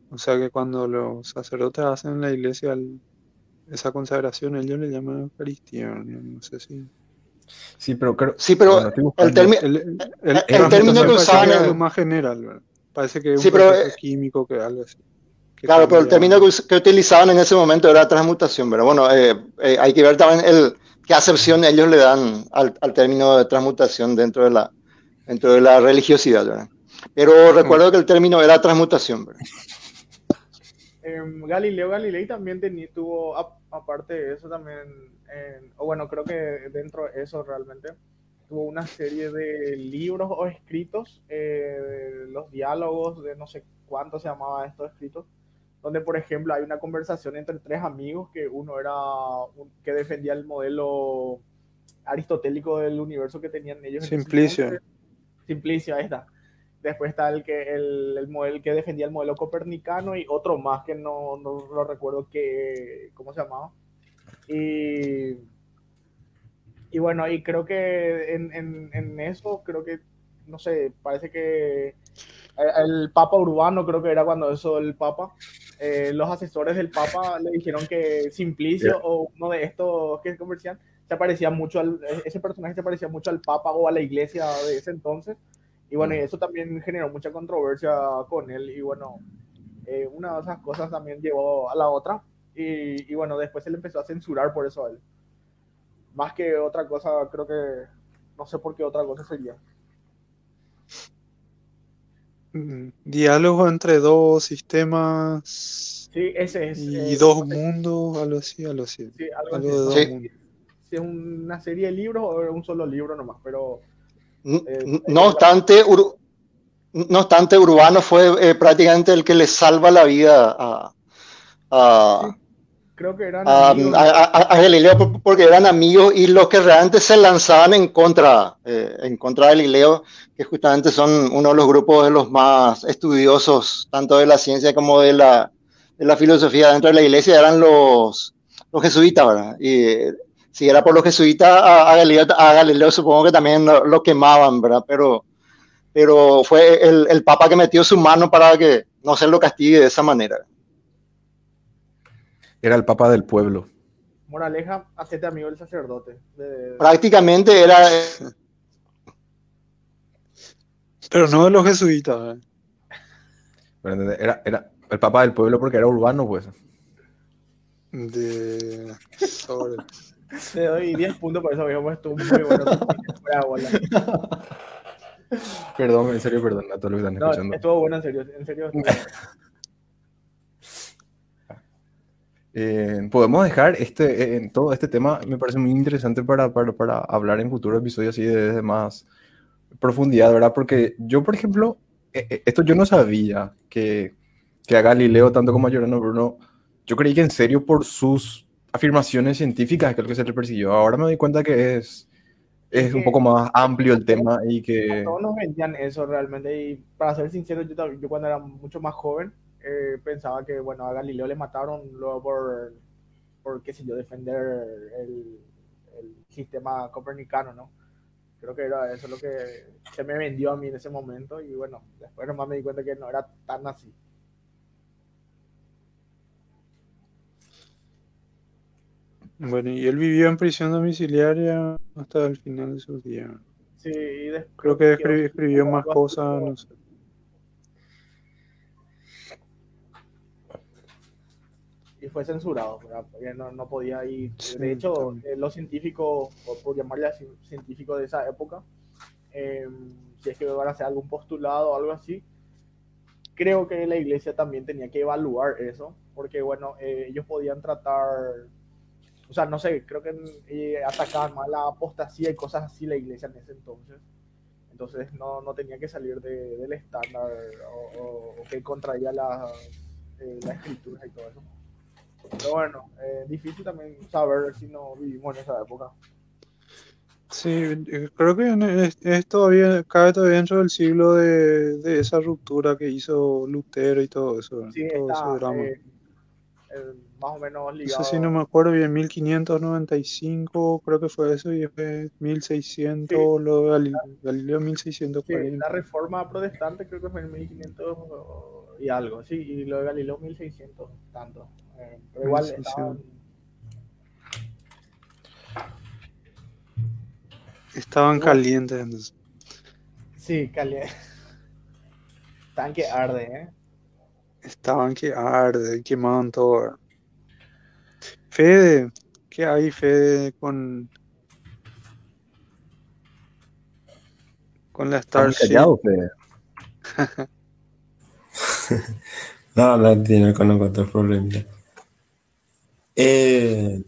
O sea que cuando los sacerdotes hacen en la iglesia el- esa consagración, ellos le llaman Eucaristía, ¿no? No sé si... Sí, pero creo. Sí, pero bueno, el, término El, el, el transmutación término que usaban es algo más general, ¿verdad? Parece que es un Sí, pero, proceso químico que algo así. que Claro, pero el término que, us- que utilizaban en ese momento era transmutación, pero bueno, eh, eh, hay que ver también el, qué acepción ellos le dan al, al término de transmutación dentro de la, dentro de la religiosidad, ¿verdad? Pero recuerdo que el término era transmutación, ¿verdad? (laughs) Em, Galileo Galilei también tuvo, aparte de eso también, en- o bueno, creo que dentro de eso realmente, tuvo una serie de libros o escritos, eh, los diálogos de no sé cuánto se llamaba estos escritos, donde por ejemplo hay una conversación entre tres amigos que uno era un- que defendía el modelo aristotélico del universo que tenían ellos. en ese Simplicio. entonces. Simplicio, ahí está. Después está el que el, el modelo que defendía el modelo copernicano y otro más que no, no lo recuerdo que cómo se llamaba. Y, y bueno, y creo que en, en, en eso, creo que, no sé, parece que el Papa Urbano, creo que era cuando eso el Papa, eh, los asesores del Papa le dijeron que Simplicio o uno de estos que comercial se parecía mucho al, ese personaje se parecía mucho al Papa o a la iglesia de ese entonces. Y bueno, y eso también generó mucha controversia con él. Y bueno, eh, una de esas cosas también llevó a la otra. Y, y bueno, después se le empezó a censurar por eso a él. Más que otra cosa, creo que no sé por qué otra cosa sería. Mm, Diálogo entre dos sistemas Sí, ese es. y eh, dos mundos, algo así, algo así. sí, algo Algo así. de dos Sí. mundos. Si es una serie de libros o un solo libro nomás, pero Eh, No obstante, Ur- no obstante, Urbano fue eh, prácticamente el que le salva la vida a, a, creo que eran a, a- a- a Galileo por- porque eran amigos y los que realmente se lanzaban en contra, eh, en contra de Galileo, que justamente son uno de los grupos de los más estudiosos, tanto de la ciencia como de la, de la filosofía dentro de la iglesia, eran los, los jesuitas, ¿verdad? Y eh, si era por los jesuitas, a, a Galileo, a Galileo supongo que también lo, lo quemaban, ¿verdad? Pero, pero fue el, el Papa que metió su mano para que no se lo castigue de esa manera. Era el papa del pueblo. Moraleja, hacete amigo del sacerdote. De- Prácticamente era... eh, Pero no de los jesuitas. ¿eh? Era, era el papa del pueblo porque era urbano, pues. De... sobre- (laughs) Te doy 10 puntos por eso, viejo, pues estuvo muy bueno. Bola. Perdón, en serio, perdón a todos los que están No, escuchando. estuvo bueno, en serio. En serio. (laughs) Eh, podemos dejar este, eh, en todo este tema, me parece muy interesante para, para, para hablar en futuros episodios así de, de más profundidad, ¿verdad? Porque yo, por ejemplo, eh, esto yo no sabía que, que a Galileo, tanto como a Giordano Bruno, yo creí que en serio por sus afirmaciones científicas que es lo que se le persiguió. Ahora me doy cuenta que es, es un poco más amplio el tema y que... Todos nos vendían eso realmente. Y para ser sincero, yo cuando era mucho más joven eh, pensaba que, bueno, a Galileo le mataron luego por, por qué sé yo, defender el, el sistema copernicano, ¿no? Creo que era eso lo que se me vendió a mí en ese momento y bueno, después nomás me di cuenta que no era tan así. Bueno, y él vivió en prisión domiciliaria hasta el final de sus días. Sí, y después Creo que escri- escribió más cosas, no sé. y fue censurado, ¿verdad? Porque no, no podía ir. Sí, de hecho, también. eh, los científicos, o por llamarle así, científicos de esa época, eh, si es que van a hacer algún postulado o algo así, creo que la iglesia también tenía que evaluar eso, porque bueno, eh, ellos podían tratar, o sea, no sé, creo que atacaban más la apostasía y cosas así la iglesia en ese entonces. Entonces no, no tenía que salir de- del estándar o, o- o que contraía la, eh, la escritura y todo eso. Pero bueno, eh, difícil también saber si no vivimos en esa época. Sí, eh, creo que es, es todavía, cabe todavía dentro del siglo de, de esa ruptura que hizo Lutero y todo eso. Sí, todo ese está drama. eh, más o menos No ligado. sé si no me acuerdo bien, 1595 creo que fue eso, y después 1600, lo de Galileo, Galileo Sí, 1640. la reforma protestante creo que fue en 1500 y algo, sí, y lo de Galileo 1600, tanto. Eh, pero igual 1600. estaban, Estaban calientes entonces. sí, caliente. (laughs) Tan que arde, ¿eh? Estaban que arde, quemaban todo. Fede, ¿qué hay, Fede, con, con la Starship? callado, Fede. (laughs) No, no tiene con los otros problemas. Eh,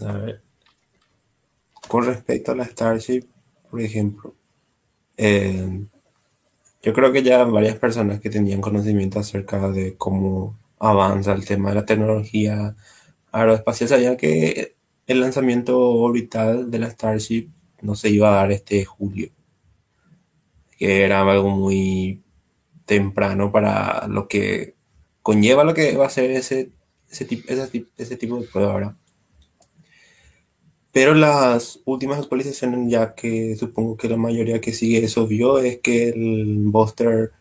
a ver. Con respecto a la Starship, por ejemplo, eh, yo creo que ya varias personas que tenían conocimiento acerca de cómo avanza el tema de la tecnología aeroespacial sabían que el lanzamiento orbital de la Starship no se iba a dar este julio, que era algo muy temprano para lo que conlleva lo que va a ser ese, ese, ese, ese tipo de prueba, ¿verdad? Pero las últimas actualizaciones, ya que supongo que la mayoría que sigue eso vio, es que el Buster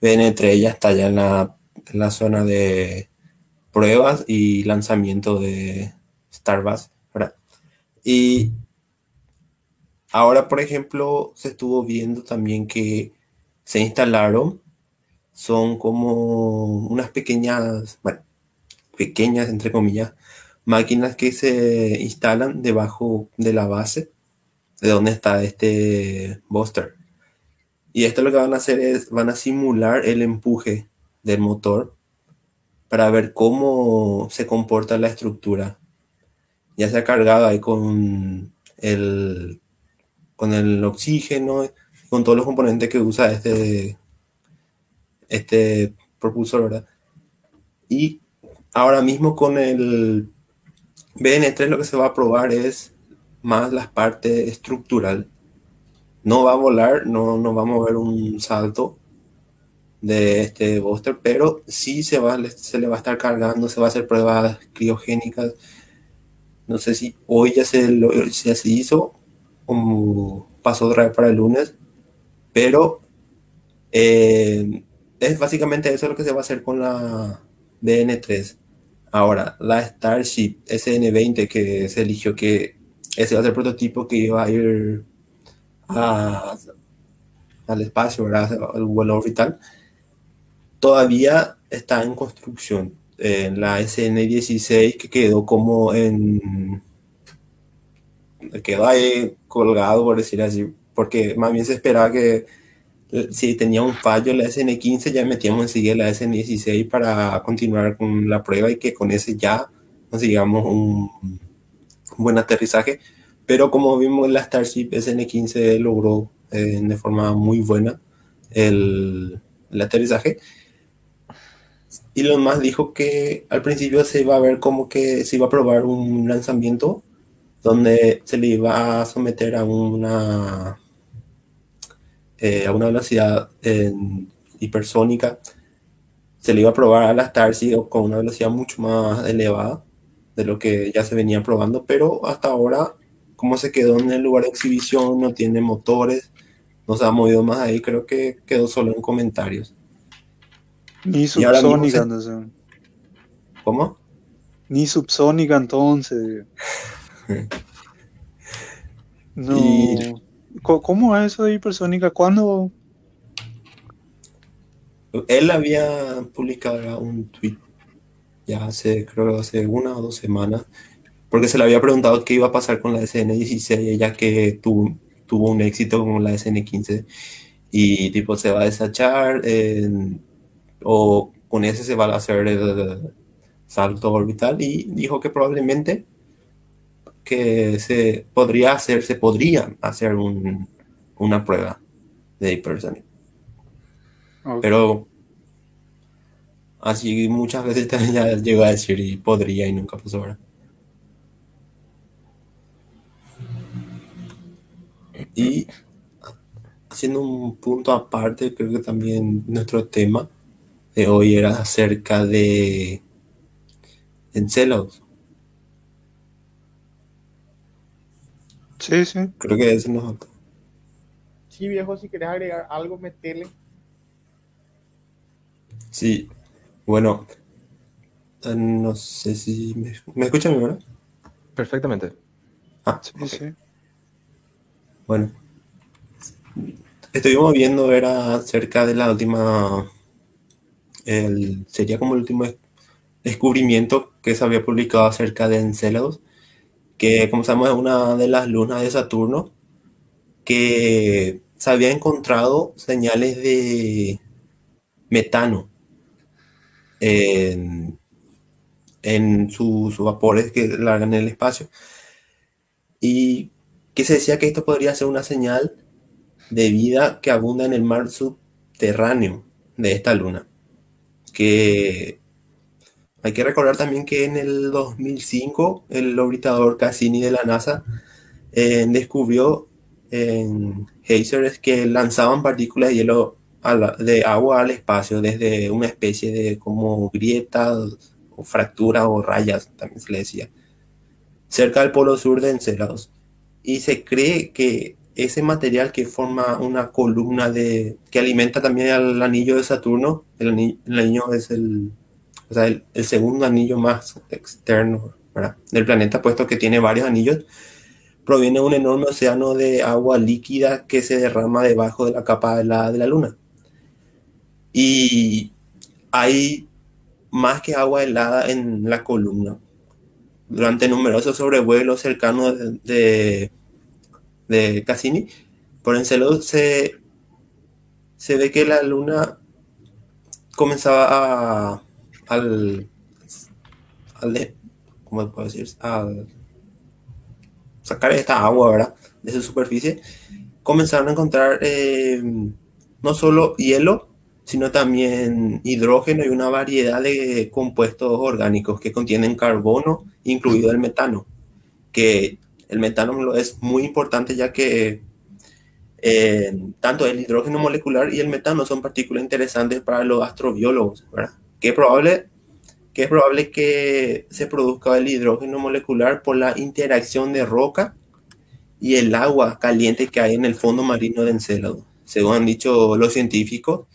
BN3 ya está ya en la, en la zona de pruebas y lanzamiento de Starbus, ¿verdad? Y ahora, por ejemplo, se estuvo viendo también que se instalaron, son como unas pequeñas, bueno, pequeñas, entre comillas, máquinas que se instalan debajo de la base de donde está este Buster. Y esto lo que van a hacer es, van a simular el empuje del motor para ver cómo se comporta la estructura. Ya sea cargado ahí con el, con el oxígeno, con todos los componentes que usa este, este propulsor, ¿verdad? Y ahora mismo con el BN3 lo que se va a probar es más la parte estructural. No va a volar, no, no va a mover un salto de este booster, pero sí se, va, se le va a estar cargando, se va a hacer pruebas criogénicas. No sé si hoy ya se, ya se hizo, o pasó otra vez para el lunes, pero eh, es básicamente eso lo que se va a hacer con la BN3. Ahora, la Starship SN20 que se eligió que ese va a ser el prototipo que iba a ir al espacio, al vuelo orbital, todavía está en construcción. La SN16 que quedó como en... quedó ahí colgado, por decir así, porque más bien se esperaba que si tenía un fallo la SN15 ya metíamos enseguida la SN16 para continuar con la prueba y que con ese ya consigamos un, un buen aterrizaje. Pero como vimos la Starship SN15 logró eh, de forma muy buena el, el aterrizaje. Elon Musk dijo que al principio se iba a ver como que se iba a probar un lanzamiento donde se le iba a someter a una eh, a una velocidad eh, hipersónica, se le iba a probar a la Starship con una velocidad mucho más elevada de lo que ya se venía probando, pero hasta ahora, como se quedó en el lugar de exhibición, no tiene motores, no se ha movido más ahí, creo que quedó solo en comentarios. Ni subsónica, entonces. ¿Cómo? Ni subsónica, entonces. (laughs) No. Y- ¿Cómo es eso de hipersónica? ¿Cuándo? Él había publicado un tweet ya hace, creo que hace una o dos semanas, porque se le había preguntado qué iba a pasar con la SN16, ya que tuvo, tuvo un éxito con la SN15, y tipo se va a desachar, o con ese se va a hacer el salto orbital, y dijo que probablemente que se podría hacer, se podría hacer un- una prueba de hypersonic. Ok. Pero así muchas veces (laughs) también ya llegó a decir y podría y nunca pasó ahora. Y haciendo un punto aparte, creo que también nuestro tema de hoy era acerca de Enceladus. Sí, sí. Creo que eso nos faltó. Sí, viejo, si querés agregar algo, metele. Sí, bueno, eh, no sé si me, me escuchan, ¿verdad? Perfectamente. Ah, Sí, sí. Bueno, estuvimos viendo, era acerca de la última, el, sería como el último des- descubrimiento que se había publicado acerca de Enceladus, que como sabemos es una de las lunas de Saturno, que se había encontrado señales de metano en, en sus vapores que largan en el espacio. Y que se decía que esto podría ser una señal de vida que abunda en el mar subterráneo de esta luna. Que hay que recordar también que en el 2005 el orbitador Cassini de la NASA eh, descubrió en geysers que lanzaban partículas de hielo de agua al espacio desde una especie de como grietas o fracturas o rayas, también se le decía, cerca del polo sur de Enceladus y se cree que ese material que forma una columna de que alimenta también al anillo de Saturno, el anillo, el anillo es el, o sea, el, segundo anillo más externo del planeta, puesto que tiene varios anillos, proviene de un enorme océano de agua líquida que se derrama debajo de la capa helada de la Luna. Y hay más que agua helada en la columna. Durante numerosos sobrevuelos cercanos de, de, de Cassini, por Enceladus se, se ve que la luna comenzaba a, al, al, ¿cómo puedo decir? Al sacar esta agua, ¿verdad? De su superficie, comenzaron a encontrar eh, no solo hielo, sino también hidrógeno y una variedad de compuestos orgánicos que contienen carbono, incluido el metano, que el metano es muy importante ya que eh, tanto el hidrógeno molecular y el metano son partículas interesantes para los astrobiólogos, ¿verdad? Que es probable que, es probable que se produzca el hidrógeno molecular por la interacción de roca y el agua caliente que hay en el fondo marino de Encelado, según han dicho los científicos.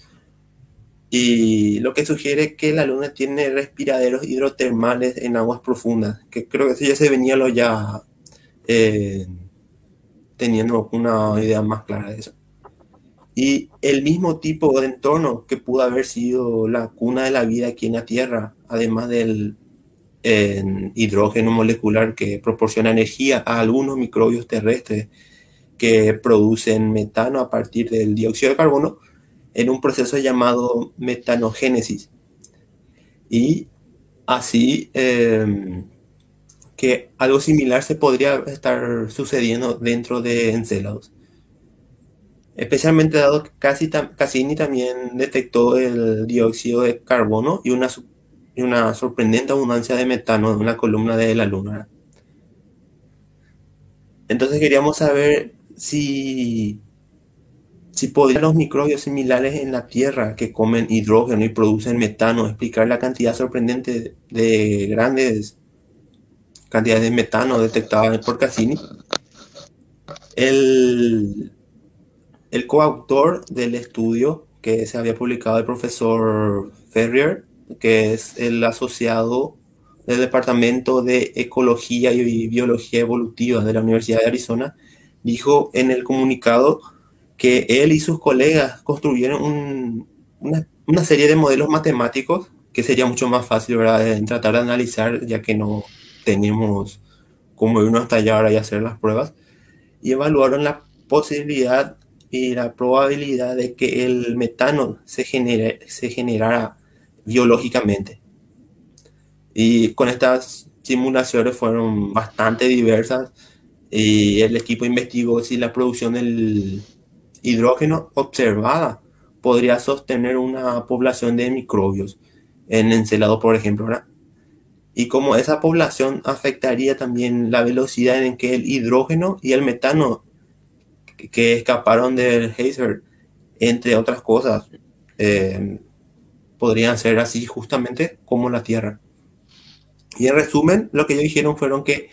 Y lo que sugiere que la Luna tiene respiraderos hidrotermales en aguas profundas, que creo que eso ya se venía lo ya eh, teniendo una idea más clara de eso. Y el mismo tipo de entorno que pudo haber sido la cuna de la vida aquí en la Tierra, además del hidrógeno molecular que proporciona energía a algunos microbios terrestres que producen metano a partir del dióxido de carbono en un proceso llamado metanogénesis. Y así eh, que algo similar se podría estar sucediendo dentro de Enceladus. Especialmente dado que Cassini también detectó el dióxido de carbono y una, y una sorprendente abundancia de metano en una columna de la Luna. Entonces queríamos saber si, si podrían los microbios similares en la Tierra que comen hidrógeno y producen metano explicar la cantidad sorprendente de grandes cantidades de metano detectadas por Cassini. El, el coautor del estudio que se había publicado el profesor Ferrier, que es el asociado del Departamento de Ecología y Biología Evolutiva de la Universidad de Arizona, dijo en el comunicado que él y sus colegas construyeron una, una, serie de modelos matemáticos que sería mucho más fácil ¿verdad? tratar de analizar, ya que no tenemos cómo irnos hasta allá ahora y hacer las pruebas, y evaluaron la posibilidad y la probabilidad de que el metano se, genere, se generara biológicamente. Y con estas simulaciones fueron bastante diversas y el equipo investigó si la producción del hidrógeno observada podría sostener una población de microbios en Encelado, por ejemplo, Y cómo esa población afectaría también la velocidad en que el hidrógeno y el metano que escaparon del geyser, entre otras cosas, eh, podrían ser así justamente como la Tierra. Y en resumen, lo que ellos dijeron fueron que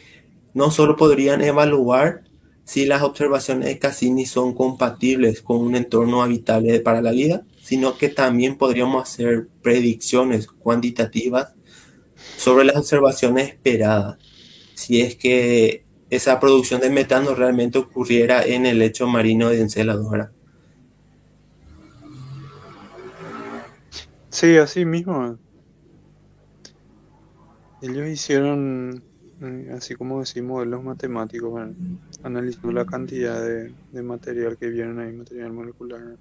no solo podrían evaluar si las observaciones de Cassini son compatibles con un entorno habitable para la vida, sino que también podríamos hacer predicciones cuantitativas sobre las observaciones esperadas, si es que esa producción de metano realmente ocurriera en el lecho marino de Enceladora. Sí, así mismo. Ellos hicieron, eh, así como decimos, los matemáticos, analizando la cantidad de, material que vieron ahí, material molecular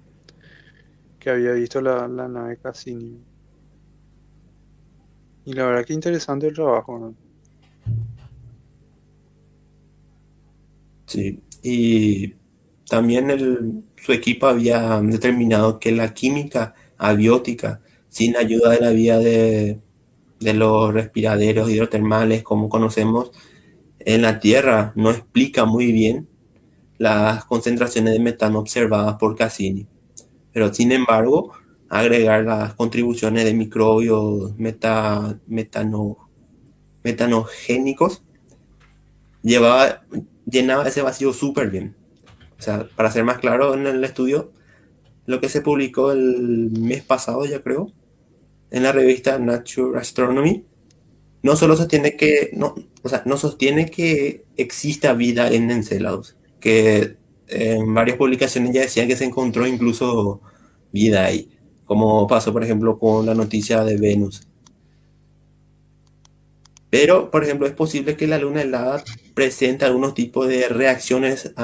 que había visto la, nave Cassini. Y la verdad que interesante el trabajo. Sí, y también su equipo había determinado que la química abiótica, sin ayuda de la vía de, de los respiraderos hidrotermales como conocemos en la Tierra, no explica muy bien las concentraciones de metano observadas por Cassini. Pero sin embargo, agregar las contribuciones de microbios meta, metano, metanogénicos llevaba, llenaba ese vacío súper bien. O sea, para ser más claro en el estudio, lo que se publicó el mes pasado, ya creo, en la revista Nature Astronomy, no solo sostiene que, no, o sea, no sostiene que exista vida en Encelados, que en varias publicaciones ya decían que se encontró incluso vida ahí, como pasó por ejemplo con la noticia de Venus. Pero, por ejemplo, es posible que la luna helada presente algunos tipos de reacciones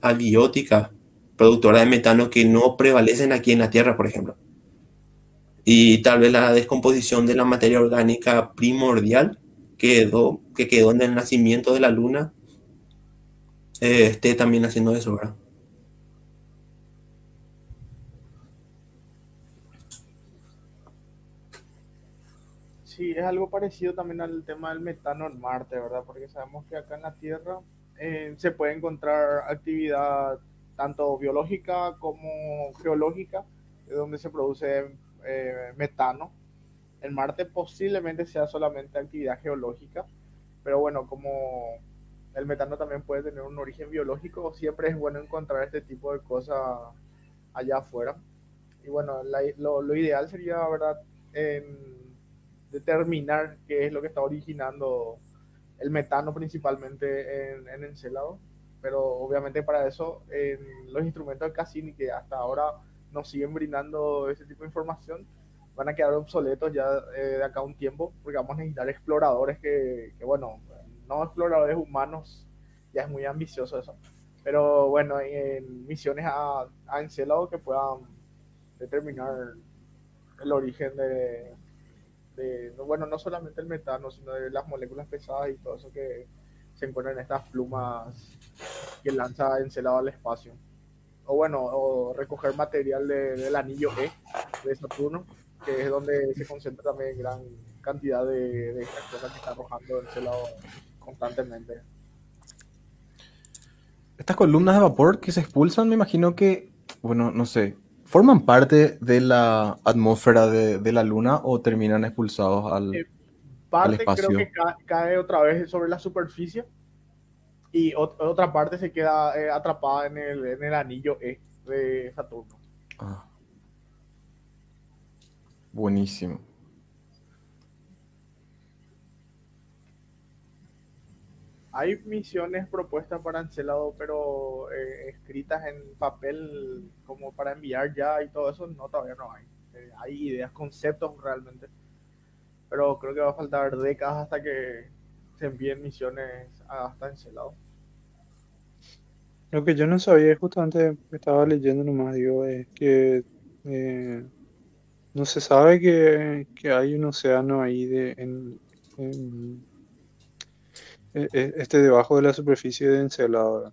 abióticas productoras de metano que no prevalecen aquí en la Tierra, por ejemplo. Y tal vez la descomposición de la materia orgánica primordial que quedó en el nacimiento de la luna eh, esté también haciendo eso, ¿verdad? Es algo parecido también al tema del metano en Marte, ¿verdad? Porque sabemos que acá en la Tierra eh, se puede encontrar actividad tanto biológica como geológica, de donde se produce eh, metano. En Marte posiblemente sea solamente actividad geológica, pero bueno, como el metano también puede tener un origen biológico, siempre es bueno encontrar este tipo de cosas allá afuera. Y bueno, lo, ideal sería, ¿verdad?, determinar qué es lo que está originando el metano principalmente en, en Encelado. Pero obviamente para eso, en los instrumentos de Cassini, que hasta ahora nos siguen brindando ese tipo de información, van a quedar obsoletos ya eh, de acá un tiempo, porque vamos a necesitar exploradores que, que, bueno, no exploradores humanos, ya es muy ambicioso eso, pero bueno, en misiones a, a Encelado que puedan determinar el origen de, de, bueno, no solamente el metano, sino de las moléculas pesadas y todo eso que se encuentran en estas plumas que lanza Encelado al espacio o bueno, o recoger material del anillo E de Saturno, que es donde se concentra también gran cantidad de, de estas cosas que está arrojando ese lado constantemente. Estas columnas de vapor que se expulsan, me imagino que, bueno, no sé, ¿forman parte de la atmósfera de, de la Luna o terminan expulsados al...? Eh, parte espacio. creo que ca- cae otra vez sobre la superficie y ot- otra parte se queda eh, atrapada en el, en el anillo E de Saturno. Ah. Buenísimo. Hay misiones propuestas para Encelado, pero eh, escritas en papel como para enviar ya y todo eso, no, todavía no hay. Eh, hay ideas, conceptos realmente, pero creo que va a faltar décadas hasta que se envíen misiones hasta Encelado. Lo que yo no sabía, justamente estaba leyendo nomás, digo, es que eh, no se sabe que, que hay un océano ahí de, en, este debajo de la superficie de Encelado. ¿verdad?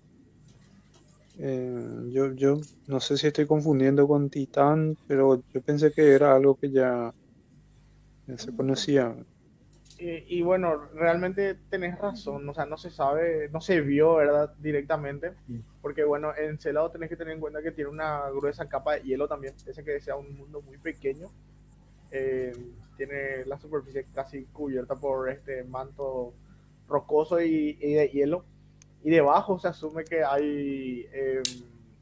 Eh, yo, yo no sé si estoy confundiendo con Titán, pero yo pensé que era algo que ya, ya se conocía. Eh, y bueno, realmente tenés razón, o sea, no se sabe, no se vio, ¿verdad? Directamente, porque bueno, en Celado tenés que tener en cuenta que tiene una gruesa capa de hielo también, ese que sea un mundo muy pequeño, eh, tiene la superficie casi cubierta por este manto rocoso y, de hielo, y debajo se asume que hay eh,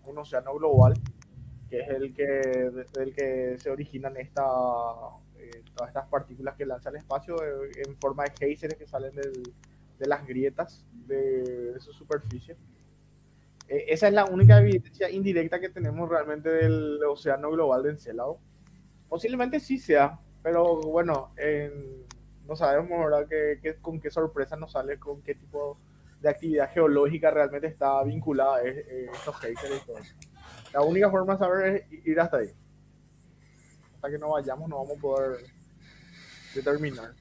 un océano global, que es el que, del que se originan esta, eh, todas estas partículas que lanza al espacio eh, en forma de géiseres que salen del- de las grietas de, su superficie. Eh, esa es la única evidencia indirecta que tenemos realmente del océano global de Encelado. Posiblemente sí sea, pero bueno, en- no sabemos ¿verdad? Que, que- con qué sorpresa nos sale, con qué tipo de actividad geológica realmente está vinculada a eh, estos géiseres y todo. La única forma de saber es ir hasta ahí. Hasta que no vayamos no vamos a poder determinar.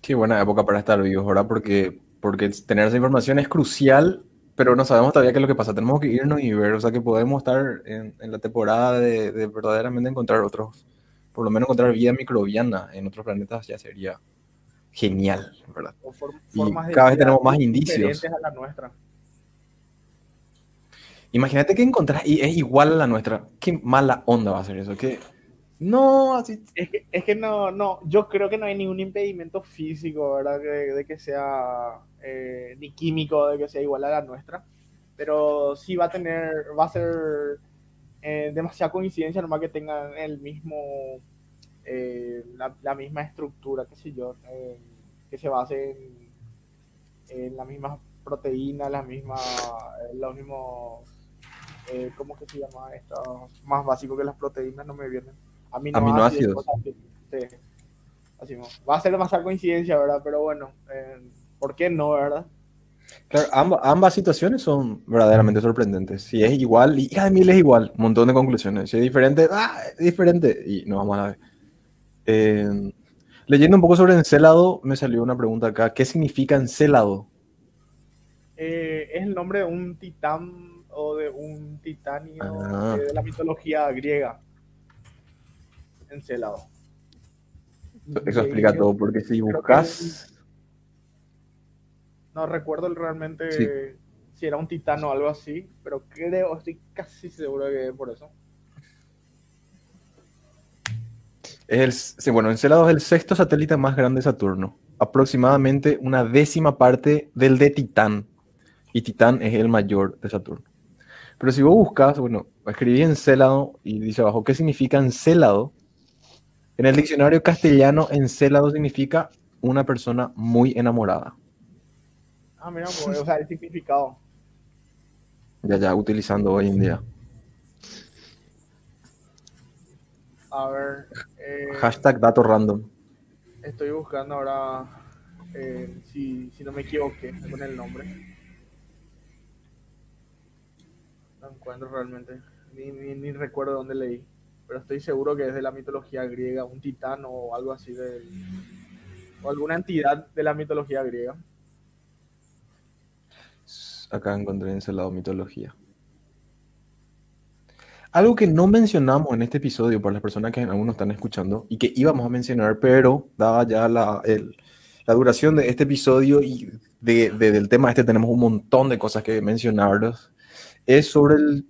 Qué buena época para estar vivos, ¿verdad? Porque, porque tener esa información es crucial, pero no sabemos todavía qué es lo que pasa. Tenemos que irnos y ver, o sea, que podemos estar en, en la temporada de verdaderamente encontrar otros, por lo menos encontrar vida microbiana en otros planetas ya sería genial, ¿verdad? O for- Y cada vez tenemos más indicios. a la nuestra. Imagínate que encontrás y es igual a la nuestra. Qué mala onda va a ser eso. Que no, así. Es que, es que no, no, yo creo que no hay ningún impedimento físico, ¿verdad? Que- de que sea, eh, ni químico, de que sea igual a la nuestra. Pero sí va a tener, va a ser eh, demasiada coincidencia nomás que tengan el mismo, eh, la, la misma estructura, qué sé yo, eh, que se base en, en las mismas proteínas, las mismas, eh, los mismos, eh, ¿cómo que se llama esto? Más básico que las proteínas, no me vienen. Aminoácidos. así. Va a ser demasiada coincidencia, ¿verdad? Pero bueno, ¿por qué no, verdad? Claro, amba- ambas situaciones son verdaderamente sorprendentes. Si es igual, y hija de mil es igual, un montón de conclusiones. Si es diferente, ah, es diferente. Y no vamos a ver. Eh, leyendo un poco sobre Encélado, me salió una pregunta acá. ¿Qué significa Encélado? Eh, es el nombre de un titán o de un titanio Ah. de la mitología griega. Encelado. Eso explica todo, porque si buscas... No recuerdo realmente Sí. si era un titán o algo así, pero creo, estoy casi seguro de que es por eso. Es el, sí, bueno, Encélado es el sexto satélite más grande de Saturno, aproximadamente una décima parte del de Titán, y Titán es el mayor de Saturno. Pero si vos buscas, bueno, escribí Encélado y dice abajo, ¿qué significa Encélado? En el diccionario castellano, Encélado significa una persona muy enamorada. Ah, mira, pues, o sea, el significado. Ya, ya, utilizando hoy en día. A ver, eh, Hashtag dato random. estoy buscando ahora eh, si, si no me equivoqué con el nombre. No encuentro realmente, ni, ni, ni recuerdo dónde leí, pero estoy seguro que es de la mitología griega, un titán o algo así, del- o alguna entidad de la mitología griega. Acá encontré Encelado mitología. Algo que no mencionamos en este episodio para las personas que aún no están escuchando y que íbamos a mencionar, pero dada ya la, el- la duración de este episodio y de- del tema este tenemos un montón de cosas que mencionarlos, es sobre el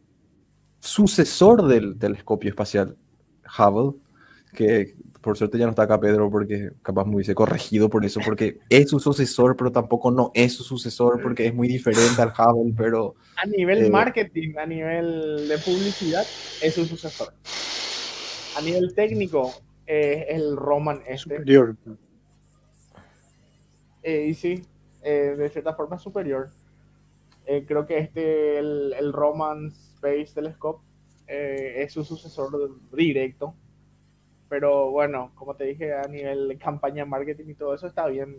sucesor del telescopio espacial Hubble, que por suerte ya no está acá Pedro porque capaz me hubiese corregido por eso, porque es su sucesor, pero tampoco no es su sucesor porque es muy diferente al Hubble, pero... A nivel Eh, marketing, a nivel de publicidad, es su sucesor. A nivel técnico, eh, es el Roman este. Superior. Eh, y sí, eh, de cierta forma es superior. Eh, creo que este, el, el Roman Space Telescope, eh, es su sucesor directo. Pero bueno, como te dije, a nivel de campaña, marketing y todo eso está bien.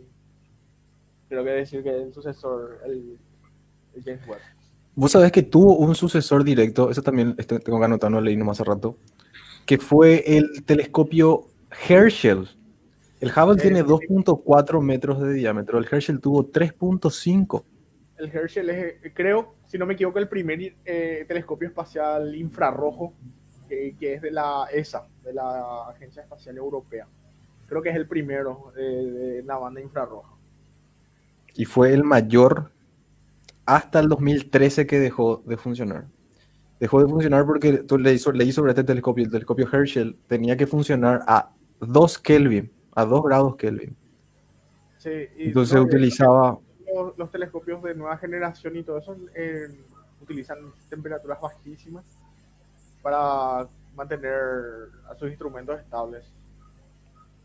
Creo que decir que el sucesor, el, el James Webb. Vos sabés que tuvo un sucesor directo, eso también tengo que anotar, no leí nomás hace rato, que fue el telescopio Herschel. El Hubble Eh, tiene sí. 2.4 metros de diámetro, el Herschel tuvo 3.5. El Herschel es, creo, si no me equivoco, el primer eh, telescopio espacial infrarrojo que, que es de la ESA, de la Agencia Espacial Europea. Creo que es el primero de, de la banda infrarroja. y fue el mayor hasta el 2013 que dejó de funcionar. Dejó de funcionar porque tú leí, leí sobre este telescopio, el telescopio Herschel tenía que funcionar a 2 Kelvin, a 2 grados Kelvin. Sí, y Entonces no, utilizaba, los, los telescopios de nueva generación y todo eso eh, utilizan temperaturas bajísimas para mantener a sus instrumentos estables.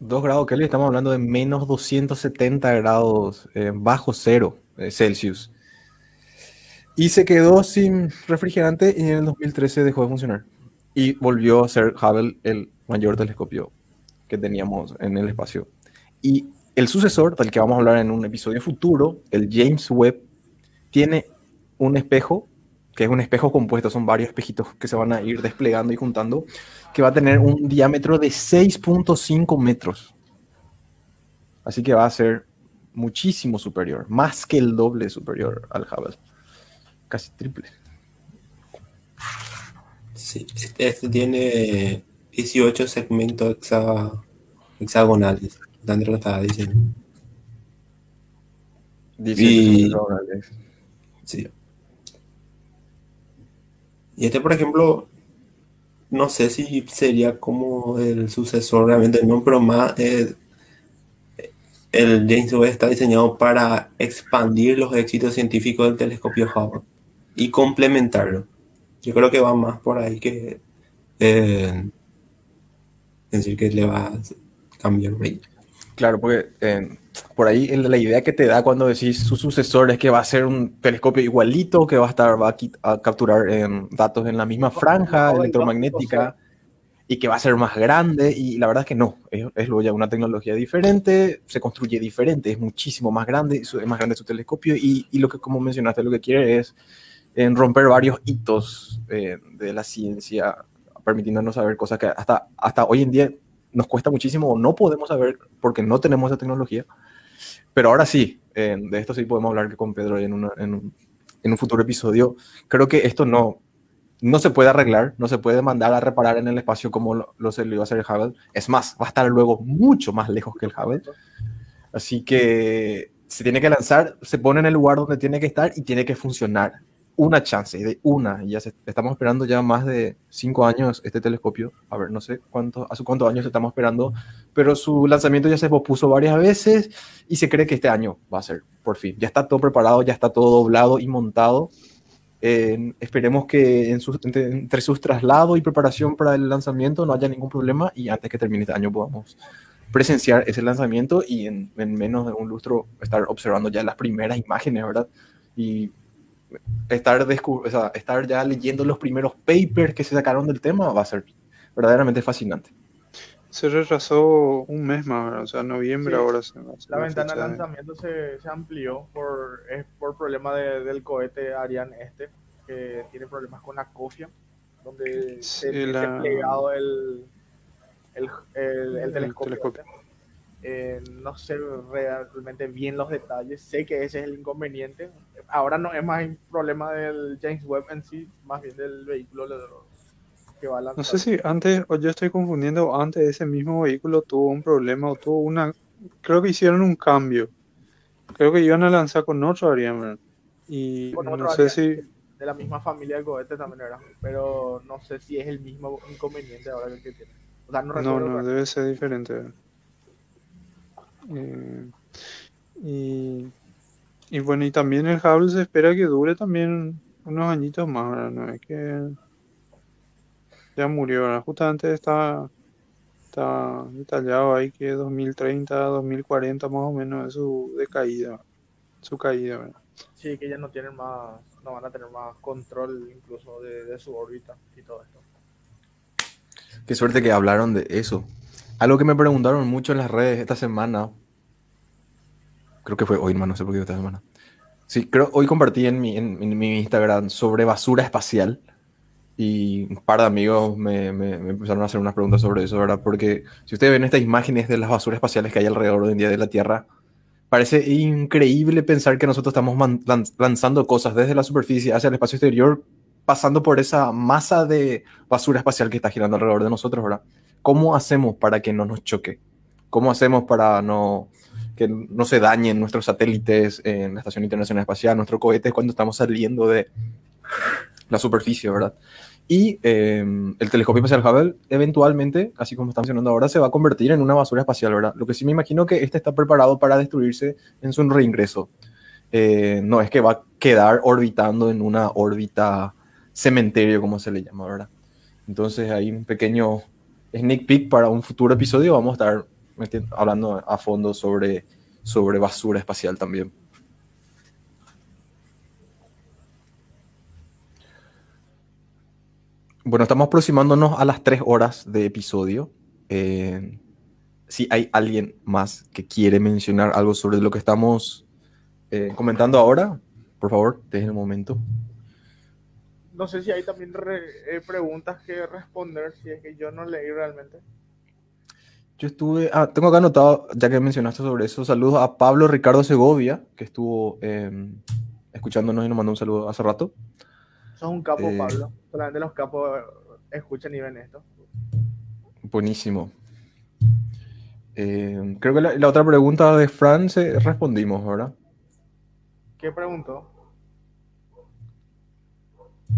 2 grados Kelvin, estamos hablando de menos 270 grados eh, bajo cero eh, Celsius. Y se quedó sin refrigerante y en el 2013 dejó de funcionar. Y volvió a ser Hubble el mayor telescopio que teníamos en el espacio. Y el sucesor, del que vamos a hablar en un episodio futuro, el James Webb, tiene un espejo, que es un espejo compuesto, son varios espejitos que se van a ir desplegando y juntando, que va a tener un diámetro de 6.5 metros. Así que va a ser muchísimo superior, más que el doble superior al Hubble. Casi triple. Sí, este, este tiene 18 segmentos hexa- hexagonales. Andrés lo estaba diciendo. 18 Y- centímetros orales. Sí. Y este, por ejemplo, no sé si sería como el sucesor realmente, no, pero más eh, el James Webb está diseñado para expandir los éxitos científicos del telescopio Hubble y complementarlo. Yo creo que va más por ahí que eh, decir que le va a cambiar. Claro, porque eh, por ahí la idea que te da cuando decís su sucesor es que va a ser un telescopio igualito, que va a estar, va a, capturar em, datos en la misma franja electromagnética y que va a ser más grande. Y la verdad es que no, es, es ya una tecnología diferente, se construye diferente, es muchísimo más grande, es más grande su telescopio y, y lo que, como mencionaste, lo que quiere es en romper varios hitos eh, de la ciencia, permitiéndonos saber cosas que hasta, hasta hoy en día nos cuesta muchísimo o no podemos saber porque no tenemos esa tecnología. Pero ahora sí, eh, de esto sí podemos hablar con Pedro en, una- en un, en un futuro episodio. Creo que esto no, no se puede arreglar, no se puede mandar a reparar en el espacio como lo, lo se iba a hacer el Hubble. Es más, va a estar luego mucho más lejos que el Hubble. Así que se tiene que lanzar, se pone en el lugar donde tiene que estar y tiene que funcionar. Una chance, de una. Ya se- estamos esperando ya más de cinco años este telescopio. A ver, no sé cuántos, hace cuántos años estamos esperando, pero su lanzamiento ya se pospuso varias veces y se cree que este año va a ser, por fin. Ya está todo preparado, ya está todo doblado y montado. Esperemos que entre, entre sus traslados y preparación para el lanzamiento no haya ningún problema y antes que termine este año podamos presenciar ese lanzamiento y en, en menos de un lustro estar observando ya las primeras imágenes, ¿verdad? Y estar, o sea, estar ya leyendo los primeros papers que se sacaron del tema va a ser verdaderamente fascinante. Se retrasó un mes más, ¿verdad? o sea, noviembre Sí. ahora se hacer La ventana de lanzamiento se, se amplió por, es por problema de- del cohete Ariane este, que tiene problemas con la cofia, donde Sí, se tiene la- plegado el, el, el- el El telescopio. telescopio. Eh, no sé realmente bien los detalles, sé que ese es el inconveniente. Ahora no es más un problema del James Webb en sí, más bien del vehículo lo- que va a lanzar. No sé si antes, o yo estoy confundiendo, antes ese mismo vehículo tuvo un problema o tuvo una, creo que hicieron un cambio. Creo que iban a lanzar con otro Ariane. Y Con no sé Ariane. si, de la misma familia de cohete también era, pero no sé si es el mismo inconveniente ahora que tiene. O sea, no No, no, debe ser diferente. Eh, y, y bueno, y también el Hubble se espera que dure también unos añitos más, ¿verdad? No es que ya murió, ¿verdad? Justamente está, está detallado ahí que 2030, 2040 más o menos es su decaída, su caída, ¿verdad? Sí, que ya no tienen más, no van a tener más control incluso de, de su órbita y todo esto. Qué suerte que hablaron de eso. Algo que me preguntaron mucho en las redes esta semana. Creo que fue hoy, no sé por qué esta semana. Sí, creo hoy compartí en mi, en, en mi Instagram sobre basura espacial. Y un par de amigos me, me- me empezaron a hacer unas preguntas sobre eso, ¿verdad? Porque si ustedes ven estas imágenes de las basuras espaciales que hay alrededor hoy en día de la Tierra, parece increíble pensar que nosotros estamos lanzando cosas desde la superficie hacia el espacio exterior, pasando por esa masa de basura espacial que está girando alrededor de nosotros, ¿verdad? ¿Cómo hacemos para que no nos choque? ¿Cómo hacemos para no que no se dañen nuestros satélites en la Estación Internacional Espacial, nuestros cohetes cuando estamos saliendo de la superficie, ¿verdad? Y eh, el telescopio espacial Hubble eventualmente, así como estamos mencionando ahora, se va a convertir en una basura espacial, ¿verdad? Lo que sí me imagino que este está preparado para destruirse en su reingreso. Eh, no es que va a quedar orbitando en una órbita cementerio, como se le llama, ¿verdad? Entonces hay un pequeño sneak peek para un futuro episodio. Vamos a estar meti- hablando a fondo sobre, sobre basura espacial también. Bueno, estamos aproximándonos a las tres horas de episodio. Eh, si hay alguien más que quiere mencionar algo sobre lo que estamos eh, comentando ahora, por favor, desde el momento. No sé si hay también re- eh, preguntas que responder, si es que yo no leí realmente. Yo estuve, ah, tengo acá anotado, ya que mencionaste sobre eso, saludos a Pablo Ricardo Segovia, que estuvo eh, escuchándonos y nos mandó un saludo hace rato. Sos un capo, Eh. Pablo. Solamente los capos escuchan y ven esto. Buenísimo. Eh, creo que la, la otra pregunta de Fran se respondimos, ¿verdad? ¿Qué preguntó?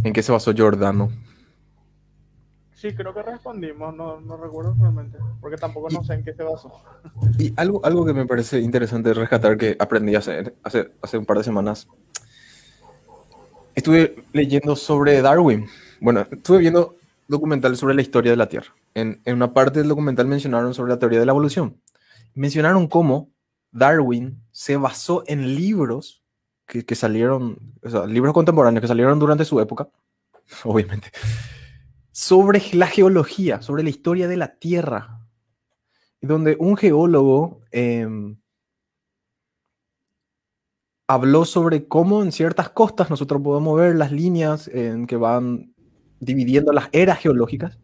¿En qué se basó Giordano? Sí, creo que respondimos, no, no recuerdo realmente, porque tampoco no sé en qué se basó. Y algo, algo que me parece interesante rescatar que aprendí a hacer hace, hace un par de semanas. Estuve leyendo sobre Darwin. Bueno, estuve viendo documental sobre la historia de la Tierra. En, en una parte del documental mencionaron sobre la teoría de la evolución. Mencionaron cómo Darwin se basó en libros que, salieron, libros contemporáneos que salieron durante su época, (laughs) obviamente, sobre la geología, sobre la historia de la Tierra donde un geólogo em, habló sobre cómo en ciertas costas nosotros podemos ver las líneas en que van dividiendo las eras geológicas.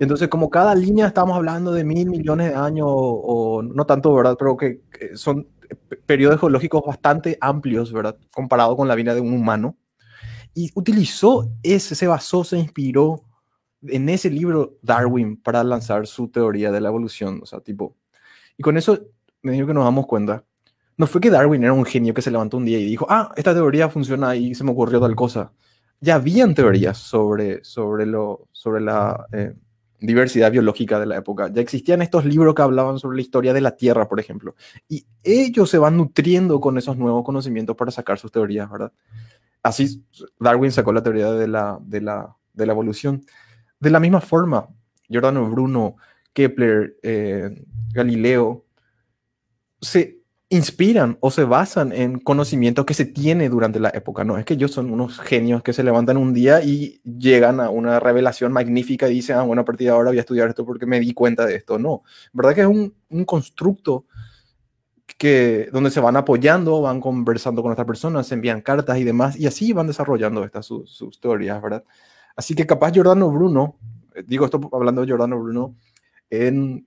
Entonces, como cada línea estamos hablando de mil millones de años, o, no tanto, ¿verdad? Pero que, son periodos geológicos bastante amplios, ¿verdad? Comparado con la vida de un humano. Y utilizó ese, se basó, se inspiró en ese libro Darwin para lanzar su teoría de la evolución. O sea, tipo. Y con eso me dijo que nos damos cuenta. No fue que Darwin era un genio que se levantó un día y dijo, ah, esta teoría funciona y se me ocurrió tal cosa. Ya habían teorías sobre, sobre, lo, sobre la eh, diversidad biológica de la época. Ya existían estos libros que hablaban sobre la historia de la Tierra, por ejemplo. Y ellos se van nutriendo con esos nuevos conocimientos para sacar sus teorías, ¿verdad? Así Darwin sacó la teoría de la, de la, de la evolución. De la misma forma, Giordano Bruno, Kepler, eh, Galileo, se inspiran o se basan en conocimientos que se tiene durante la época. No es que ellos son unos genios que se levantan un día y llegan a una revelación magnífica y dicen, ah, bueno, a partir de ahora voy a estudiar esto porque me di cuenta de esto. No, verdad que es un, un constructo que, donde se van apoyando, van conversando con otras personas, envían cartas y demás, y así van desarrollando estas sus, sus teorías, ¿verdad? Así que capaz Giordano Bruno, eh, digo esto hablando de Giordano Bruno, en,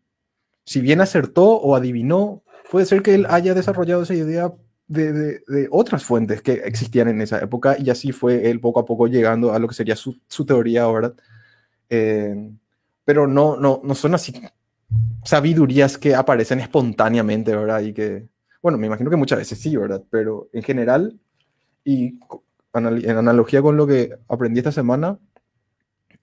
si bien acertó o adivinó, puede ser que él haya desarrollado esa idea de, de, otras fuentes que existían en esa época y así fue él poco a poco llegando a lo que sería su, su teoría ahora. Eh, pero no, no, no son así sabidurías que aparecen espontáneamente, ¿verdad? Y que, bueno, me imagino que muchas veces sí, ¿verdad? Pero en general, y en analogía con lo que aprendí esta semana,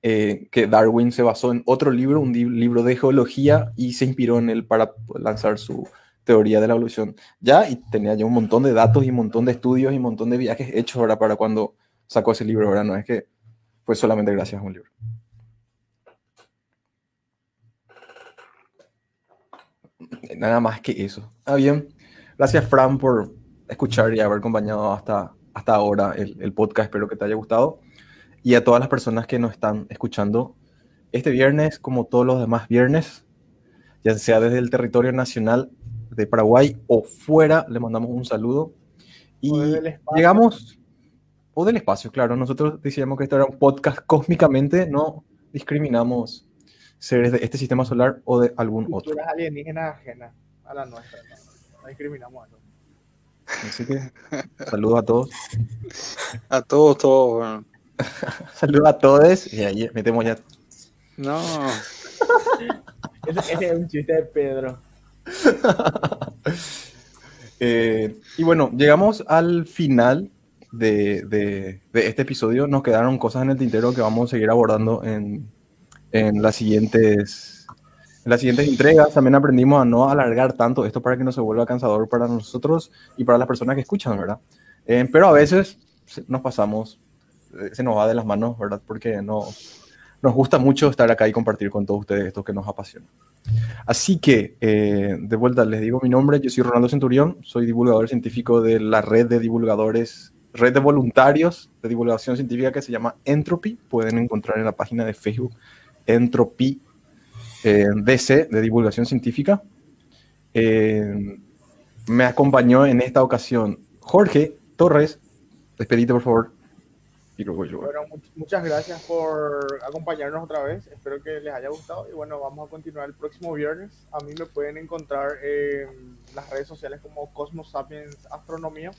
eh, que Darwin se basó en otro libro, un libro de geología, y se inspiró en él para lanzar su teoría de la evolución. Ya, y tenía ya un montón de datos y un montón de estudios y un montón de viajes hechos ahora para cuando sacó ese libro, ¿verdad? No es que fue solamente gracias a un libro. Nada más que eso. Ah, bien. Gracias, Fran, por escuchar y haber acompañado hasta, hasta ahora el, el podcast. Espero que te haya gustado. Y a todas las personas que nos están escuchando este viernes, como todos los demás viernes, ya sea desde el territorio nacional de Paraguay o fuera, le mandamos un saludo. Y llegamos, o del espacio, claro. Nosotros decíamos que esto era un podcast cósmicamente, no discriminamos seres de este sistema solar o de algún otro. Culturas alienígenas ajenas a la nuestra. No, no discriminamos a eso. Así que saludos a todos. A todos, todos. bueno. (laughs) Saludos a todos. Y ahí metemos ya. No, Ese, ese es un chiste de Pedro. (laughs) Eh, y bueno, llegamos al final de, de- este episodio. Nos quedaron cosas en el tintero que vamos a seguir abordando en, en las siguientes, en las siguientes entregas. También aprendimos a no alargar tanto esto para que no se vuelva cansador para nosotros y para las personas que escuchan, ¿verdad? Eh, pero a veces nos pasamos, eh, se nos va de las manos, ¿verdad? Porque no, nos gusta mucho estar acá y compartir con todos ustedes esto que nos apasiona. Así que, eh, de vuelta, les digo mi nombre, yo soy Ronaldo Centurión, soy divulgador científico de la red de divulgadores, red de voluntarios de divulgación científica que se llama Entropy. Pueden encontrar en la página de Facebook Entropy eh, DC de divulgación científica. Eh, me acompañó en esta ocasión Jorge Torres. Despedite, por favor. Bueno, much- muchas gracias por acompañarnos otra vez. Espero que les haya gustado. Y bueno, vamos a continuar el próximo viernes. A mí me pueden encontrar en las redes sociales como Cosmos Sapiens Astronomía,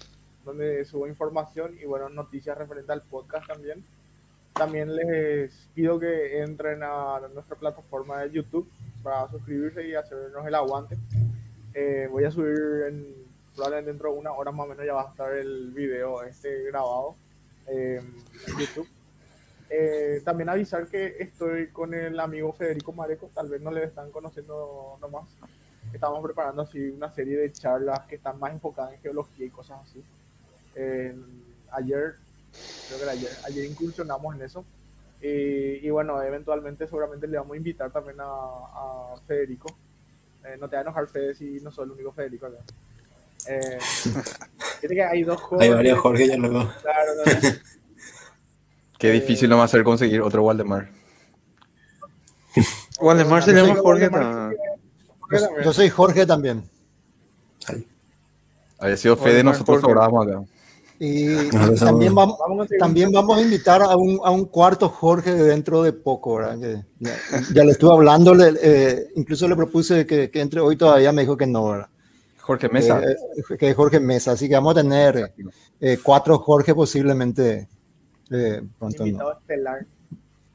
donde subo información y bueno, noticias referentes al podcast también. También les pido que entren a nuestra plataforma de YouTube para suscribirse y hacernos el aguante. Eh, voy a subir en, probablemente dentro de una hora más o menos ya va a estar el video este grabado eh, en YouTube. Eh, también avisar que estoy con el amigo Federico Mareco, tal vez no le están conociendo nomás. Estamos preparando así una serie de charlas que están más enfocadas en geología y cosas así. Eh, ayer, creo que era ayer, ayer incursionamos en eso. Y, bueno, eventualmente seguramente le vamos a invitar también a, a Federico. Eh, no te va a enojar Fede si no soy el único Federico acá. Eh, que hay dos Hay varios Jorge, ya luego. claro, no, no. (laughs) Qué difícil no va a ser conseguir otro Waldemar. Waldemar se llama Jorge. También. Yo soy Jorge también. Había sido Fede, Waldemar nosotros sobrábamos acá. Y (laughs) también vamos, también vamos a invitar a un, a un cuarto Jorge dentro de poco, ¿verdad? Que ya, ya le estuve hablando, le- eh, incluso le propuse que, que entre hoy todavía me dijo que no, ¿verdad? Jorge Mesa. Eh, eh, que Jorge Mesa, así que vamos a tener eh, cuatro Jorge posiblemente eh, pronto.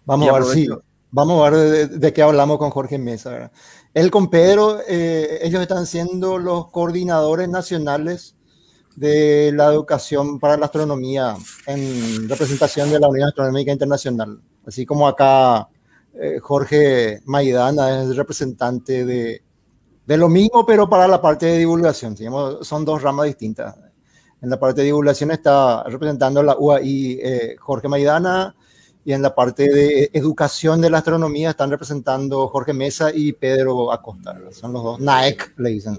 Vamos a ver si, vamos a ver de, de qué hablamos con Jorge Mesa. ¿verdad? Él con Pedro, eh, ellos están siendo los coordinadores nacionales de la educación para la astronomía en representación de la Unión Astronómica Internacional. Así como acá eh, Jorge Maidana es representante de, de lo mismo, pero para la parte de divulgación. Digamos, son dos ramas distintas. En la parte de divulgación está representando la UAI eh, Jorge Maidana y en la parte de educación de la astronomía están representando Jorge Mesa y Pedro Acosta. Son los dos. NAEC le dicen.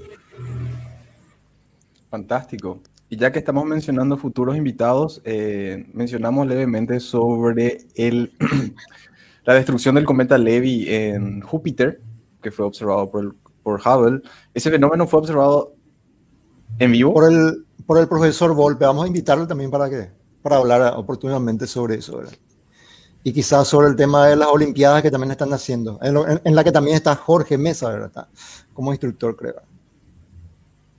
Fantástico. Y ya que estamos mencionando futuros invitados, eh, mencionamos levemente sobre el, (clears throat) la destrucción del cometa Levy en Júpiter, que fue observado por, el- por Hubble. Ese fenómeno fue observado en vivo. Por el, por el profesor Volpe. Vamos a invitarlo también para, que, para hablar oportunamente sobre eso. ¿verdad? Y quizás sobre el tema de las Olimpiadas que también están haciendo, en, lo- en- en la que también está Jorge Mesa, ¿verdad? Está como instructor, creo.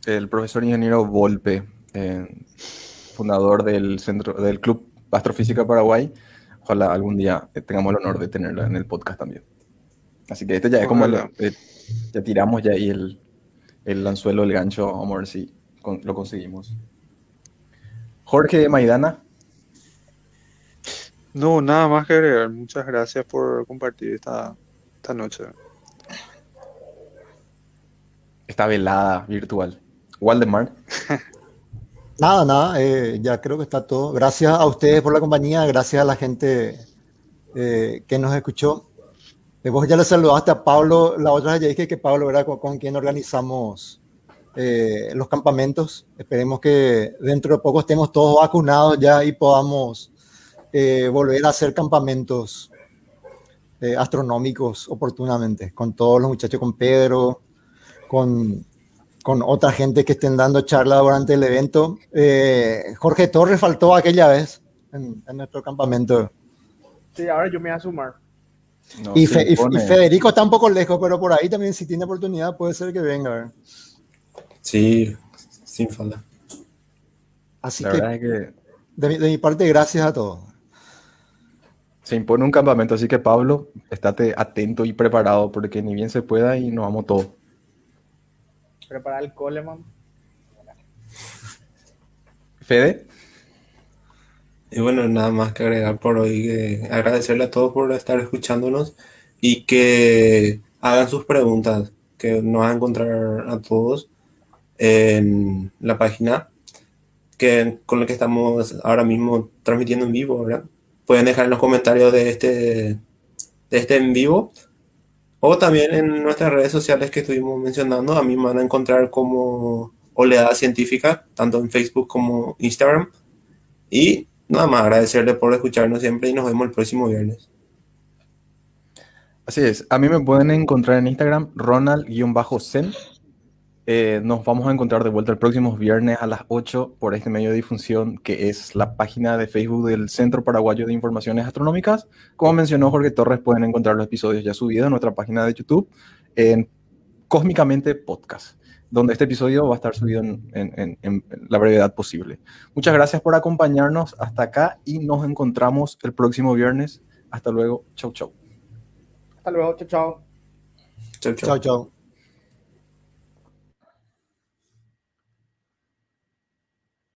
el profesor ingeniero Volpe, eh, fundador del centro del Club Astrofísica Paraguay. Ojalá algún día eh, tengamos el honor de tenerlo en el podcast también. Así que este ya es como el, Ojalá. Ya tiramos ya ahí el, el anzuelo, el gancho, vamos a ver si con- lo conseguimos. Jorge Maidana, No, nada más que agregar. Muchas gracias por compartir esta, esta noche. Esta velada virtual. Waldemar. (laughs) Nada, nada, eh, ya creo que está todo. Gracias a ustedes por la compañía, gracias a la gente eh, que nos escuchó. Eh, vos ya le saludaste a Pablo, la otra vez ya dije que Pablo era con, con quien organizamos eh, los campamentos. Esperemos que dentro de poco estemos todos vacunados ya y podamos eh, volver a hacer campamentos eh, astronómicos oportunamente, con todos los muchachos, con Pedro, con, con otra gente que estén dando charla durante el evento. Jorge Torres faltó aquella vez en, en nuestro campamento. Sí, ahora yo me voy a sumar. No, y, se Fe- y- impone. y Federico está un poco lejos, pero por ahí también si tiene oportunidad puede ser que venga. Sí, sin falta. Así La que verdad es que de mi, de mi parte, gracias a todos. se impone un campamento, así que Pablo, estate atento y preparado porque ni bien se pueda y nos vamos todos. Preparar el Coleman. Fede, Y bueno, nada más que agregar por hoy, que agradecerle a todos por estar escuchándonos y que hagan sus preguntas, que nos van a encontrar a todos en la página que, con la que estamos ahora mismo transmitiendo en vivo. Pueden dejar en los comentarios de este, de este en vivo o también en nuestras redes sociales que estuvimos mencionando. A mí me van a encontrar como Oleada Científica, tanto en Facebook como Instagram. Y nada más agradecerle por escucharnos siempre y nos vemos el próximo viernes. así es. A mí me pueden encontrar en Instagram, Ronald-Zen. Eh, nos vamos a encontrar de vuelta el próximo viernes a las 8 por este medio de difusión que es la página de Facebook del Centro Paraguayo de Informaciones Astronómicas. Como mencionó Jorge Torres, pueden encontrar los episodios ya subidos en nuestra página de YouTube en Cósmicamente Podcast, donde este episodio va a estar subido en, en- en- en la brevedad posible. Muchas gracias por acompañarnos hasta acá y nos encontramos el próximo viernes. Hasta luego. Chau, chau. Hasta luego, chao, chao. Chau, chau. Chao, chao.